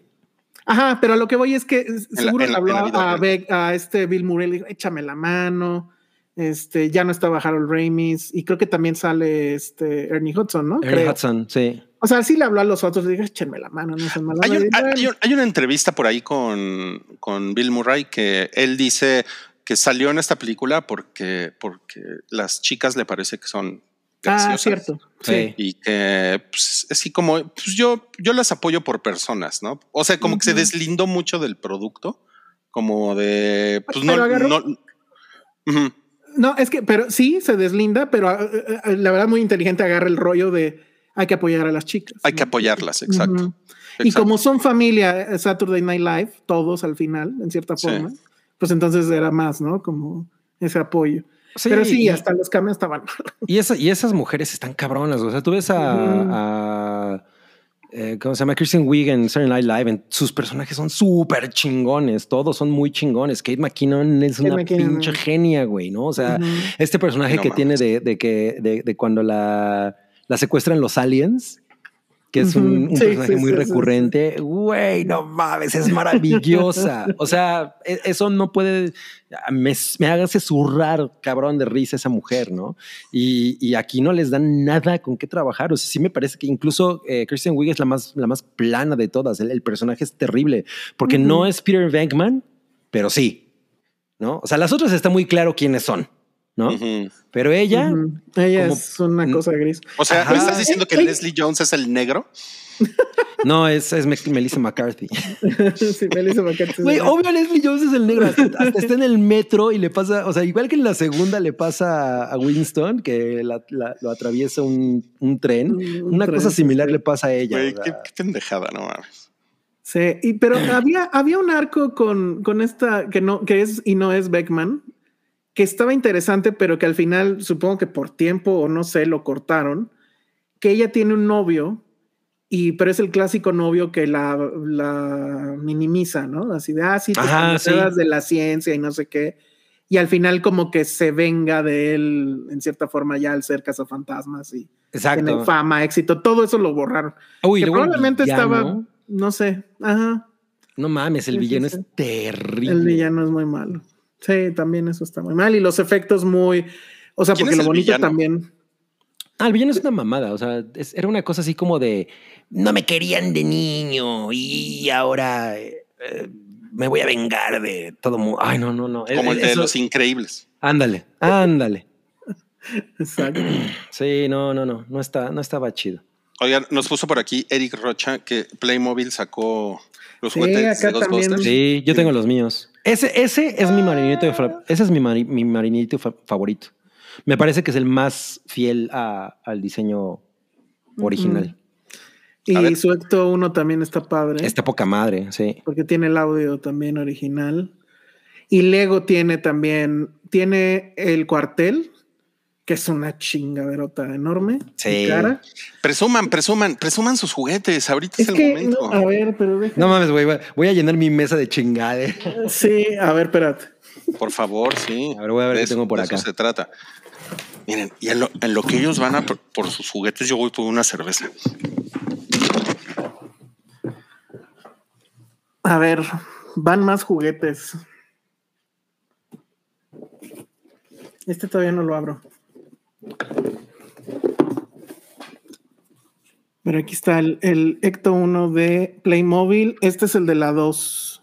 Ajá, pero a lo que voy es que seguro en le la- habló en la vida a. Beck- a este Bill Murray, le dijo, échame la mano. Este, ya no estaba Harold Ramis y creo que también sale este Ernie Hudson, ¿no? Ernie Creo. Hudson, sí. O sea, sí le habló a los otros, le dijo, échenme la mano, no sean. Hay, un- hay un- hay una entrevista por ahí con, con Bill Murray que él dice que salió en esta película porque, porque las chicas le parece que son ah, cierto. Sí. Y que pues, así como pues yo, yo las apoyo por personas, ¿no? O sea, como que se deslindó mucho del producto, como de pues Pero no, agarró- no Ujú. No, es que, pero sí se deslinda, pero eh, eh, la verdad muy inteligente agarra el rollo de hay que apoyar a las chicas. hay ¿no? que apoyarlas, exacto. Y exacto. como son familia eh, Saturday Night Live, todos al final, en cierta Sí. forma, pues entonces era más, ¿no? Como ese apoyo. Sí, pero sí, y- hasta los cameos estaban. Y, esa- y esas mujeres están cabronas. O sea, tú ves a, eh, ¿cómo se llama? Kristen Wiig en Saturday Night Live. en- sus personajes son súper chingones. Todos son muy chingones. Kate McKinnon es Kate una McKinnon. pinche genia, güey, ¿no? O sea, este personaje No que mames. tiene de, de que de, de cuando la, la secuestran los aliens. Que es un, Ujú. un Sí, personaje sí, muy sí, recurrente. Güey, no mames, es maravillosa. O sea, e- eso no puede. Me, me hace zurrar, cabrón, de risa esa mujer, ¿no? Y, y aquí no les dan nada con qué trabajar. O sea, sí me parece que incluso eh, Kristen Wiig es la más, la más plana de todas. El, el personaje es terrible porque no es Peter Venkman, pero sí, ¿no? O sea, las otras está muy claro quiénes son, ¿no? Pero ella. Ella como- es una cosa gris. O sea, ¿me estás diciendo que. Leslie Jones es el negro? no, es, es Me- Melissa McCarthy. sí, Melissa McCarthy. Güey, obvio Leslie Jones es el negro. Hasta, hasta está en el metro y le pasa, o sea, igual que en la segunda le pasa a Winston, que la- la- lo atraviesa un, un tren. Un Una tren, cosa similar sí. le pasa a ella. Güey, qué pendejada, no mames. Sí, y, pero había, había un arco con, con esta que no, que es y no es Beckman, que estaba interesante, pero que al final, supongo que por tiempo o no sé, lo cortaron. Que ella tiene un novio, y pero es el clásico novio que la, la minimiza, ¿no? Así de, ah, sí, tus Ajá, sí. de la ciencia y no sé qué. Y al final, como que se venga de él, en cierta forma, ya al ser cazafantasmas y Exacto. tener fama, éxito, todo eso lo borraron. Uy, que probablemente villano, estaba, no sé, ajá. No mames, el sí, villano sí. es terrible. El villano es muy malo. Sí, también eso está muy mal. Y los efectos muy. O sea, ¿Quién porque lo bonito villano? también. Ah, el villano es una mamada. O sea, es- era una cosa así como de no me querían de niño y ahora eh, me voy a vengar de todo mundo. Ay, no, no, no. Como el de Eso- los increíbles. Ándale, ándale. Exacto. Sí, no, no, no, no está, no estaba chido. Oigan, nos puso por aquí Eric Rocha que Playmobil sacó los Sí, juguetes de acá también. Ghostbusters. Sí, yo tengo los míos. Ese, ese es mi marinito, de fa- ese es mi, mari- mi marinito fa- favorito. Me parece que es el más fiel a- al diseño original. Y A ver. Suecto 1 también está padre. Está poca madre, sí. Porque tiene el audio también original. Y Lego tiene también. Tiene el cuartel, que es una chingaderota enorme. Sí. y cara. Presuman, presuman, presuman sus juguetes. Ahorita es, Es el que. momento. no, a ver, pero. No mames, güey, voy a llenar mi mesa de chingade. Sí, a ver, espérate. Por favor, sí. A ver, voy a ver De qué eso- tengo por de eso acá. se trata. Miren, y en lo, en lo que ellos van a por, por sus juguetes, yo voy por una cerveza. A ver, van más juguetes. Este todavía no lo abro. Pero aquí está el, el Ecto 1 de Playmobil. Este es el de la 2.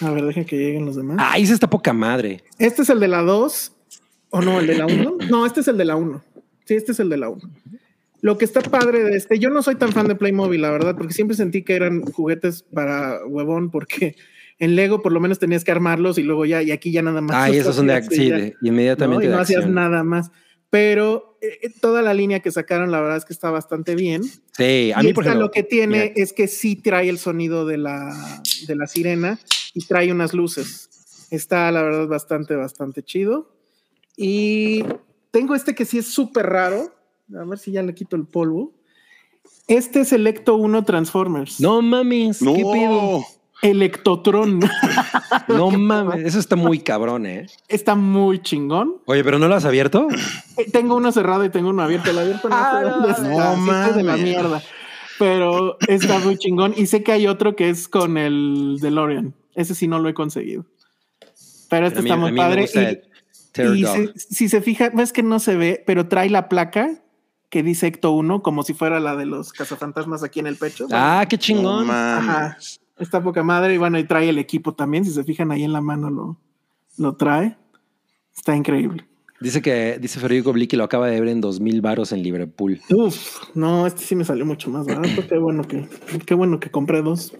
A ver, dejen que lleguen los demás. Ay, esa está poca madre. Este es el de la 2. ¿O no? ¿El de la 1? No, este es el de la 1. Sí, este es el de la 1. Lo que está padre de este, yo no soy tan fan de Playmobil, la verdad, porque siempre sentí que eran juguetes para huevón, porque en Lego por lo menos tenías que armarlos y luego ya, y aquí ya nada más. Ay, los esos son de, y sí, inmediatamente. ¿no? Y de no hacías acción. nada más. Pero eh, eh, toda la línea que sacaron, la verdad es que está bastante bien. Sí, a y mí por esta ejemplo, lo que tiene mira, es que sí trae el sonido de la, de la sirena y trae unas luces. Está, la verdad, bastante, bastante chido. Y tengo este que sí es súper raro. A ver si ya le quito el polvo. Este es el Ecto 1 Transformers. No mames, No, qué pedo. Electotron. No mames, eso está muy cabrón, eh. Está muy chingón. Oye, pero no lo has abierto. Eh, Tengo uno cerrado y tengo uno abierto. El abierto no Ah, no, está. no de la mierda. Pero está muy chingón. Y sé que hay otro que es con el DeLorean. Ese sí no lo he conseguido. Pero este está muy padre. Y- si, si se fija, ves que no se ve, pero trae la placa que dice Ecto 1 como si fuera la de los cazafantasmas aquí en el pecho. Ah, qué chingón. Ajá. Está poca madre y bueno, y trae el equipo también. Si se fijan ahí en la mano lo, lo trae. Está increíble. Dice que dice Federico Blicki lo acaba de ver en dos mil varos en Liverpool. Uf, no, este sí me salió mucho más barato. Qué bueno que, qué bueno que compré dos.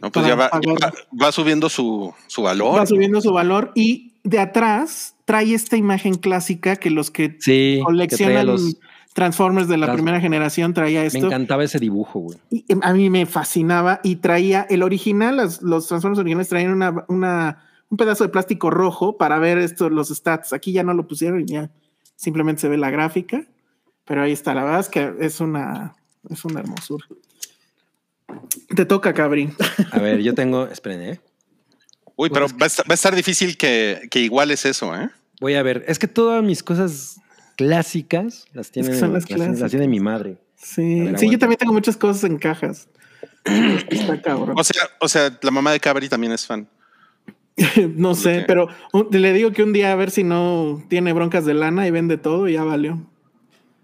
No, pues ya va, ya va, va subiendo su, su valor. Va subiendo su valor y de atrás trae esta imagen clásica que los que Sí, que coleccionan los- Transformers de la Trans- primera generación traía me esto. encantaba ese dibujo, güey. Y em, a mí me fascinaba y traía el original, los Transformers originales traían una, una- un pedazo de plástico rojo para ver esto, los stats. Aquí ya no lo pusieron, ya simplemente se ve la gráfica, pero ahí está. La verdad es que es una, es una hermosura. Te toca, Cabri. A ver, yo tengo, esperen, eh. Uy, pero va a, estar, va a estar difícil que, que iguales eso, ¿eh? Voy a ver. Es que todas mis cosas clásicas las tiene, que son las las, tiene- las clásicas. tiene mi madre. Sí, ver, sí, yo también tengo muchas cosas en cajas. Está cabrón. O sea, o sea, la mamá de Cabri también es fan. no sé, pero un- le digo que un día a ver si no tiene broncas de lana y vende todo y ya valió.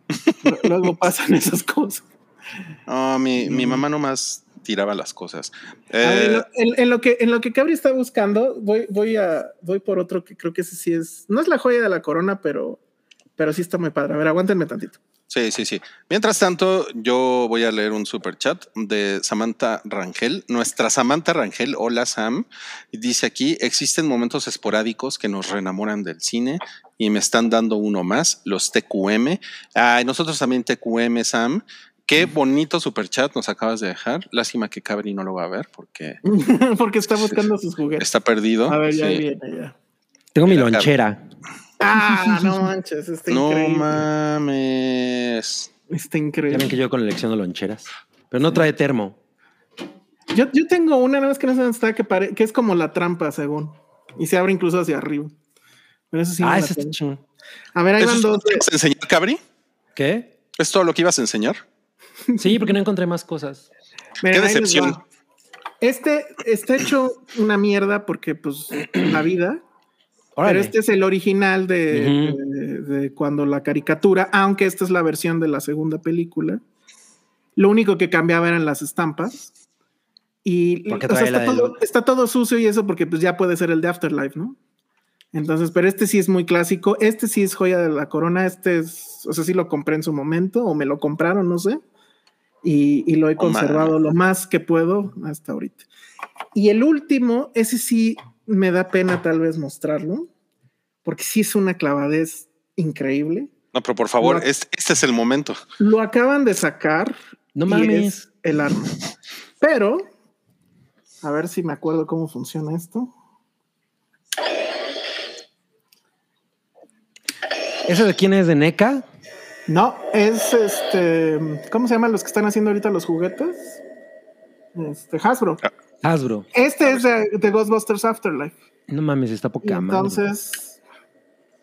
Luego pasan esas cosas. No, mi, mi mamá nomás tiraba las cosas. Ver, en, Eh, lo, en- en lo que en lo que Cabri está buscando, voy, voy a voy por otro que creo que ese sí es, no es la joya de la corona, pero, pero sí está muy padre. A ver, aguántenme tantito. Sí, sí, sí. Mientras tanto, yo voy a leer un super chat de Samantha Rangel. Nuestra Samantha Rangel, hola Sam, y dice aquí, existen momentos esporádicos que nos reenamoran del cine y me están dando uno más, los TQM. Ay, nosotros también TQM, Sam. Qué bonito super chat nos acabas de dejar. Lástima que Cabri no lo va a ver porque Porque está buscando sus juguetes. está perdido. A ver, ya Sí. viene ya. Tengo mi Mira, Ah, no manches, está No increíble. mames. Está Ya increíble. ven que yo colecciono loncheras. Pero no trae termo. Yo, yo tengo una, nada más que no sé dónde está, que, pare- que es como la trampa, según. Y se abre incluso hacia arriba. Pero eso sí. no ah, la ese está chingón. A ver, ahí ¿Eso van es todo dos. lo que ibas a enseñar, Cabri? ¿Qué? ¿Es todo lo que ibas a enseñar? Sí, porque no encontré más cosas. Miren, Qué decepción. Este está hecho una mierda porque, pues, la vida. Pero este es el original de, Ujú. de- de cuando la caricatura, aunque esta es la versión de la segunda película. Lo único que cambiaba eran las estampas. Y o sea, está, todo, está todo sucio y eso porque pues ya puede ser el de Afterlife, ¿no? Entonces, pero este sí es muy clásico. Este sí es joya de la corona. Este es, o sea, sí lo compré en su momento o me lo compraron, no sé. Y, y lo he Oh, conservado man. lo más que puedo hasta ahorita. Y el último, ese sí me da pena tal vez mostrarlo, porque sí es una clavadez increíble. No, pero por favor, este, este es el momento. Lo acaban de sacar. No y mames. es el arma. Pero, a ver si me acuerdo cómo funciona esto. ¿Ese de quién es? ¿De NECA? No, es este. ¿Cómo se llaman los que están haciendo ahorita los juguetes? Este, Hasbro. Hasbro. Este es de, de Ghostbusters Afterlife. No mames, está poca madre. entonces,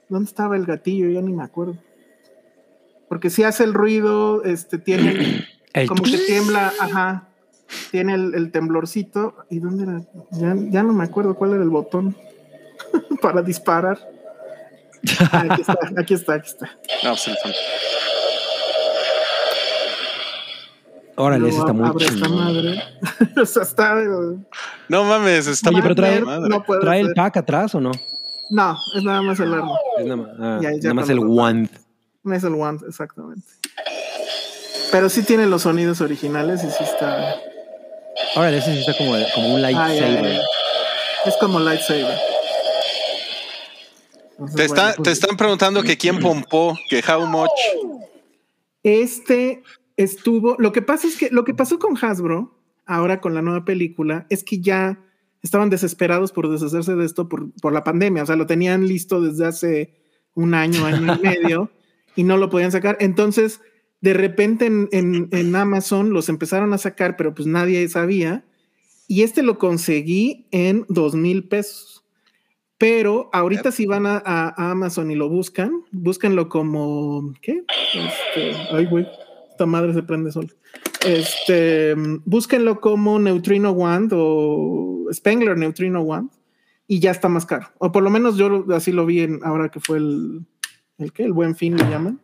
¿Dónde estaba el gatillo? Ya ni me acuerdo. Porque si hace el ruido, este tiene El como que tiembla, ajá. Tiene el, el temblorcito. ¿Y dónde era? Ya, ya no me acuerdo cuál era el botón para disparar. Ah, aquí está, aquí está, aquí está. No, pues Órale, ese está muy abre esta chingón. madre. o sea, está. eh, No mames, está Oye, pero trae- no puede ¿Trae el pack atrás o no? No, es nada más el arma. Es nada más, ah, Ya, ya nada más el wand. No es el wand, exactamente. Pero sí tiene los sonidos originales y sí está. Órale, ese sí está como, como un Ay, ay, lightsaber. ay. Es como lightsaber. Entonces, Te, está- bueno, te pues, están preguntando que quién pompó, que how much. Este estuvo. Lo que pasa es que lo que pasó con Hasbro, ahora con la nueva película, es que ya estaban desesperados por deshacerse de esto por, por la pandemia. O sea, lo tenían listo desde hace un año, año y medio, y no lo podían sacar. Entonces, de repente en, en- Amazon los empezaron a sacar, pero pues nadie sabía. Y este lo conseguí en dos mil pesos. Pero ahorita si van a, Amazon y lo buscan, búsquenlo como, ¿qué? Este, ay, güey, esta madre se prende sola. Este, búsquenlo como Neutrino Wand o Spengler Neutrino Wand y ya está más caro. O por lo menos yo así lo vi en, ahora que fue el, el que, el buen fin le llaman.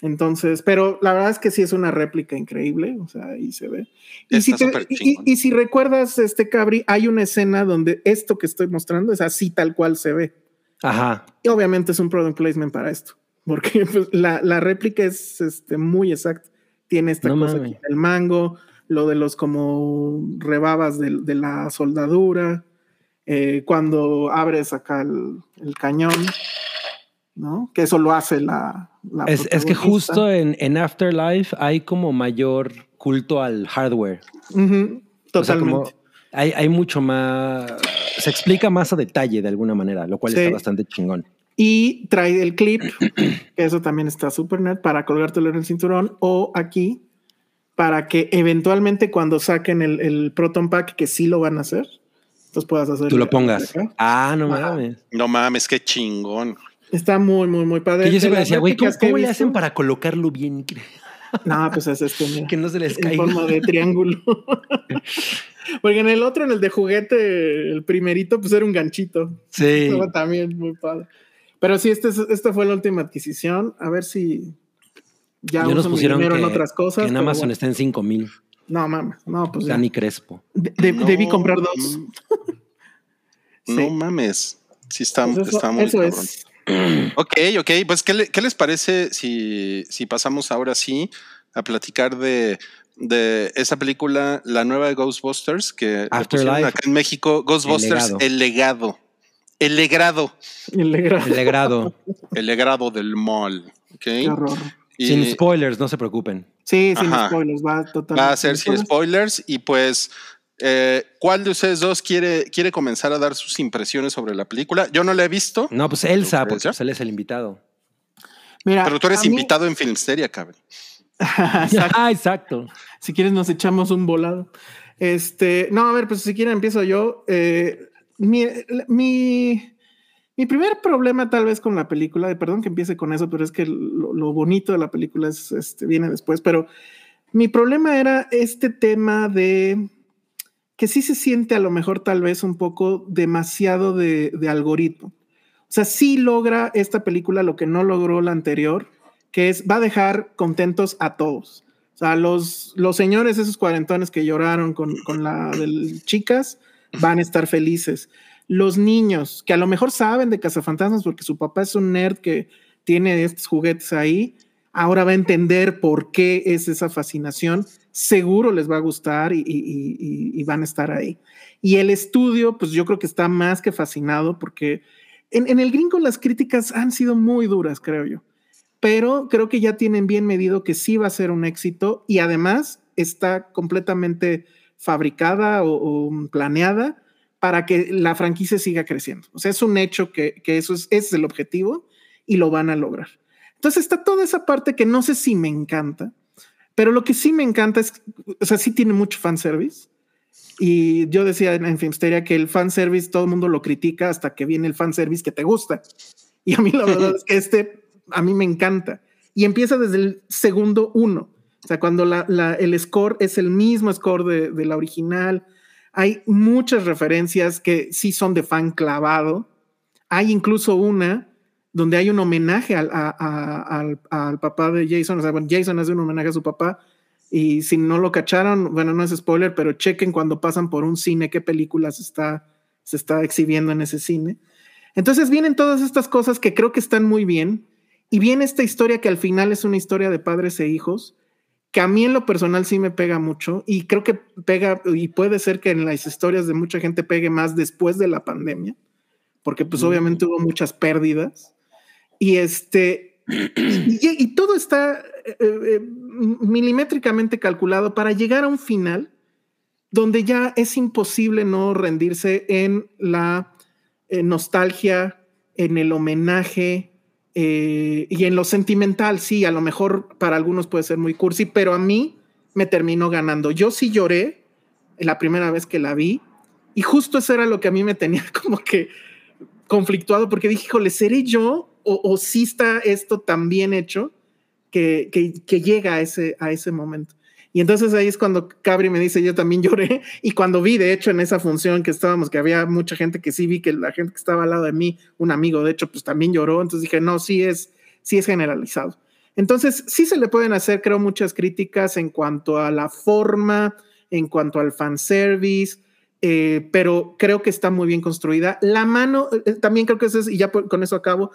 Entonces, pero la verdad es que sí es una réplica increíble, o sea, ahí se ve. Y Está si, te- y si recuerdas, este Cabri, hay una escena donde esto que estoy mostrando es así tal cual se ve. Ajá. Y obviamente es un product placement para esto, porque pues, la, la réplica es este, muy exacta. Tiene esta No cosa aquí del mango, lo de los como rebabas de, de la soldadura, eh, cuando abres acá el, el cañón, ¿no? Que eso lo hace la... la Es, es que justo en, en Afterlife hay como mayor culto al hardware. O sea, totalmente. como hay, hay mucho más. Se explica más a detalle de alguna manera, lo cual Sí. está bastante chingón. Y trae el clip, que eso también está súper net, para colgártelo en el cinturón o aquí, para que eventualmente cuando saquen el, el Proton Pack, que sí lo van a hacer, entonces puedas hacer. Tú lo pongas. Ah, no Ajá. mames. No mames, qué chingón. Está muy, muy, muy padre. Que yo siempre decía, güey, ¿cómo, cómo le hacen para colocarlo bien? No, pues es este, mira, Que no se les en caiga. forma de triángulo. Porque en el otro, en el de juguete, el primerito, pues era un ganchito. Sí. Estaba también muy padre. Pero sí, este, es- esta fue la última adquisición. A ver si ya nos pusieron dinero que, en otras cosas. que en Amazon bueno. está en 5 mil. No mames, no, pues ya. Dani Crespo. De- de- No, debí comprar dos. Sí. No mames. Sí, está, Pues eso está muy eso cabrón. es. Ok, ok. Pues, ¿qué, le- qué les parece si, si pasamos ahora sí a platicar de, de esa película, la nueva de Ghostbusters, que Afterlife. acá en México, Ghostbusters, legado. el legado. El legado. El legrado. El legado del mall. Ok. Qué horror. Y Sin spoilers, no se preocupen. Sí, sin Ajá. spoilers, va totalmente. va a ser sin spoilers. Y pues, eh, ¿cuál de ustedes dos quiere, quiere comenzar a dar sus impresiones sobre la película? Yo no la he visto, No, pues Elsa, ¿Tú crees, porque pues él es el invitado. Mira, pero tú eres mí- invitado en Filmsteria, cabrón. Exacto. Ah, exacto. Si quieres, nos echamos un volado. Este, no, a ver, pues si quieren, empiezo yo. Eh, mi, mi, mi primer problema, tal vez, con la película, perdón que empiece con eso, pero es que lo, bonito de la película es, este, viene después. Pero mi problema era este tema de que sí se siente a lo mejor, tal vez, un poco demasiado de, de algoritmo. O sea, sí logra esta película lo que no logró la anterior, que es va a dejar contentos a todos. O sea, los, los señores, esos cuarentones que lloraron con, con la del chicas, van a estar felices. Los niños, que a lo mejor saben de cazafantasmas porque su papá es un nerd que tiene estos juguetes ahí, ahora va a entender por qué es esa fascinación. Seguro les va a gustar y, van a estar ahí. Y el estudio, pues yo creo que está más que fascinado porque en el gringo las críticas han sido muy duras, creo yo pero creo que ya tienen bien medido que sí va a ser un éxito y además está completamente fabricada o, o planeada para que la franquicia siga creciendo. O sea, es un hecho que, que eso es, es el objetivo y lo van a lograr. Entonces está toda esa parte que no sé si me encanta, pero lo que sí me encanta es, o sea, sí tiene mucho fanservice. Y yo decía en, en Filmsteria que el fanservice todo el mundo lo critica hasta que viene el fanservice que te gusta. Y a mí la verdad es que este, a mí me encanta. Y empieza desde el segundo uno. O sea, cuando el score es el mismo score de, la original. Hay muchas referencias que sí son de fan clavado. Hay incluso una donde hay un homenaje al, papá de Jason. O sea, bueno, Jason hace un homenaje a su papá. Y si no lo cacharon, bueno, no es spoiler, pero chequen cuando pasan por un cine qué película se está, se está exhibiendo en ese cine. Entonces vienen todas estas cosas que creo que están muy bien. Y viene esta historia que al final es una historia de padres e hijos, que a mí en lo personal sí me pega mucho. Y creo que pega, y puede ser que en las historias de mucha gente pegue más después de la pandemia, porque pues obviamente hubo muchas pérdidas. Y este, y, y todo está eh, eh, milimétricamente calculado para llegar a un final donde ya es imposible no rendirse en la eh, nostalgia, en el homenaje eh, y en lo sentimental. Sí, a lo mejor para algunos puede ser muy cursi, pero a mí me terminó ganando. Yo sí lloré la primera vez que la vi y justo eso era lo que a mí me tenía como que conflictuado porque dije, híjole, ¿seré yo o, o sí está esto tan bien hecho que, que, que llega a ese, a ese momento? Y entonces ahí es cuando Cabri me dice, yo también lloré. Y cuando vi, de hecho, en esa función que estábamos, que había mucha gente que sí vi que la gente que estaba al lado de mí, un amigo, de hecho, pues también lloró. Entonces dije, no, sí es, sí es generalizado. Entonces, sí se le pueden hacer, creo, muchas críticas en cuanto a la forma, en cuanto al fanservice, eh, pero creo que está muy bien construida. La mano, eh, también creo que eso es, y ya con eso acabo,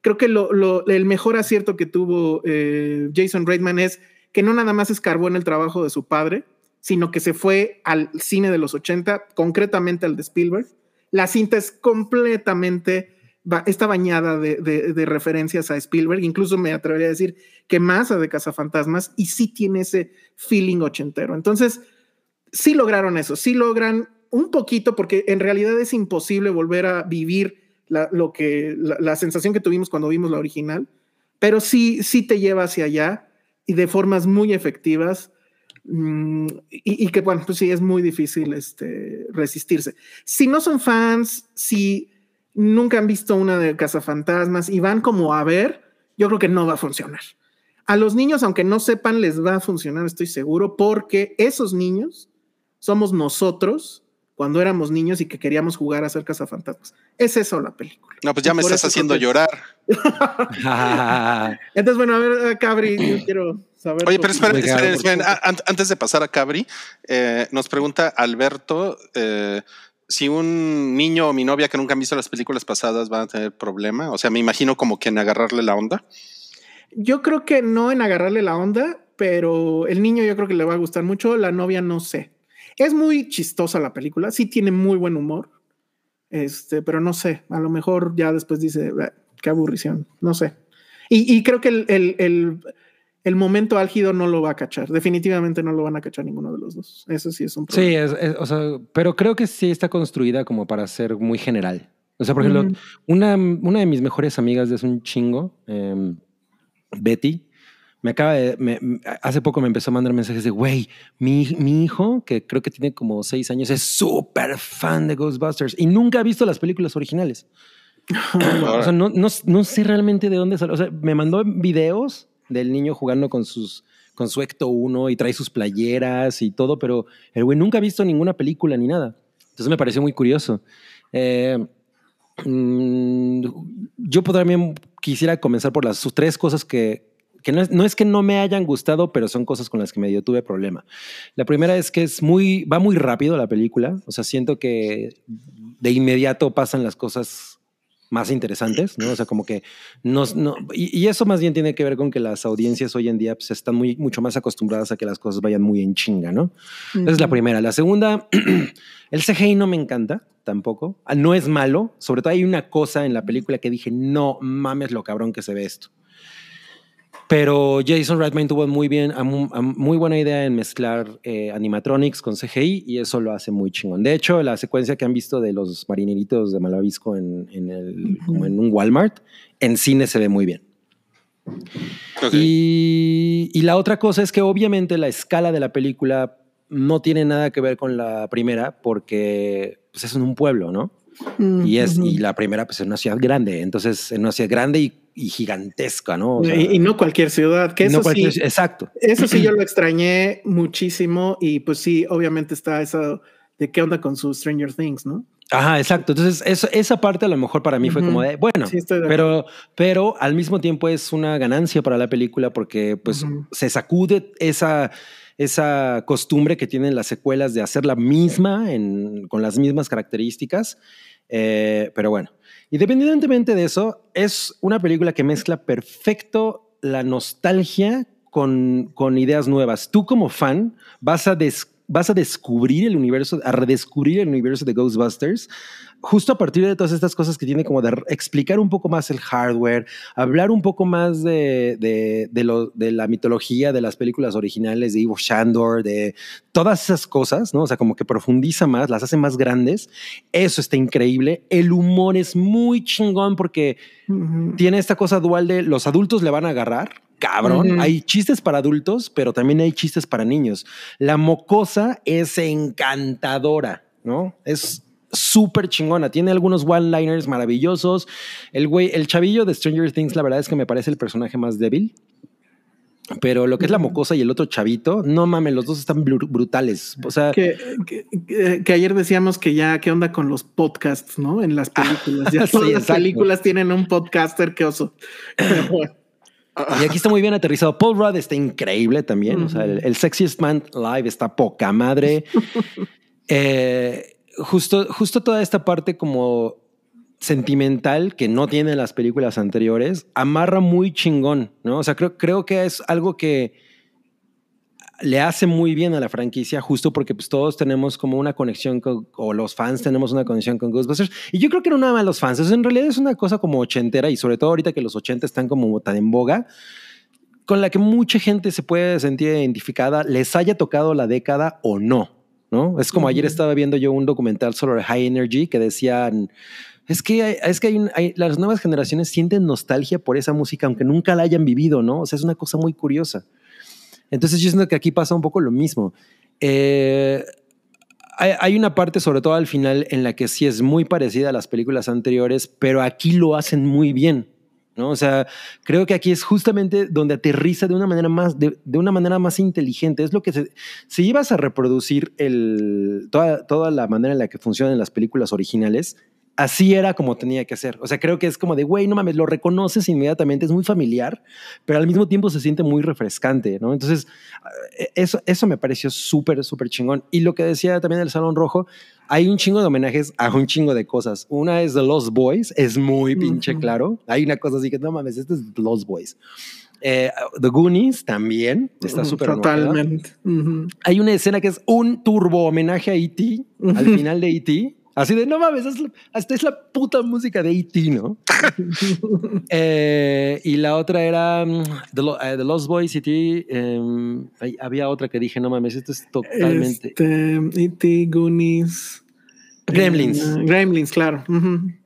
creo que lo, el mejor acierto que tuvo eh, Jason Reitman es que no nada más escarbó en el trabajo de su padre, sino que se fue al cine de los 80, concretamente al de Spielberg. La cinta es completamente, está bañada de, referencias a Spielberg, incluso me atrevería a decir que más a de Cazafantasmas, y sí tiene ese feeling ochentero. Entonces, sí lograron eso, sí logran un poquito, porque en realidad es imposible volver a vivir la, lo que, la sensación que tuvimos cuando vimos la original, pero sí, sí te lleva hacia allá y de formas muy efectivas y, y, que bueno, pues sí, es muy difícil este, resistirse. Si no son fans, si nunca han visto una de Cazafantasmas y van como a ver, yo creo que no va a funcionar. A los niños, aunque no sepan, les va a funcionar, estoy seguro, porque esos niños somos nosotros cuando éramos niños y que queríamos jugar a ser cazafantasmas. Es eso la película. No, pues ya me estás haciendo llorar. Entonces, bueno, a ver, Cabri, yo quiero saber. Oye, pero esperen, esperen, esperen. Antes de pasar a Cabri, eh, nos pregunta Alberto eh, si un niño o mi novia que nunca han visto las películas pasadas van a tener problema. O sea, me imagino como que en agarrarle la onda. Yo creo que no en agarrarle la onda, pero el niño yo creo que le va a gustar mucho. La novia no sé. Es muy chistosa la película, sí tiene muy buen humor, este, pero no sé, a lo mejor ya después dice, qué aburrición, no sé. Y, y creo que el, el, el, el, momento álgido no lo va a cachar, definitivamente no lo van a cachar ninguno de los dos. Eso sí es un problema. Sí, es, es, o sea, pero creo que sí está construida como para ser muy general. O sea, por ejemplo, mm. una, una de mis mejores amigas es un chingo, eh, Betty, me acaba de, me, hace poco me empezó a mandar mensajes de, güey, mi, mi, hijo, que creo que tiene como seis años, es súper fan de Ghostbusters y nunca ha visto las películas originales. o sea, no, no, no, sé realmente de dónde salió. O sea, me mandó videos del niño jugando con sus con su Ecto 1 y trae sus playeras y todo, pero el güey nunca ha visto ninguna película ni nada. Entonces me pareció muy curioso. Eh, mmm, yo también quisiera comenzar por las sus tres cosas que, que no es, no es, que no me hayan gustado, pero son cosas con las que medio tuve problema. La primera es que es muy, va muy rápido la película, o sea, siento que de inmediato pasan las cosas más interesantes, ¿no? O sea, como que no, no y, y, eso más bien tiene que ver con que las audiencias hoy en día pues, están muy, mucho más acostumbradas a que las cosas vayan muy en chinga, ¿no? Uh -huh. Esa es la primera. La segunda, el CGI no me encanta tampoco. No es malo, sobre todo hay una cosa en la película que dije, no mames lo cabrón que se ve esto. Pero Jason Reitman tuvo muy bien, muy buena idea en mezclar eh, animatronics con CGI y eso lo hace muy chingón. De hecho, la secuencia que han visto de los marineritos de Malavisco en, en, el, uh -huh. como en un Walmart, en cine se ve muy bien. Okay. Y, y, la otra cosa es que obviamente la escala de la película no tiene nada que ver con la primera porque pues, es en un pueblo, ¿no? Y es, y la primera, pues, en una ciudad grande. Entonces, en una ciudad grande y, y gigantesca, ¿no? O sea, y, y no cualquier ciudad, que no eso cualquier- sí, Exacto. eso sí yo lo extrañé muchísimo y pues sí, obviamente está eso de qué onda con su Stranger Things, ¿no? Ajá, exacto. Entonces, eso, esa parte a lo mejor para mí fue Ujú. como de, bueno, Sí, de pero, pero al mismo tiempo es una ganancia para la película porque pues Ujú. se sacude esa, esa costumbre que tienen las secuelas de hacer la misma en, con las mismas características. Eh, pero bueno, independientemente de eso, es una película que mezcla perfecto la nostalgia con, con ideas nuevas. Tú como fan vas a, des- vas a descubrir el universo, a redescubrir el universo de Ghostbusters justo a partir de todas estas cosas que tiene como de explicar un poco más el hardware, hablar un poco más de, de, de lo, de la mitología de las películas originales de Ivo Shandor, de todas esas cosas, ¿no? O sea, como que profundiza más, las hace más grandes. Eso está increíble. El humor es muy chingón porque tiene esta cosa dual de los adultos le van a agarrar. Cabrón, hay chistes para adultos, pero también hay chistes para niños. La mocosa es encantadora, ¿no? Es súper chingona. Tiene algunos one-liners maravillosos. El güey, el chavillo de Stranger Things, la verdad es que me parece el personaje más débil. Pero lo que es la mocosa y el otro chavito, no mames, los dos están bru- brutales. O sea, Que, que- que- que ayer decíamos que ya qué onda con los podcasts, ¿no? En las películas. Ya Sí, todas las películas tienen un podcaster, qué oso. Y aquí está muy bien aterrizado. Paul Rudd está increíble también. O sea, el, el Sexiest Man Live está poca madre. Eh, justo, justo toda esta parte como sentimental que no tienen las películas anteriores, amarra muy chingón, ¿no? O sea, creo, creo que es algo que le hace muy bien a la franquicia, justo porque pues, todos tenemos como una conexión con, o los fans tenemos una conexión con Ghostbusters. Y yo creo que no nada más los fans, en realidad es una cosa como ochentera y sobre todo ahorita que los 80 están como tan en boga, con la que mucha gente se puede sentir identificada, les haya tocado la década o no, ¿no? Es como ayer estaba viendo yo un documental sobre High Energy que decían, es que, hay- es que hay un- hay- las nuevas generaciones sienten nostalgia por esa música, aunque nunca la hayan vivido, ¿no? O sea, es una cosa muy curiosa. Entonces yo siento que aquí pasa un poco lo mismo. Eh, hay, hay una parte, sobre todo al final, en la que sí es muy parecida a las películas anteriores, pero aquí lo hacen muy bien. ¿No? O sea, creo que aquí es justamente donde aterriza de una manera más, de, una manera más inteligente. Es lo que se, si ibas a reproducir el, toda, toda la manera en la que funcionan las películas originales, así era como tenía que ser. O sea, creo que es como de, güey, no mames, lo reconoces inmediatamente, es muy familiar, pero al mismo tiempo se siente muy refrescante, ¿no? Entonces, eh, eso, eso me pareció súper, súper chingón. Y lo que decía también el Salón Rojo, hay un chingo de homenajes a un chingo de cosas. Una es The Lost Boys, es muy pinche claro. Hay una cosa así que, no mames, este es The Lost Boys. Eh, The Goonies también está súper. Totalmente. Hay una escena que es un turbo homenaje a E.T. al final de E.T. Así de, no mames, es la- hasta es la puta música de E.T., ¿no? Eh, y la otra era mm, The, Lo- The Lost Boys, E.T. eh, hay- había otra que dije, no mames, esto es totalmente... Este, E.T., Goonies. Gremlins. eh, Gremlins, claro.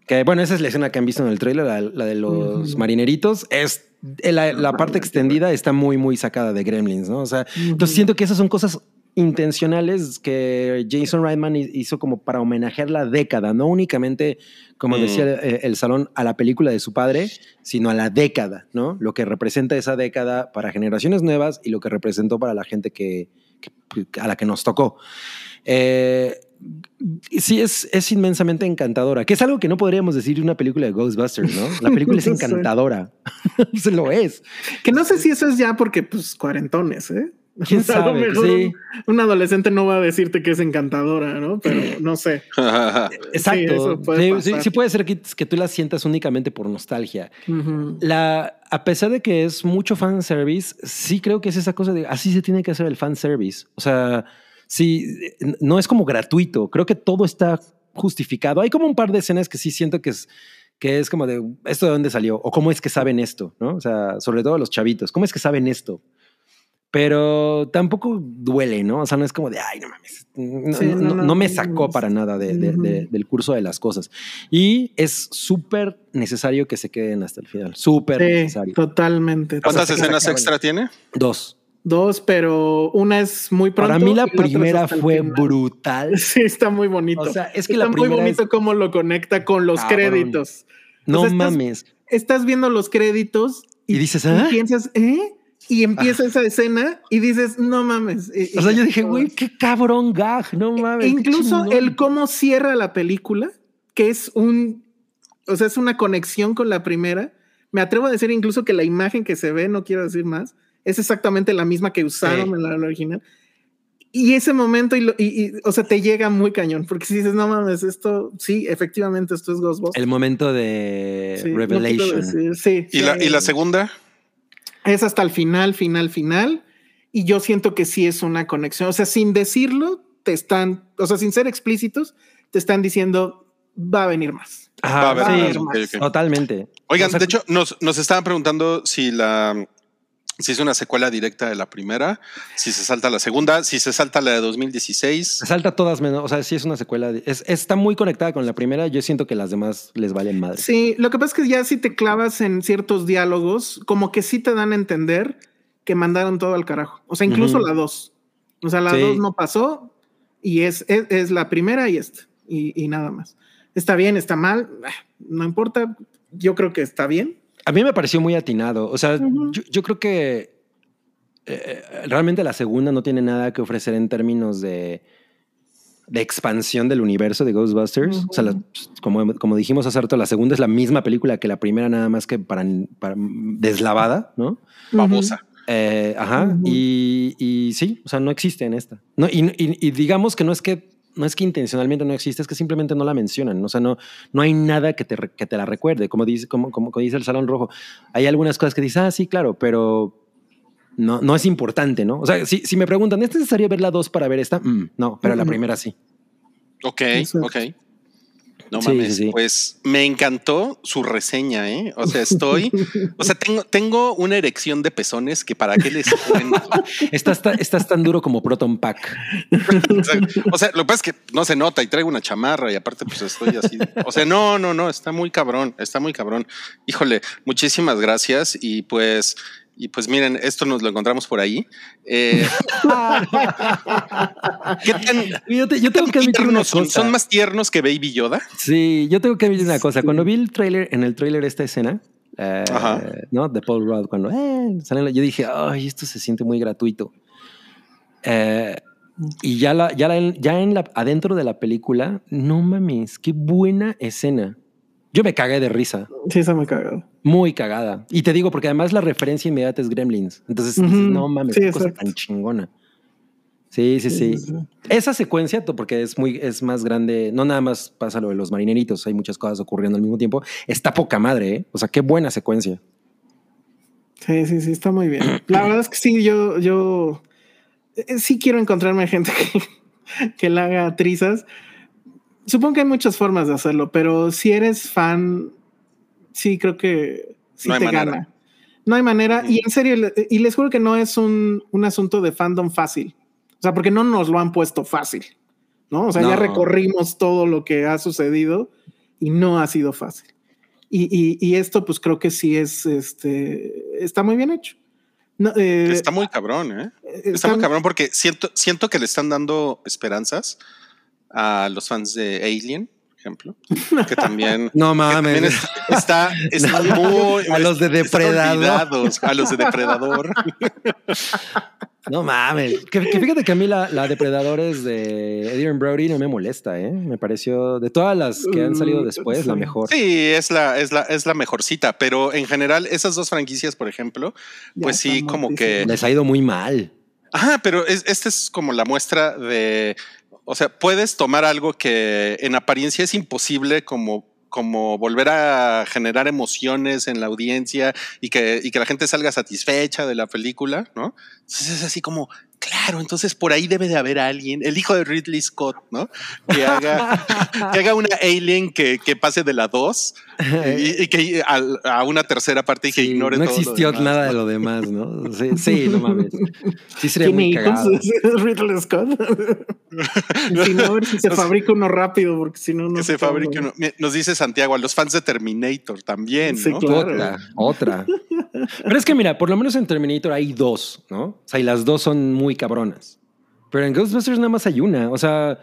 Que bueno, esa es la escena que han visto en el trailer, la, la de los marineritos. Es la, la parte extendida está muy, muy sacada de Gremlins, ¿no? O sea, entonces siento que esas son cosas intencionales que Jason Reitman hi- hizo como para homenajear la década, no únicamente, como Mm. decía eh, el salón, a la película de su padre, sino a la década, ¿no? Lo que representa esa década para generaciones nuevas y lo que representó para la gente que, que- a la que nos tocó. Eh, sí, es, es inmensamente encantadora, que es algo que no podríamos decir de una película de Ghostbusters, ¿no? La película es encantadora. Se lo es. Que no sé si eso es ya porque, pues, cuarentones, ¿eh? ¿Quién sea, a lo sabe? mejor Sí. un, un adolescente no va a decirte que es encantadora, ¿no? Pero no sé. Exacto. eso puede Sí, sí, pasar. sí puede ser que, que tú la sientas únicamente por nostalgia. La, a pesar de que es mucho fanservice, sí creo que es esa cosa de así se tiene que hacer el fanservice. O sea, sí, no es como gratuito. Creo que todo está justificado. Hay como un par de escenas que sí siento que es que es como de esto de dónde salió o cómo es que saben esto, ¿no? O sea, sobre todo los chavitos, cómo es que saben esto. Pero tampoco duele, ¿no? O sea, no es como de, ay, no mames, no, Sí, no- no, no no, me sacó para nada de- de- de- del curso de las cosas. Y es súper necesario que se queden hasta el final, súper Sí, necesario. totalmente. ¿Cuántas escenas extra tiene? Dos. dos, pero una es muy pronto. Para mí la primera fue final. brutal. Sí, está muy bonito. O sea, es que está la muy bonito es- cómo lo conecta con los Cabrón. créditos. No O sea, estás- mames. Estás viendo los créditos Y dices, y ¿ah? piensas, ¿eh? Y empieza esa escena y dices, no mames. Y- O sea, yo dije, güey, qué cabrón gag, no mames. E qué incluso el cómo cierra la película, que es un, o sea, es una conexión con la primera. Me atrevo a decir incluso que la imagen que se ve, no quiero decir más, es exactamente la misma que usaron Sí. en la, la original. Y ese momento, y, lo- y- y, o sea, te llega muy cañón, porque si dices, no mames, esto, sí, efectivamente, esto es Ghostbusters. El momento de Sí, no Revelation. decir- sí, ¿Y sí, la, y la segunda? Es hasta el final, final, final. Y yo siento que sí es una conexión. O sea, sin decirlo, te están, o sea, sin ser explícitos, te están diciendo, va a venir más. Ajá, Va a sí, más, totalmente. Oigan, O sea, de hecho, nos, nos estaban preguntando si la si es una secuela directa de la primera, si se salta la segunda, si se salta la de 2016. se salta todas menos. O sea, sí es una secuela. de- es- está muy conectada con la primera. Yo siento que las demás les valen madre. Sí, lo que pasa es que ya si te clavas en ciertos diálogos, como que sí te dan a entender que mandaron todo al carajo. O sea, incluso la dos. O sea, la Sí. dos no pasó y es, es, es la primera y esta. Y, y nada más. Está bien, está mal, ah, no importa. Yo creo que está bien. A mí me pareció muy atinado. O sea, yo, yo creo que eh, realmente la segunda no tiene nada que ofrecer en términos de, de expansión del universo de Ghostbusters. O sea, la- como, como dijimos hace rato, la segunda es la misma película que la primera, nada más que para, para deslavada, ¿no? Babosa. Eh, ajá. Y, y sí, o sea, no existe en esta. No, y, y- y digamos que no es que no es que intencionalmente no existe, es que simplemente no la mencionan. O sea, no, no hay nada que te, que te la recuerde. Como dice, como, como, como dice el Salón Rojo, hay algunas cosas que dices, ah, sí, claro, pero no, no es importante, ¿no? O sea, si, si me preguntan, ¿es necesario ver la dos para ver esta? Mm, no, pero la Ujú. primera sí. Ok, Exacto. ok. No Sí, mames, sí, pues me encantó su reseña, ¿eh? O sea, estoy, o sea, tengo, tengo una erección de pezones que para qué les. Estás, estás tan duro como Proton Pack. O sea, o sea, lo que pasa es que no se nota y traigo una chamarra y aparte pues estoy así. O sea, no, no, no, está muy cabrón, está muy cabrón. Híjole, muchísimas gracias y pues, y pues miren, esto nos lo encontramos por ahí. Eh, ¿Qué tan, Yo, te- yo tengo tan que admitir una tiernos son? cosa. ¿Son más tiernos que Baby Yoda? Sí, yo tengo que admitir una cosa. Cuando vi el trailer, en el trailer esta escena, eh. ¿no? De Paul Rudd, cuando eh, salen, yo dije, ay, esto se siente muy gratuito. Eh, y ya, la, ya, la- ya en la, adentro de la película, no mames, qué buena escena. Yo me cagué de risa, Sí, se me cagado. Muy cagada. Y te digo, porque además la referencia inmediata es Gremlins. Entonces, no mames, Sí, qué cosa tan chingona. Sí, sí, sí. Esa secuencia, porque es muy, es más grande, no nada más pasa lo de los marineritos, hay muchas cosas ocurriendo al mismo tiempo. Está poca madre, ¿eh? O sea, qué buena secuencia. Sí, sí, sí, está muy bien. La verdad es que sí, yo, yo eh, sí quiero encontrarme gente que, que la haga trizas. Supongo que hay muchas formas de hacerlo, pero si eres fan, sí creo que sí No te manera. gana. No hay manera. Y en serio, y les juro que no es un, un asunto de fandom fácil. O sea, porque no nos lo han puesto fácil. ¿No? O sea, ya recorrimos todo lo que ha sucedido y no ha sido fácil. Y, y- y esto, pues creo que sí es, este, está muy bien hecho. No, eh, Está muy cabrón, ¿eh? Está está- muy cabrón porque siento, siento que le están dando esperanzas a los fans de Alien, ejemplo, que también No mames. también está, está muy A los de Depredador. a los de Depredador. No mames. Que, que fíjate que a mí la, la Depredadores de Adrian Brody no me molesta, ¿eh? Me pareció, de todas las que han salido Mm, después, la mejor. Sí, es la, es la, es la mejorcita, pero en general esas dos franquicias, por ejemplo, Ya pues sí, como que. Les ha ido muy mal. Ajá, pero es, esta es como la muestra de, o sea, puedes tomar algo que en apariencia es imposible como como volver a generar emociones en la audiencia y que, y que la gente salga satisfecha de la película, ¿no? Entonces es así como, claro, entonces por ahí debe de haber alguien, el hijo de Ridley Scott, ¿no? Que haga, que haga una alien que, que pase de la 2 y, y que a, a una tercera parte y que Sí, ignore no todo lo existió demás, nada ¿no? de lo demás, ¿no? Sí, sí, no mames. Sí sería Tiene muy hijos, cagado. es Ridley Scott. Si no, a ver si se fabrica uno rápido, porque si no, no que se puede. fabrique uno. Nos dice Santiago, a los fans de Terminator también, Sí, ¿no? claro. Otra, otra. Pero es que mira, por lo menos en Terminator hay dos, ¿no? O sea, y las dos son muy cabronas. Pero en Ghostbusters nada más hay una. O sea,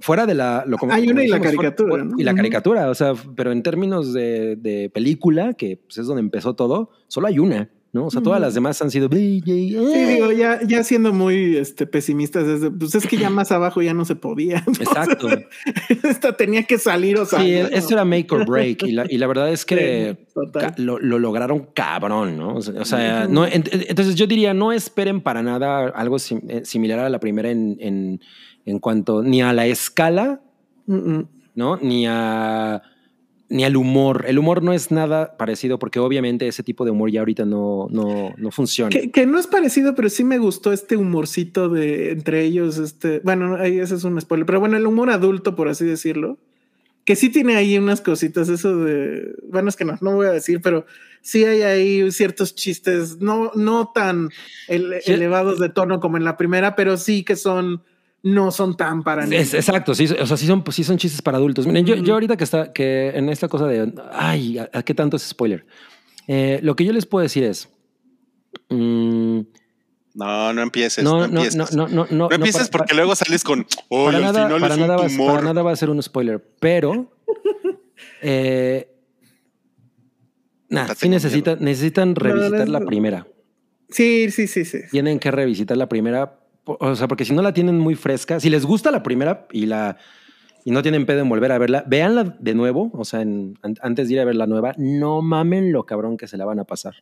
fuera de la... Lo, como- Hay una y la caricatura, fuera- ¿no? Y la caricatura, o sea, pero en términos de, de película, que pues, es donde empezó todo, solo hay una, ¿no? O sea, todas las demás han sido... Sí, digo, ya, ya siendo muy este, pesimistas, es de, pues es que ya más abajo ya no se podía. Exacto. Esta tenía que salir, o sea. Sí, ¿no? esto era make or break. Y la, y la verdad es que Sí, lo, lo lograron cabrón, ¿no? O sea, no, ent- entonces yo diría, no esperen para nada algo sim- eh, similar a la primera en, en, en cuanto ni a la escala, Mm, mm. ¿no? Ni a ni al humor. El humor no es nada parecido porque obviamente ese tipo de humor ya ahorita no, no, no funciona. Que, que no es parecido, pero sí me gustó este humorcito de entre ellos. Este, bueno, ahí ese es un spoiler, pero bueno, el humor adulto, por así decirlo, que sí tiene ahí unas cositas. Eso de bueno, es que no, no voy a decir, pero sí hay ahí ciertos chistes, no, no tan ele- elevados de tono como en la primera, pero sí que son, no son tan para Es- niños. exacto, sí, o sea, sí son, sí son chistes para adultos. Miren, yo, yo ahorita que está, que en esta cosa de, ay, ¿a, a qué tanto es spoiler? Eh, lo que yo les puedo decir es, mm, No, no empieces. no, No, no, no, empieces. no, no, no, No empieces para- porque luego sales con. Oh, para al nada, final para es nada, un va, tumor. para nada va a ser un spoiler, pero eh, nah, sí tengo necesitan, necesitan revisitar no, la no. primera. Sí, sí, sí, sí. Tienen que revisitar la primera, o sea, porque si no la tienen muy fresca, si les gusta la primera y la y no tienen pedo en volver a verla, véanla de nuevo, o sea, en- antes de ir a ver la nueva, no mamen lo cabrón que se la van a pasar.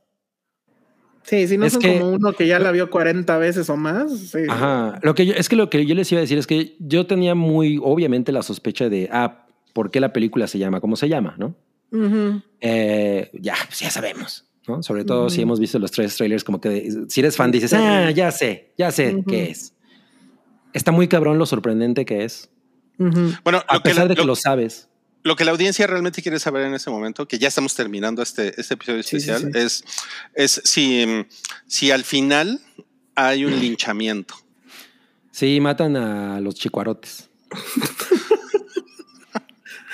Sí, si no Es son que- como uno que ya la vio 40 veces o más. sí. Ajá. Lo que yo, es que lo que yo les iba a decir es que yo tenía muy obviamente la sospecha de, ah, ¿por qué la película se llama como se llama, no? Eh, ya, pues ya sabemos, ¿no? Sobre todo si hemos visto los tres trailers, como que si eres fan dices, ah, ya sé, ya sé qué es. Está muy cabrón lo sorprendente que es. Bueno, a lo que, pesar la, de que lo, lo sabes. lo que la audiencia realmente quiere saber en ese momento, que ya estamos terminando este, este episodio Sí, sí, especial, sí. es, es si, mm, si al final hay un linchamiento. Sí, matan a los chicuarotes.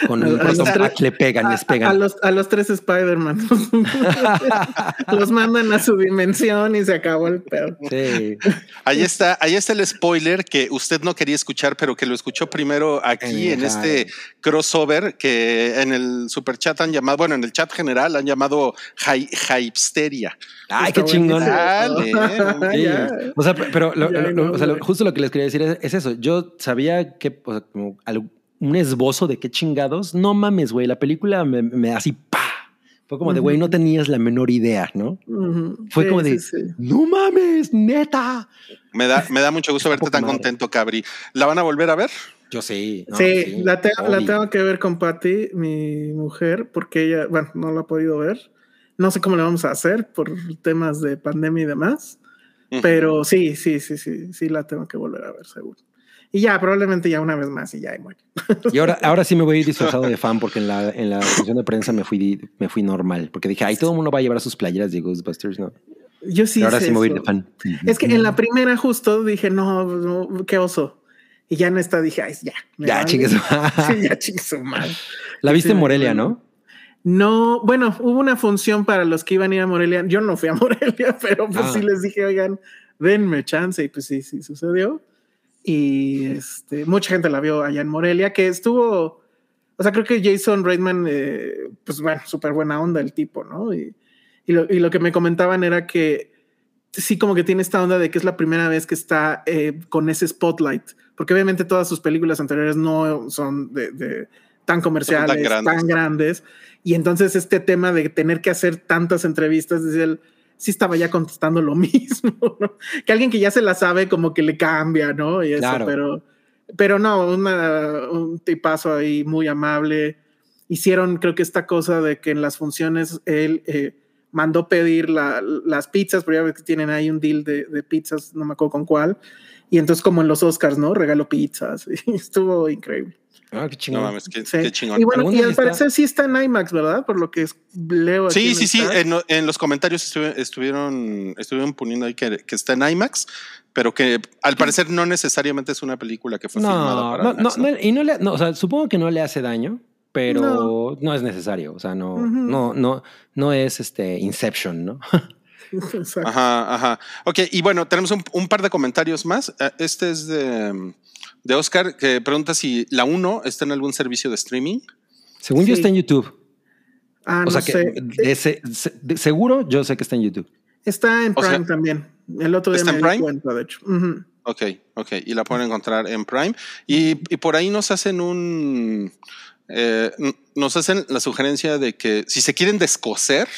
Con A- el a los tres- le pegan, les A, a pegan. los, a los tres Spider-Man. los mandan a su dimensión y se acabó el pedo. Sí. Ahí está, ahí está el spoiler que usted no quería escuchar, pero que lo escuchó primero aquí en este crossover que en el super chat han llamado, bueno, en el chat general han llamado hy- Hypesteria. Ay, Está qué chingón. Dale, Sí. O sea, pero lo- Ya, lo- lo- no, o sea, lo- güey. justo lo que les quería decir es, es eso. Yo sabía que, o sea, como algo- un esbozo de qué chingados. No mames, güey. La película me, me así, pa. Fue como de, güey, no tenías la menor idea, ¿no? Fue Sí, como de, sí, sí. no mames, neta. Me da, me da mucho gusto verte tan madre. contento, Cabri. ¿La van a volver a ver? Yo sí. no, sí, la, te- la tengo que ver con Patty, mi mujer, porque ella, bueno, no la ha podido ver. No sé cómo le vamos a hacer por temas de pandemia y demás. Pero sí, sí, sí, sí, sí la tengo que volver a ver, seguro. Y ya, probablemente ya una vez más y ya, y muere. Y ahora, ahora sí me voy a ir disfrazado de fan porque en la, en la función de prensa me fui, me fui normal. Porque dije, ay, todo el mundo va a llevar sus playeras de Ghostbusters, ¿no? Yo sí. Pero ahora sí me voy a ir de fan. Es que en la primera justo dije, no, no, qué oso. Y ya en esta dije, ay, ya. Ya, vale. chingue su- Sí, ya chingue su madre. La viste en Sí, Morelia. ¿no? No, bueno, hubo una función para los que iban a ir a Morelia. Yo no fui a Morelia, pero pues Ah. sí les dije, oigan, denme chance. Y pues sí, sí sucedió. Y este, mucha gente la vio allá en Morelia, que estuvo, o sea, creo que Jason Reitman, eh, pues bueno, súper buena onda el tipo, ¿no? Y, y, lo, y lo que me comentaban era que sí, como que tiene esta onda de que es la primera vez que está eh, con ese spotlight, porque obviamente todas sus películas anteriores no son de, de tan comerciales, tan grandes. grandes. Y entonces este tema de tener que hacer tantas entrevistas, desde él sí estaba ya contestando lo mismo, ¿no? Que alguien que ya se la sabe como que le cambia, ¿no? Y eso, Claro. pero, pero no, una- un tipazo ahí muy amable. Hicieron, creo que esta cosa de que en las funciones él eh, mandó pedir la- las pizzas, pero ya ves que tienen ahí un deal de, de pizzas, no me acuerdo con cuál. Y entonces, como en los Oscars, ¿no? Regaló pizzas. Y estuvo increíble. Ah, qué chingón. No mames, qué, Sí. qué chingón. Y bueno, ¿Algún y al parecer sí está en IMAX, ¿verdad? Por lo que es- leo. aquí Sí, en sí, sí. En, en los comentarios estuvi- estuvieron, estuvieron poniendo ahí que, que está en IMAX, pero que al parecer no necesariamente es una película que fue filmada No, para no, IMAX, no, no, y no le, no, o sea, supongo que no le hace daño, pero no, es necesario. O sea, no, no, no, no es este Inception, ¿no? Exacto. Ajá, ajá. Ok, y bueno, tenemos un, un par de comentarios más. Eh, Este es de, de Oscar, que pregunta si la 1 está en algún servicio de streaming. Según yo está en YouTube. Ah, o no sea que sé. de ese- se- de- seguro yo sé que está en YouTube. Está en O sea, Prime también. El otro día ¿está me en di Prime? cuenta, de hecho. Ok, ok. Y la pueden encontrar en Prime. Y, y por ahí nos hacen un. eh, nos hacen la sugerencia de que si se quieren descoser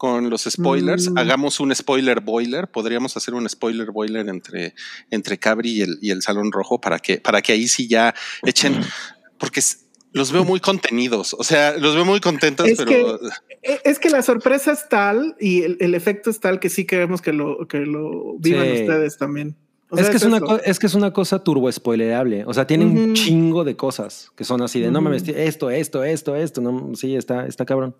con los spoilers, Mm. hagamos un spoiler boiler. Podríamos hacer un spoiler boiler entre, entre Cabri y el, y el Salón Rojo para que, para que ahí sí ya echen. Porque es- los veo muy contenidos. O sea, los veo muy contentos, Es pero. E- Es que la sorpresa es tal y el, el efecto es tal que sí queremos que lo, que lo vivan Sí. ustedes también. O es, que es, una eso. co- es que es una cosa turbo spoilerable. O sea, tiene un Ujú. chingo de cosas que son así de no Ujú. mames, esto, esto, esto, esto. No, sí, está, está cabrón.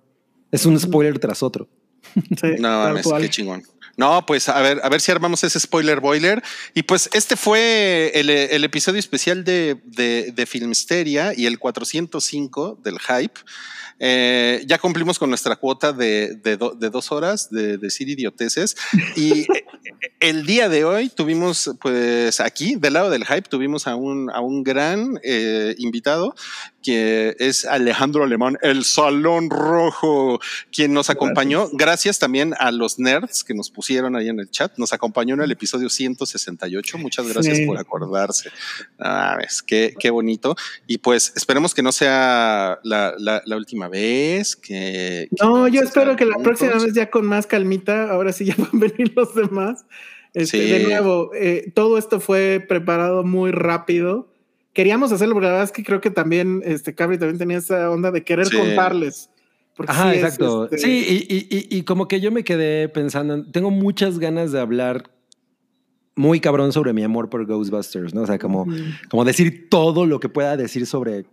Es un spoiler tras otro. Sí, No, tal mames, cual. qué chingón. No, pues a ver, a ver si armamos ese spoiler boiler. Y pues este fue el, el episodio especial de, de, de Filmsteria y el 405 del hype. Eh, ya cumplimos con nuestra cuota de, de, do- de dos horas de decir idioteces. Y el día de hoy tuvimos, pues aquí, del lado del hype, tuvimos a un, a un gran eh, invitado que es Alejandro Alemán, el Salón Rojo, quien nos acompañó. Gracias también a los nerds que nos pusieron ahí en el chat. Nos acompañó en el episodio 168. Muchas gracias Sí. por acordarse. Ah, ves, qué, qué bonito. Y pues esperemos que no sea la, la- la última vez. Que, que No, yo espero que la juntos. próxima vez ya con más calmita, ahora sí ya van a venir los demás. Este, Sí. De nuevo, eh, todo esto fue preparado muy rápido. Queríamos hacerlo, pero la verdad es que creo que también, este Cabri también tenía esa onda de querer Sí. contarles. Porque Ajá, sí es, exacto. este, Sí, y, y- y- y como que yo me quedé pensando, tengo muchas ganas de hablar muy cabrón sobre mi amor por Ghostbusters, ¿no? O sea, como, Ujú. como decir todo lo que pueda decir sobre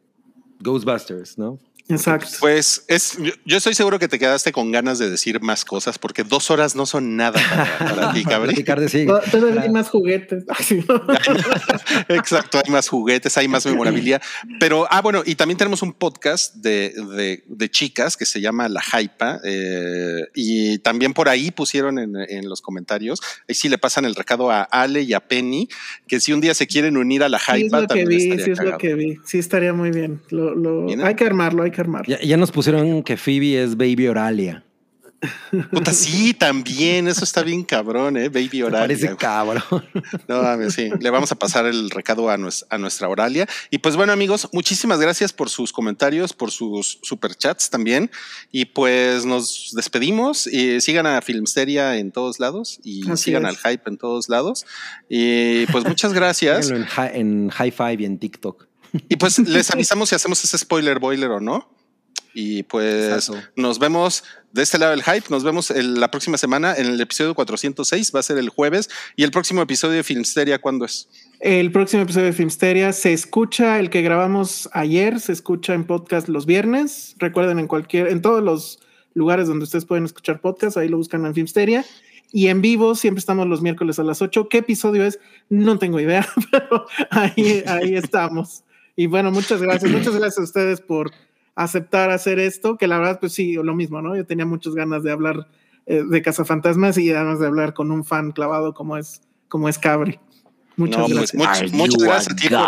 Ghostbusters, ¿no? Exacto. Pues es, yo, estoy seguro que te quedaste con ganas de decir más cosas porque dos horas no son nada para, para ti, de sí. To- Todavía hay más juguetes. Exacto, hay más juguetes, hay más memorabilia. Pero, ah, bueno, y también tenemos un podcast de, de- de chicas que se llama La Hypa. eh, y también por ahí pusieron en, en los comentarios, ahí sí le pasan el recado a Ale y a Penny, que si un día se quieren unir a La Sí, es Hypa, lo que también vi, estaría sí es lo que vi. Sí, estaría muy bien. Lo, hay que armarlo, hay que Ya, ya nos pusieron que Phoebe es Baby Oralia. Puta, sí, también, eso está bien cabrón, ¿eh? Baby Oralia. parece cabrón. No, mames, sí, le vamos a pasar el recado a, nues- a nuestra Oralia. Y pues bueno, amigos, muchísimas gracias por sus comentarios, por sus superchats también. Y pues nos despedimos. Y sigan a Filmsteria en todos lados y Así sigan es. al hype en todos lados. Y pues muchas gracias. En, hi- en High Five y en TikTok. Y pues les avisamos si hacemos ese spoiler boiler o no. Y pues Exacto. nos vemos de este lado del hype. Nos vemos el- la próxima semana en el episodio 406. Va a ser el jueves. Y el próximo episodio de Filmsteria, ¿cuándo es? El próximo episodio de Filmsteria se escucha, el que grabamos ayer, se escucha en podcast los viernes. Recuerden, en cualquier, en todos los lugares donde ustedes pueden escuchar podcast, ahí lo buscan en Filmsteria. Y en vivo siempre estamos los miércoles a las 8. ¿Qué episodio es? No tengo idea, pero ahí, ahí estamos. Y bueno, muchas gracias. Muchas gracias a ustedes por aceptar hacer esto, que la verdad, pues sí, lo mismo, ¿no? Yo tenía muchas ganas de hablar eh, de Cazafantasmas y además de hablar con un fan clavado como es, como es Cabri. Muchas No, gracias. much- muchas gracias a ti por,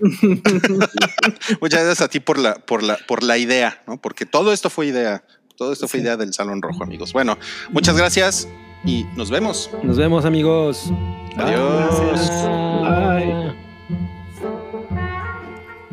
muchas gracias a ti por la, por la, por la idea, ¿no? Porque todo esto fue idea, todo esto fue idea del Salón Rojo, amigos. Bueno, muchas gracias y nos vemos. Nos vemos, amigos. Adiós. Gracias. Bye.